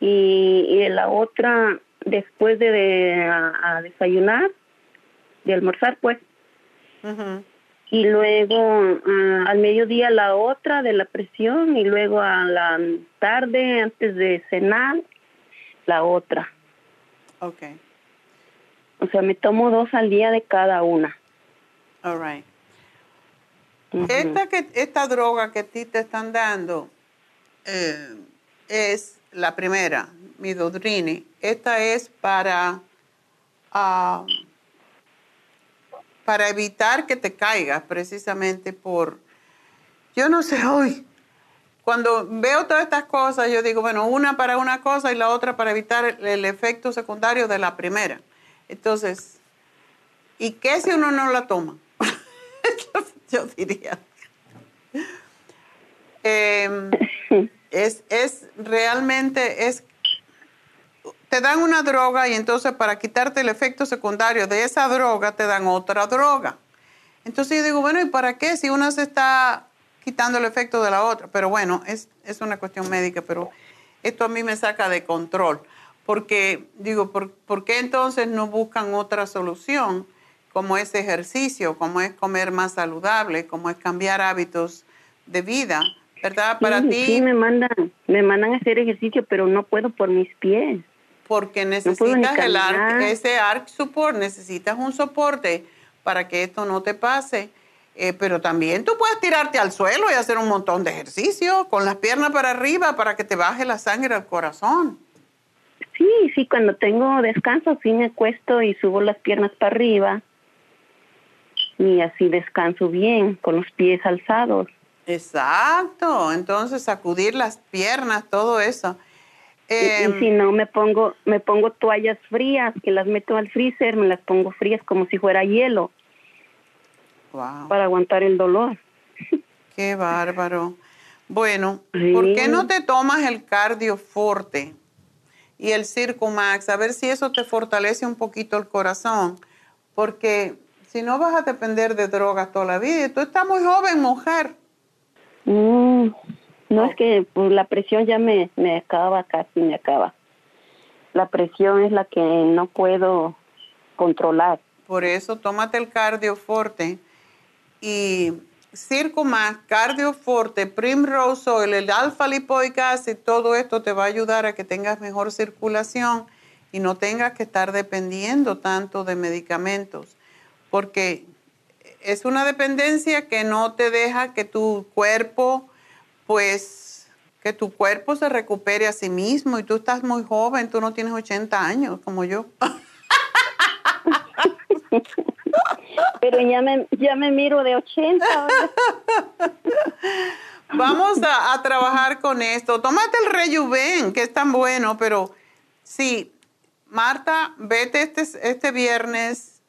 y, la otra después de, a, desayunar, de almorzar, pues. Y luego ah, al mediodía la otra de la presión y luego a la tarde, antes de cenar, la otra. Ok. O sea, me tomo dos al día de cada una. All right. esta, que, esta droga que a ti te están dando eh, es la primera, midodrini. Esta es para, ah, para evitar que te caigas precisamente por, yo no sé, hoy, cuando veo todas estas cosas, yo digo, bueno, una para una cosa y la otra para evitar el efecto secundario de la primera. Entonces, ¿y qué si uno no la toma? Yo diría. Em, es, es realmente, es, te dan una droga y entonces para quitarte el efecto secundario de esa droga te dan otra droga. Entonces yo digo, bueno, ¿y para qué si una se está quitando el efecto de la otra? Pero bueno, es, es una cuestión médica, pero esto a mí me saca de control. Porque digo, ¿por, qué entonces no buscan otra solución como es ejercicio, como es comer más saludable, como es cambiar hábitos de vida? ¿Verdad? Para ti. Sí, me mandan, me mandan a hacer ejercicio, pero no puedo por mis pies. Porque necesitas el ese arc support, necesitas un soporte para que esto no te pase. Eh, pero también tú puedes tirarte al suelo y hacer un montón de ejercicio con las piernas para arriba para que te baje la sangre al corazón. Sí, sí, cuando tengo descanso sí me acuesto y subo las piernas para arriba y así descanso bien con los pies alzados. Exacto, entonces sacudir las piernas, todo eso. Y, em, si no me pongo me pongo toallas frías que las meto al freezer, me las pongo frías como si fuera hielo. Wow. Para aguantar el dolor. Qué bárbaro. Bueno, ¿por qué no te tomas el cardio forte? y el Circumax, a ver si eso te fortalece un poquito el corazón, porque si no vas a depender de drogas toda la vida, tú estás muy joven, mujer. Mm, no, es que pues, la presión ya me, me acaba, casi me acaba. La presión es la que no puedo controlar. Por eso tómate el cardioforte y Circumax, Cardioforte, Primrose Oil, el alfa lipoic acid, todo esto te va a ayudar a que tengas mejor circulación y no tengas que estar dependiendo tanto de medicamentos, porque es una dependencia que no te deja que tu cuerpo, pues, que tu cuerpo se recupere a sí mismo y tú estás muy joven, tú no tienes 80 años como yo. Pero ya me, ya me miro de 80. Vamos a, trabajar con esto. Tómate el Rejuven, que es tan bueno, pero sí, Marta, vete este, este viernes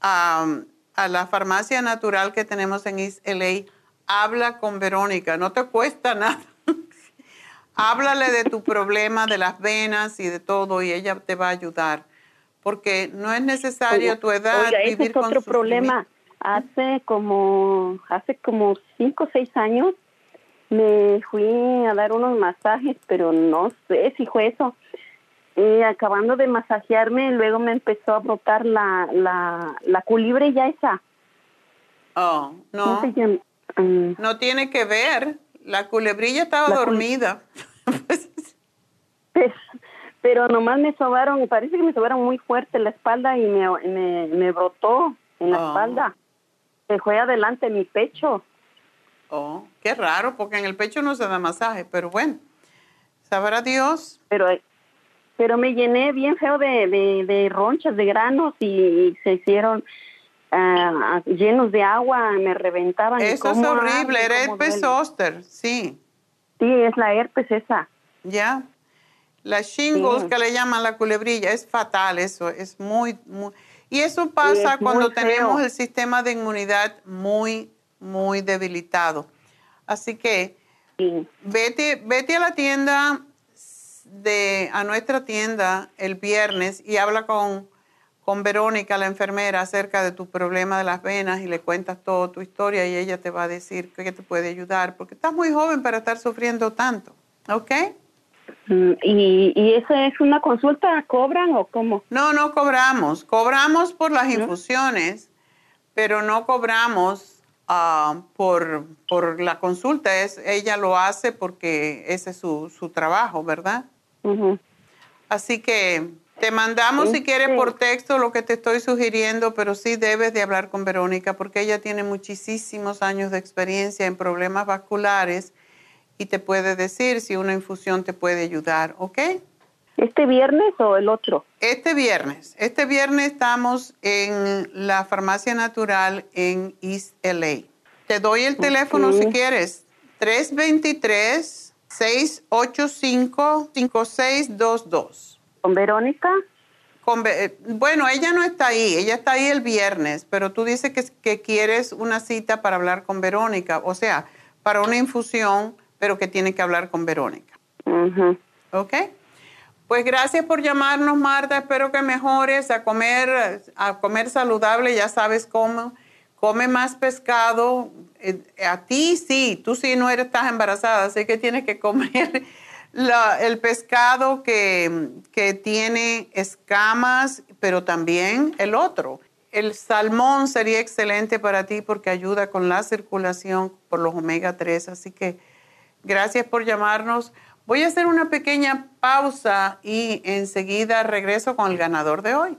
a, a la farmacia natural que tenemos en East LA. Habla con Verónica, no te cuesta nada. Háblale de tu problema, de las venas y de todo, y ella te va a ayudar porque no es necesario tu edad oiga, ese es otro problema. Hace como hace como cinco o seis años me fui a dar unos masajes, pero no sé si fue eso. Y acabando de masajearme, luego me empezó a brotar la, la, la culibre ya esa. Oh, no. Mm. No tiene que ver. La culebrilla estaba dormida. pero nomás me sobaron, parece que me sobaron muy fuerte la espalda y me, me, me brotó en la oh. espalda. Se fue adelante mi pecho. Oh, qué raro, porque en el pecho no se da masaje, pero bueno, sabrá Dios. Pero pero me llené bien feo de, de, ronchas, de granos y, se hicieron ah, llenos de agua, me reventaban. Eso es horrible, era herpes zóster, sí. Sí, es la herpes esa. Ya. La shingles que le llaman la culebrilla, es fatal eso, es muy, muy... Y eso pasa cuando tenemos el sistema de inmunidad muy, muy debilitado. Así que vete, vete a la tienda de, a nuestra tienda el viernes y habla con, con Verónica, la enfermera, acerca de tu problema de las venas y le cuentas toda tu historia y ella te va a decir que te puede ayudar, porque estás muy joven para estar sufriendo tanto, ¿ok? Mm, ¿Y, y esa es una consulta? ¿Cobran o cómo? No, no cobramos. Cobramos por las infusiones, pero no cobramos uh, por, por la consulta. Es, ella lo hace porque ese es su, su trabajo, ¿verdad? Así que te mandamos si quieres por texto lo que te estoy sugiriendo, pero sí debes de hablar con Verónica porque ella tiene muchísimos años de experiencia en problemas vasculares y te puede decir si una infusión te puede ayudar, ¿ok? ¿Este viernes o el otro? Este viernes. Este viernes estamos en la Farmacia Natural en East LA. Te doy el teléfono si quieres. 323 685-5622. ¿Con Verónica? Con, eh, bueno, ella no está ahí, ella está ahí el viernes, pero tú dices que, que quieres una cita para hablar con Verónica, o sea, para una infusión, pero que tiene que hablar con Verónica. ¿Ok? Pues gracias por llamarnos, Marta. Espero que mejores a comer, a comer saludable, ya sabes cómo come más pescado. Eh, a ti sí, tú sí no eres, estás embarazada, así que tienes que comer el pescado que, que, tiene escamas, pero también el otro. El salmón sería excelente para ti porque ayuda con la circulación por los omega 3, así que gracias por llamarnos. Voy a hacer una pequeña pausa y enseguida regreso con el ganador de hoy.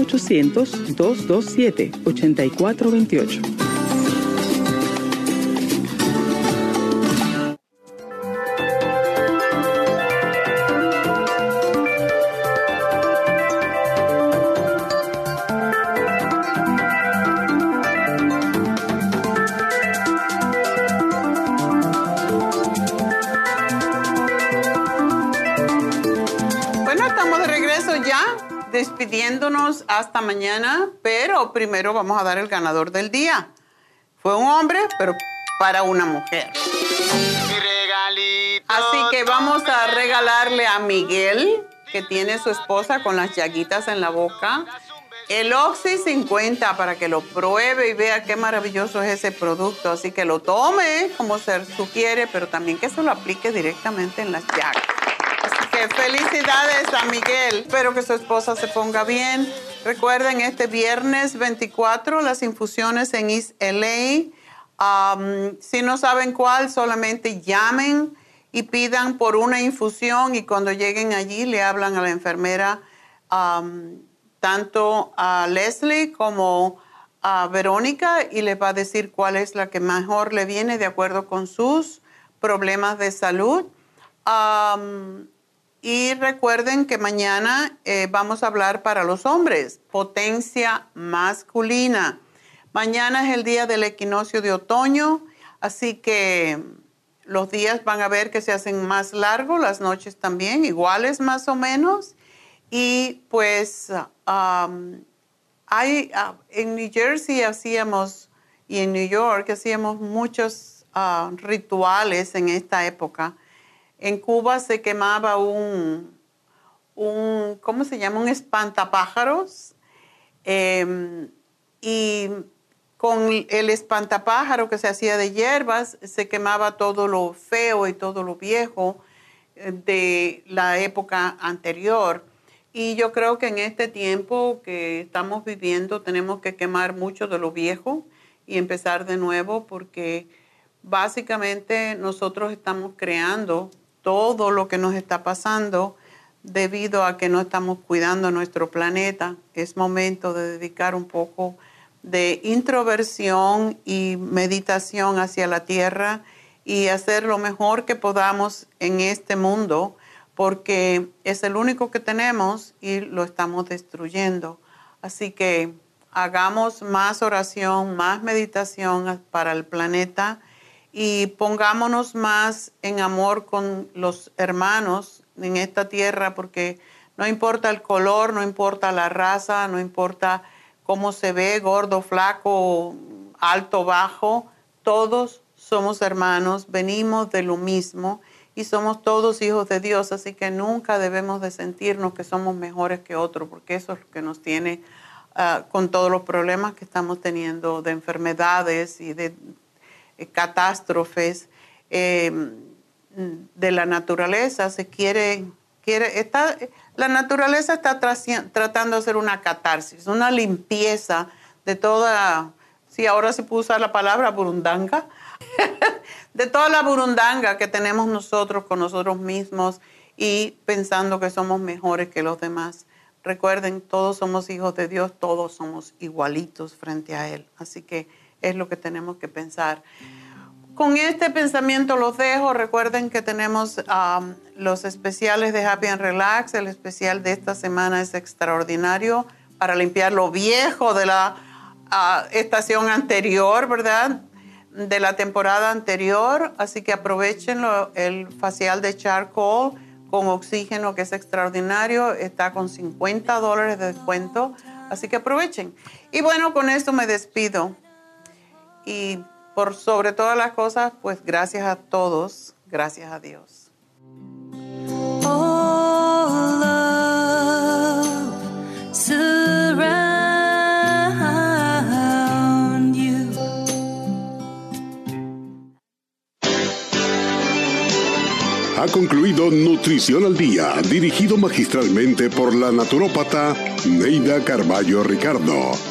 1-800-227-8428. Hasta mañana, pero primero vamos a dar el ganador del día. Fue un hombre, pero para una mujer. Así que vamos a regalarle a Miguel, que tiene su esposa con las llaguitas en la boca, el Oxy 50 para que lo pruebe y vea qué maravilloso es ese producto. Así que lo tome como se sugiere, pero también que se lo aplique directamente en las llagas felicidades a Miguel. Espero que su esposa se ponga bien. Recuerden, este viernes 24 las infusiones en East LA. Um, si no saben cuál, solamente llamen y pidan por una infusión y cuando lleguen allí le hablan a la enfermera, um, tanto a Leslie como a Verónica y le va a decir cuál es la que mejor le viene de acuerdo con sus problemas de salud. Um, y recuerden que mañana eh, vamos a hablar para los hombres, potencia masculina. Mañana es el día del equinoccio de otoño, así que los días van a ver que se hacen más largos, las noches también, iguales más o menos. Y pues hay, ah, en New Jersey hacíamos y en New York hacíamos muchos ah, rituales en esta época. En Cuba se quemaba un, un ¿cómo se llama? Un espantapájaros. Em, y con el espantapájaro que se hacía de hierbas, se quemaba todo lo feo y todo lo viejo eh, de la época anterior. Y yo creo que en este tiempo que estamos viviendo tenemos que quemar mucho de lo viejo y empezar de nuevo porque básicamente nosotros estamos creando todo lo que nos está pasando debido a que no estamos cuidando nuestro planeta. Es momento de dedicar un poco de introversión y meditación hacia la tierra y hacer lo mejor que podamos en este mundo porque es el único que tenemos y lo estamos destruyendo. Así que hagamos más oración, más meditación para el planeta y pongámonos más en amor con los hermanos en esta tierra porque no importa el color, no importa la raza, no importa cómo se ve, gordo, flaco, alto, bajo, todos somos hermanos, venimos de lo mismo y somos todos hijos de Dios, así que nunca debemos de sentirnos que somos mejores que otros, porque eso es lo que nos tiene ah, con todos los problemas que estamos teniendo de enfermedades y de catástrofes em, de la naturaleza. Se quiere, quiere, está, la naturaleza está tratando de hacer una catarsis, una limpieza de toda, si ahora se puso la palabra burundanga, de toda la burundanga que tenemos nosotros con nosotros mismos y pensando que somos mejores que los demás. Recuerden, todos somos hijos de Dios, todos somos igualitos frente a Él. Así que es lo que tenemos que pensar. Con este pensamiento los dejo. Recuerden que tenemos um, los especiales de Happy and Relax. El especial de esta semana es extraordinario para limpiar lo viejo de la uh, estación anterior, ¿verdad? de la temporada anterior, así que aprovechen el facial de charcoal con oxígeno que es extraordinario, está con 50 dólares de descuento, así que aprovechen. Y bueno, con esto me despido. Y por sobre todas las cosas, pues gracias a todos, gracias a Dios. Ha concluido Nutrición al Día, dirigido magistralmente por la naturópata Neida Carballo Ricardo.